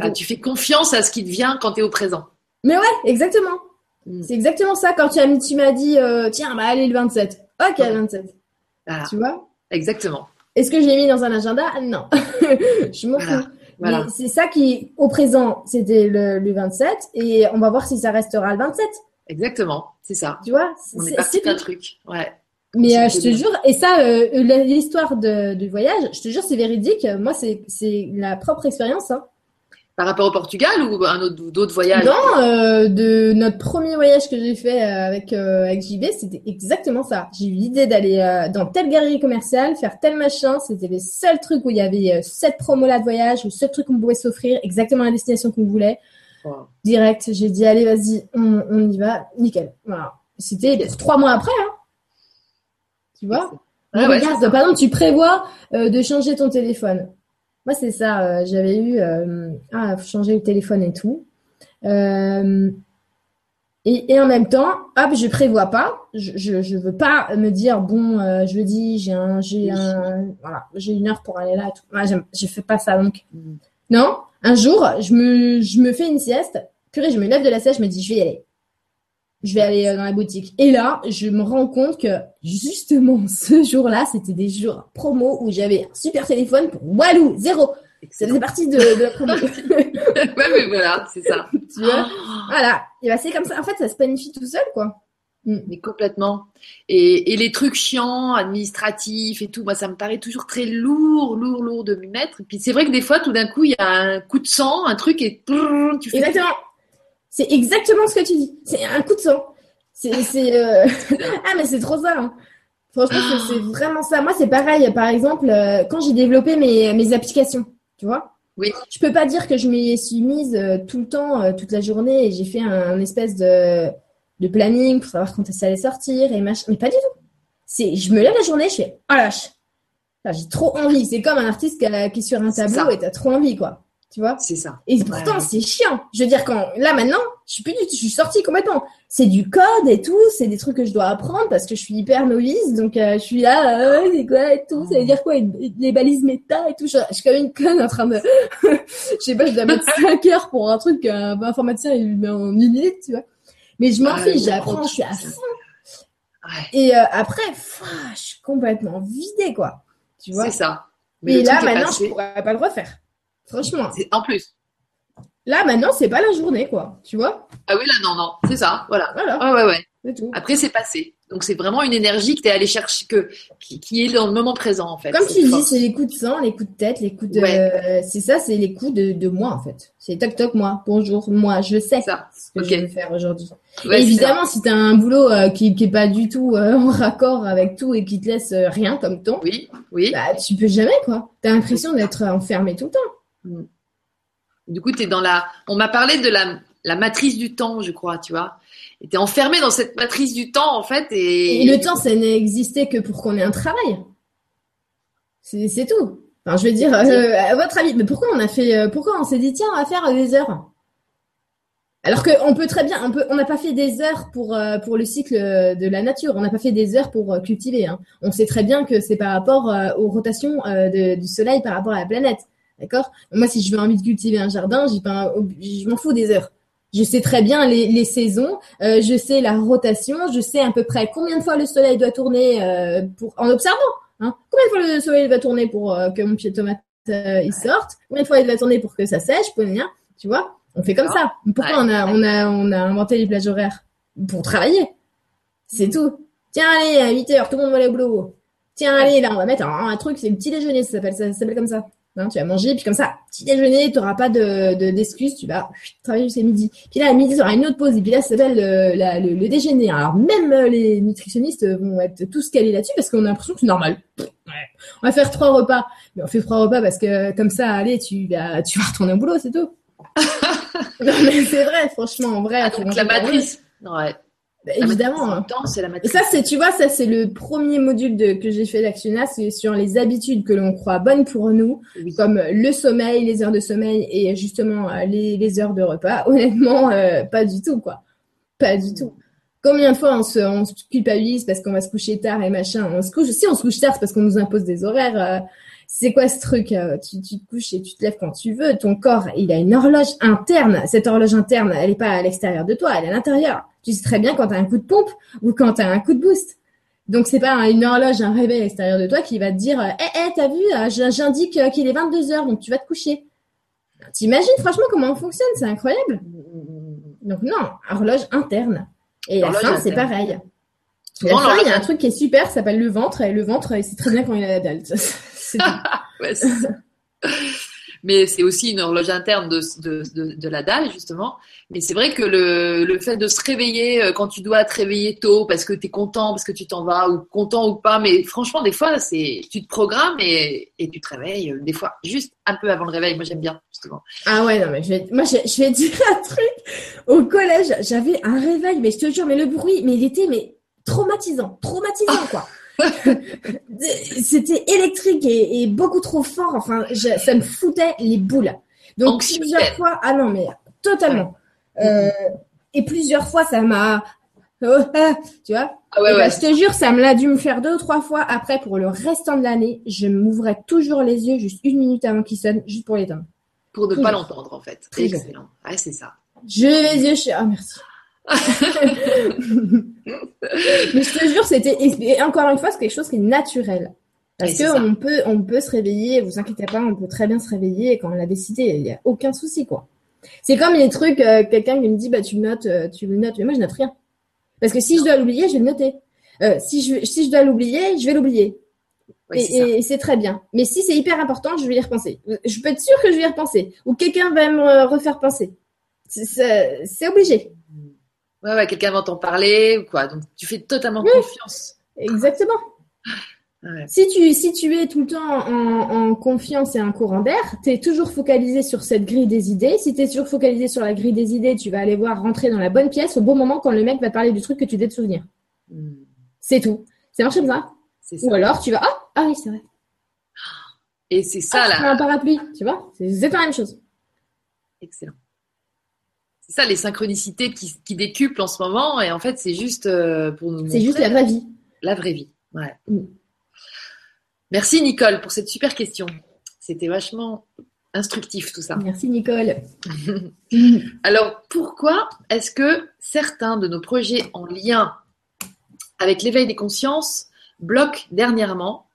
Ah, tu fais confiance à ce qui te vient quand tu es au présent. Mais ouais, exactement. Mm. C'est exactement ça. Quand tu, as, tu m'as dit, euh, tiens, bah allez le 27. Ok, le 27. Tu vois? Exactement. Est-ce que j'ai mis dans un agenda? Non. [laughs] je m'en fous. Voilà. C'est ça qui, au présent, c'était le, le 27 et on va voir si ça restera le 27. Exactement, c'est ça. Tu vois? On est, parti d'un truc. Ouais. Mais euh, je te jure, et ça, euh, l'histoire du voyage, je te jure, c'est véridique. Moi, c'est la propre expérience. Hein. Par rapport au Portugal ou un autre d'autres voyages? Non, euh, de notre premier voyage que j'ai fait avec avec JB, c'était exactement ça. J'ai eu l'idée d'aller dans telle galerie commerciale, faire tel machin. C'était le seul truc où il y avait cette promo là de voyage, le seul truc qu'on pouvait s'offrir, exactement la destination qu'on voulait. Direct, j'ai dit allez vas-y, on, on, y va, nickel. Voilà. C'était trois mois après. Hein. Tu vois? Regarde, par exemple, tu prévois euh, de changer ton téléphone. Moi, c'est ça. Euh, j'avais eu euh, ah, changer le téléphone et tout. Et, et, en même temps, hop, je prévois pas. Je, je, je veux pas me dire bon, je le dis, j'ai un, j'ai un, voilà, j'ai une heure pour aller là. Tout. Moi, je fais pas ça donc. Mm. Non, un jour, je me, je me fais une sieste. Purée, je me lève de la sieste, je me dis, je vais y aller je vais aller euh, dans la boutique. Et là, je me rends compte que justement [laughs] ce jour-là, c'était des jours promo où j'avais un super téléphone pour Walou, zéro. Ça faisait partie de, de la promo. [laughs] ouais, mais voilà, c'est ça. [laughs] tu vois Voilà. Et bah, c'est comme ça. En fait, ça se planifie tout seul, quoi. Mm. Mais complètement. Et, et, les trucs chiants, administratifs et tout, moi, ça me paraît toujours très lourd, lourd, lourd de m'y mettre. Et puis c'est vrai que des fois, tout d'un coup, il y a un coup de sang, un truc et tu fais Exactement. C'est exactement ce que tu dis. C'est un coup de sang. C'est, euh, [laughs] ah, mais c'est trop ça. Hein. Franchement, c'est vraiment ça. Moi, c'est pareil. Par exemple, euh, quand j'ai développé mes, mes applications, tu vois. Oui. Je peux pas dire que je m'y suis mise euh, tout le temps, toute la journée, et j'ai fait un, espèce de, de planning pour savoir quand ça allait sortir et machin. Mais pas du tout. C'est, je me lève la journée, je fais, oh lâche. j'ai trop envie. C'est comme un artiste qui, qui est sur un tableau et t'as trop envie, quoi. Tu vois C'est ça. Et pourtant, c'est chiant. Je veux dire, quand là maintenant, je suis plus du je suis sortie complètement. C'est du code et tout, c'est des trucs que je dois apprendre parce que je suis hyper novice, donc euh, je suis là, euh, c'est quoi et tout, ça veut dire quoi les balises méta et tout. Je, suis comme une conne en train de, [laughs] je sais pas, je dois mettre [laughs] 5 heures pour un truc qu'un informaticien il met en une minute, tu vois. Mais je m'en fiche, j'apprends, je suis à fond. Et euh, après, je suis complètement vidée, quoi. Tu vois. C'est ça. Mais et là, maintenant, je pourrais pas le refaire. Franchement. En plus. Là, maintenant, c'est pas la journée, quoi. Tu vois? Ah oui, là, non, non. C'est ça. Voilà. voilà. Ah ouais, ouais. Après, c'est passé. Donc, c'est vraiment une énergie que tu es allé chercher, que, qui, est dans le moment présent, en fait. Comme tu dis, c'est les coups de sang, les coups de tête, les coups de. c'est ça, c'est les coups de, de moi, en fait. C'est toc toc, moi. Bonjour, moi, je sais ça. ce que je vais faire aujourd'hui. évidemment, si tu as un boulot euh, qui, qui est pas du tout euh, [laughs] en raccord avec tout et qui te laisse euh, rien comme temps, oui, oui. Bah, tu peux jamais, quoi. Tu as l'impression d'être enfermé tout le temps. Mm. Du coup, tu es dans la. On m'a parlé de la, la, matrice du temps, je crois, tu vois. Et tu es enfermé dans cette matrice du temps, en fait. Et, et le temps, ça n'existait que pour qu'on ait un travail. C'est tout. Enfin, je veux dire, euh, à votre avis, mais pourquoi on a fait. Euh, pourquoi on s'est dit, tiens, on va faire des heures? Alors qu'on peut très bien, on peut, on n'a pas fait des heures pour euh, pour le cycle de la nature, on n'a pas fait des heures pour cultiver. Hein. On sait très bien que c'est par rapport aux rotations du Soleil par rapport à la planète. D'accord? Moi, si je veux envie de cultiver un jardin, je m'en fous des heures. Je sais très bien les, les saisons, euh, je sais la rotation, je sais à peu près combien de fois le soleil doit tourner euh, pour en observant. Hein, combien de fois le soleil va tourner pour euh, que mon pied de tomate il sorte? Combien de fois il va tourner pour que ça sèche? Tu vois? On fait comme ça. Pourquoi on a on a on a inventé les plages horaires? Pour travailler. C'est tout. Tiens allez à 8 heures, tout le monde va aller au boulot. Tiens allez là on va mettre un, un truc, c'est le petit déjeuner, ça s'appelle ça s'appelle comme ça. Hein, tu vas manger, puis comme ça, petit déjeuner, tu n'auras pas de, d'excuses, tu vas travailler jusqu'à midi. Puis là, à midi, tu auras une autre pause, et puis là, ça s'appelle le, le, déjeuner. Alors, même euh, les nutritionnistes vont être tous calés là-dessus, parce qu'on a l'impression que c'est normal. On va faire trois repas. Mais on fait trois repas parce que, comme ça, allez, tu vas, tu vas retourner au boulot, c'est tout. [laughs] non, mais c'est vrai, franchement, en vrai. Ah, la matrice. Ouais. Bah, évidemment. Hein. c'est la Et ça, c'est, tu vois, ça, c'est le premier module de, que j'ai fait d'Actiona, c'est sur les habitudes que l'on croit bonnes pour nous, comme le sommeil, les heures de sommeil et justement euh, les, les heures de repas. [laughs] Honnêtement, euh, pas du tout, quoi. Pas du tout. Combien de fois on se, on se culpabilise parce qu'on va se coucher tard et machin? On se couche, si on se couche tard, c'est parce qu'on nous impose des horaires. euh, c'est quoi ce truc euh, tu, tu te couches et tu te lèves quand tu veux. Ton corps, il a une horloge interne. Cette horloge interne, elle est pas à l'extérieur de toi, elle est à l'intérieur. Tu sais très bien quand tu as un coup de pompe ou quand tu as un coup de boost. Donc c'est pas une horloge, un réveil à l'extérieur de toi qui va te dire euh, Eh, eh, t'as vu, euh, j'indique euh, qu'il est 22 heures, donc tu vas te coucher. T'imagines franchement comment on fonctionne, c'est incroyable. Donc non, horloge interne. Et la Horloge fin, c'est pareil. Souvent, la fin, il y a un truc qui est super, ça s'appelle le ventre, et le ventre, c'est très bien quand il a la dalle. C'est [laughs] Mais c'est aussi une horloge interne de, de, de, de la dalle, justement. Mais c'est vrai que le, le fait de se réveiller euh, quand tu dois te réveiller tôt parce que tu es content, parce que tu t'en vas, ou content ou pas, mais franchement, des fois, c'est tu te programmes et, et tu te réveilles, euh, des fois, juste un peu avant le réveil. Moi, j'aime bien, justement. Ah ouais, non, mais je vais, moi, je, je vais [laughs] dire un truc. Au collège, j'avais un réveil, mais je te jure, mais le bruit, mais il était, mais traumatisant, traumatisant, quoi. [laughs] C'était électrique et, et beaucoup trop fort. Enfin, je- ça me foutait les boules. Donc, plusieurs fois, ah non, mais totalement. Euh, et plusieurs fois, ça m'a, oh, ah, tu vois. Ah ouais, ben, je te jure, ça me l'a dû me faire deux ou trois fois. Après, pour le restant de l'année, je m'ouvrais toujours les yeux juste une minute avant qu'ils sonnent, juste pour l'éteindre. Pour ne Toujours. pas l'entendre, en fait. Toujours. excellent. Ouais, c'est ça. Je les yeux, je suis, ah merci. [laughs] Mais je te jure, c'était, et encore une fois, c'est quelque chose qui est naturel. Parce Ouais, c'est ça. que on peut, on peut se réveiller, vous inquiétez pas, on peut très bien se réveiller quand on l'a décidé, il n'y a aucun souci, quoi. C'est comme les trucs, euh, quelqu'un qui me dit, bah, tu notes, euh, tu le notes, mais moi, je note rien. Parce que si je dois l'oublier, je vais le noter. Euh, si je, si je dois l'oublier, je vais l'oublier. Et c'est très bien. Mais si c'est hyper important, je vais y repenser. Je peux être sûre que je vais y repenser. Ou quelqu'un va me refaire penser. C'est obligé. Ouais, ouais, quelqu'un va t'en parler ou quoi. Donc, tu fais totalement Oui. confiance. Exactement. Ouais. Si tu, si tu es tout le temps en, en confiance et en courant d'air, tu es toujours focalisé sur cette grille des idées. Si tu es toujours focalisé sur la grille des idées, tu vas aller voir rentrer dans la bonne pièce au bon moment quand le mec va te parler du truc que tu devais te souvenir. Hmm, C'est tout. Ça marche comme ça. Ou alors tu vas, ah, ah oui, c'est vrai. Et c'est ça, Ah, là. un parapluie, tu vois. C'est c'est la même chose. Excellent. C'est ça, les synchronicités qui, qui décuplent en ce moment. Et en fait, c'est juste euh, pour nous C'est juste la vraie vie. la vraie vie. Ouais. Mm. Merci, Nicole, pour cette super question. C'était vachement instructif, tout ça. Merci Nicole. [laughs] Alors, pourquoi est-ce que certains de nos projets en lien avec l'éveil des consciences bloquent dernièrement?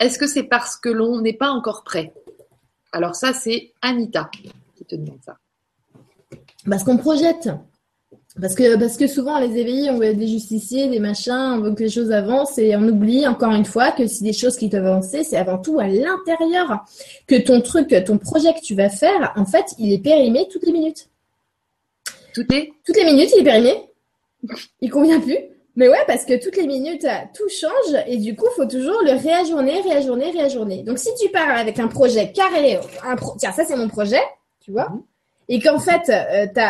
Est-ce que c'est parce que l'on n'est pas encore prêt? Alors ça, c'est Anita qui te demande ça. Parce qu'on projette. Parce que, parce que souvent, les éveillés, on veut être des justiciers, des machins, on veut que les choses avancent et on oublie encore une fois que si des choses qui doivent avancer, c'est avant tout à l'intérieur. Que ton truc, ton projet que tu vas faire, en fait, il est périmé toutes les minutes. Tout est? Toutes les minutes, il est périmé. Il convient plus. Mais ouais, parce que toutes les minutes, tout change et du coup, il faut toujours le réajourner, réajourner, réajourner. Donc, si tu pars avec un projet carré, un pro- tiens, ça c'est mon projet, tu vois, Mhm. Et qu'en fait, euh, tu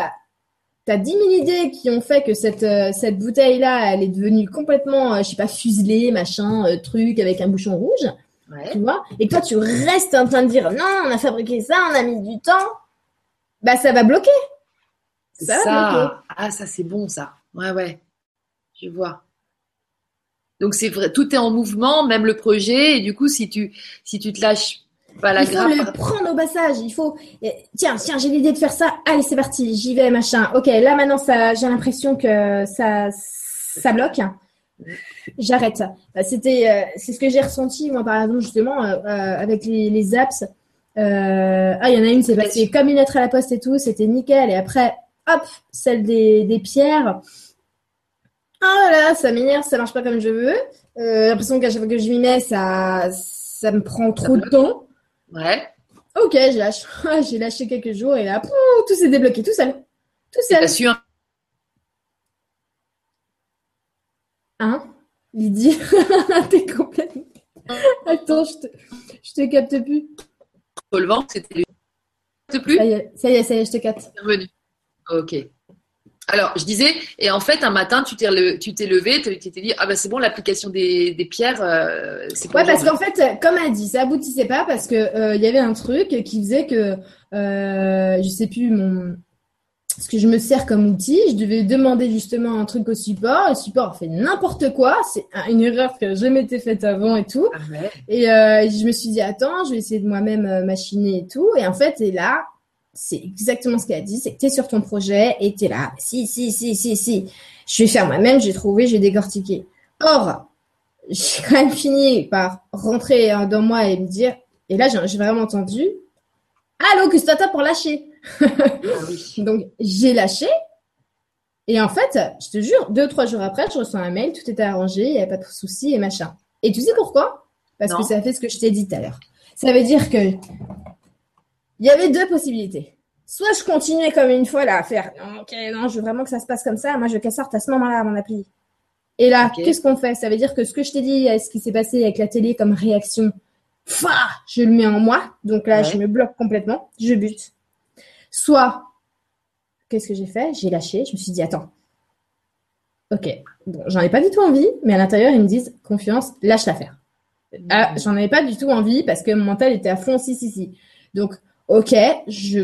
as, 10 000 idées qui ont fait que cette, euh, cette bouteille-là, elle est devenue complètement, euh, je sais pas, fuselée, machin, euh, truc, avec un bouchon rouge, Ouais. tu vois, et que toi, tu restes en train de dire, non, on a fabriqué ça, on a mis du temps, bah ça va bloquer. Ça va ça. bloquer. Ah, ça, c'est bon, ça. Ouais, ouais. Je vois. Donc, c'est vrai, tout est en mouvement, même le projet. Et du coup, si tu, si tu te lâches pas la il faut le prendre au passage. Il faut. Tiens, tiens, j'ai l'idée de faire ça. Allez, c'est parti. J'y vais, machin. Ok, là maintenant, ça, j'ai l'impression que ça, ça bloque. J'arrête. Bah, C'était, euh, c'est ce que j'ai ressenti moi, par exemple, justement, euh, euh, avec les, les apps. Euh, ah, il y en a une, c'est passé comme une lettre à la poste et tout. C'était nickel. Et après, hop, celle des, des pierres. Ah là là, ça m'énerve, ça marche pas comme je veux. Euh, l'impression qu'à chaque fois que je m'y mets, ça, ça me prend trop de temps. Ouais. Ok, je lâche. [laughs] J'ai lâché quelques jours et là, tout s'est débloqué tout seul. Tout seul. T'as su un Hein? Lydie, [laughs] t'es complètement. [laughs] Attends, je te, je te capte plus. peu le ventre, c'était Ça y est, ça y est, ça y est, je te capte. Revenu. Ok. Alors, je disais, et en fait, un matin, tu t'es le- tu t'es levé, tu t'es dit, ah ben c'est bon, l'application des, des pierres, euh, c'est pour Ouais, parce qu'en fait, comme elle dit, ça aboutissait pas parce que euh, il y avait un truc qui faisait que euh, je sais plus mon ce que je me sers comme outil. Je devais demander justement un truc au support. Le support fait n'importe quoi. C'est une erreur que je m'étais faite avant et tout. Ah ouais. Et euh, je me suis dit, attends, je vais essayer de moi-même euh, machiner et tout. Et en fait, et là, c'est exactement ce qu'elle a dit. C'est que tu es sur ton projet et tu es là. Si, si, si, si, si. Je vais faire moi-même, j'ai trouvé, j'ai décortiqué. Or, j'ai quand même fini par rentrer euh, dans moi et me dire, et là, j'ai vraiment entendu, allô, que c'est pour lâcher. Ah. [laughs] Donc, j'ai lâché. Et en fait, je te jure, deux ou trois jours après, je reçois un mail, tout était arrangé, il n'y avait pas de soucis et machin. Et tu sais pourquoi? Parce Non. que ça fait ce que je t'ai dit tout à l'heure. Ça veut dire que il y avait deux possibilités. Soit je continuais comme une fois là à faire non, ok, non, je veux vraiment que ça se passe comme ça, moi je veux qu'elle sorte à ce moment-là mon appli. Et là, qu'est-ce qu'on fait? Ça veut dire que ce que je t'ai dit, euh, ce qui s'est passé avec la télé comme réaction, fa, je le mets en moi, donc là Ouais. je me bloque complètement, je bute. Soit, qu'est-ce que j'ai fait? J'ai lâché, je me suis dit attends, ok, bon, j'en ai pas du tout envie, mais à l'intérieur ils me disent confiance, lâche l'affaire. Ah, j'en avais pas du tout envie parce que mon mental était à fond, si, si, si. Donc, ok, je,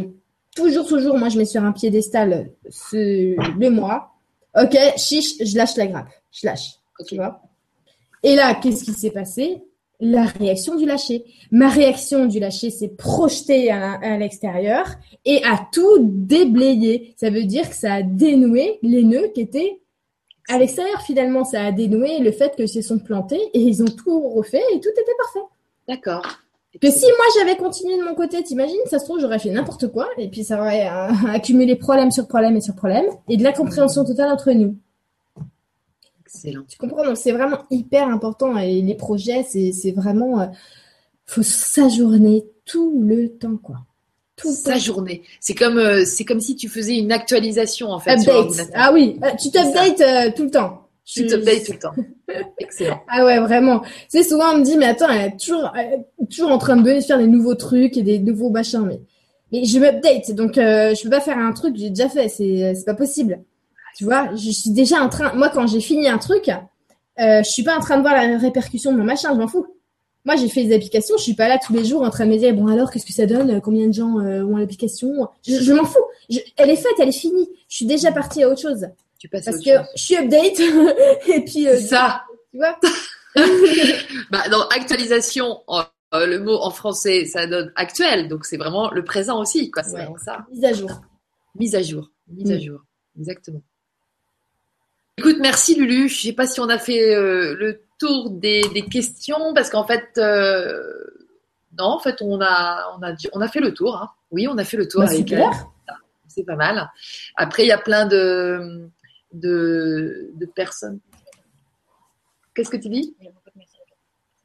toujours, toujours, moi, je mets sur un piédestal ce, le moi. Ok, chiche, je lâche la grappe. Je lâche. Tu vois? Et là, qu'est-ce qui s'est passé? La réaction du lâcher. Ma réaction du lâcher s'est projetée à, à l'extérieur et a tout déblayé. Ça veut dire que ça a dénoué les nœuds qui étaient à l'extérieur. Finalement, ça a dénoué le fait qu'ils se sont plantés et ils ont tout refait et tout était parfait. D'accord. Que si moi j'avais continué de mon côté, t'imagines, ça se trouve j'aurais fait n'importe quoi et puis ça aurait euh, [laughs] accumulé problème sur problème et sur problème et de l'incompréhension totale entre nous. Excellent. Tu comprends? Donc c'est vraiment hyper important et les projets c'est vraiment euh, faut s'ajourner tout le temps quoi. Tout le Sa temps. journée. C'est comme, euh, c'est comme si tu faisais une actualisation en fait. Update. Ah oui, euh, tu t'updates tout le temps. Tu Je- t'updates tout le temps. [laughs] Excellent. Ah ouais, vraiment. Tu sais, souvent on me dit, mais attends, elle est toujours, elle est toujours en train de faire des nouveaux trucs et des nouveaux machins. Mais, mais je m'update, donc euh, je peux pas faire un truc que j'ai déjà fait. C'est, c'est pas possible. Tu vois, je suis déjà en train. Moi, quand j'ai fini un truc, euh, je suis pas en train de voir la répercussion de mon machin. Je m'en fous. Moi, j'ai fait des applications. Je suis pas là tous les jours en train de me dire, bon alors, qu'est-ce que ça donne? Combien de gens euh, ont l'application? Je, je m'en fous. Je- elle est faite, elle est finie. Je suis déjà partie à autre chose Tu passes à parce autre que chose. je suis update [laughs] et puis euh, C'est ça. tu vois. [laughs] Bah, dans actualisation, euh, le mot en français, ça donne actuel, donc c'est vraiment le présent aussi, quoi. C'est Ouais. vraiment ça. Mise à jour. Mise à jour. Mise à Mm. jour. Exactement. Écoute, merci Lulu. Je sais pas si on a fait euh, le tour des, des questions, parce qu'en fait, euh, non, en fait, on a, on a, on a fait le tour. hein. Oui, on a fait le tour Bah, avec. C'est pas mal. Après, il y a plein de, de, de personnes. Qu'est-ce que tu dis?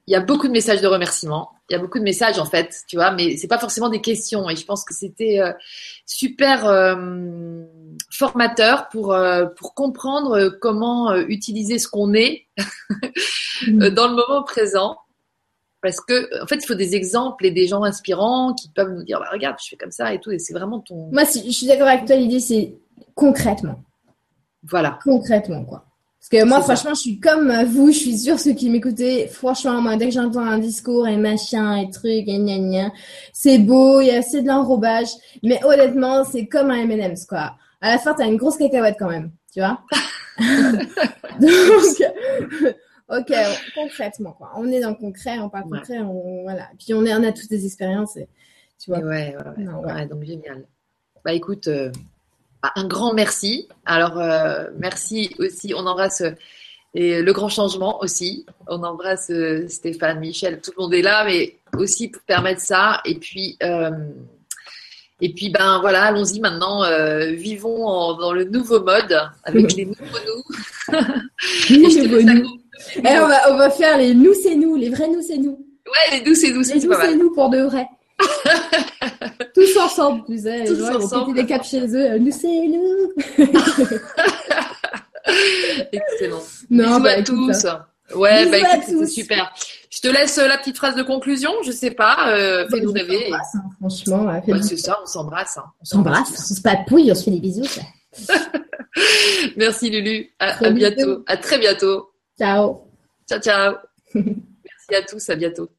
Il y a beaucoup de messages. de remerciements. Il y a beaucoup de messages en fait, tu vois, mais c'est pas forcément des questions. Et je pense que c'était euh, super euh, formateur pour euh, pour comprendre comment euh, utiliser ce qu'on est euh, [laughs] dans le moment présent. Parce que en fait, il faut des exemples et des gens inspirants qui peuvent nous dire, bah, regarde, je fais comme ça et tout. Et c'est vraiment ton Moi, si- je suis d'accord avec toi, l'idée, c'est concrètement. Voilà. Concrètement, quoi. Parce que moi, ça. franchement, je suis comme euh, vous, je suis sûre, ceux qui m'écoutaient, franchement, moi, dès que j'entends un discours et machin et trucs et gna gna, c'est beau, il y a assez de l'enrobage, mais honnêtement, c'est comme un M&M's, quoi. À la fin, t'as une grosse cacahuète quand même, tu vois. [laughs] Donc, [laughs] ok, concrètement, quoi. On est dans le concret, on parle Ouais. concret, on, voilà. Puis on, est, on a toutes des expériences, et, tu vois. Ouais, ouais, ouais. Non, ouais. Ouais, donc génial. Bah écoute, euh, un grand merci. Alors euh, merci aussi, on embrasse euh, et le grand changement aussi. On embrasse euh, Stéphane, Michel, tout le monde est là, mais aussi pour permettre ça. Et puis euh, et puis ben voilà, allons-y maintenant, vivons en- dans le nouveau mode avec [laughs] les nouveaux nous. [laughs] Laisse la coupe. Eh, on, va, on va faire les nous, c'est nous, les vrais nous, c'est nous. Ouais, les douces et douces, Les c'est nous, c'est nous pour de vrai. Tous ensemble, tu sais. Tous vont ensemble. des caps chez eux. Nous, c'est nous. [laughs] Excellent. Non, Bisous bah, à tous. Ouais, Bisous bah tous. super. Je te laisse euh, la petite phrase de conclusion, je sais pas, euh, fais-nous Bah, rêver. on s'embrasse, hein, franchement, ouais, Ouais, c'est ça, on s'embrasse. hein. on s'embrasse, on se papouille, on se fait des bisous. [laughs] Merci Lulu, à, à bientôt, à très bientôt. Ciao. Ciao, ciao. [laughs] Merci à tous, à bientôt.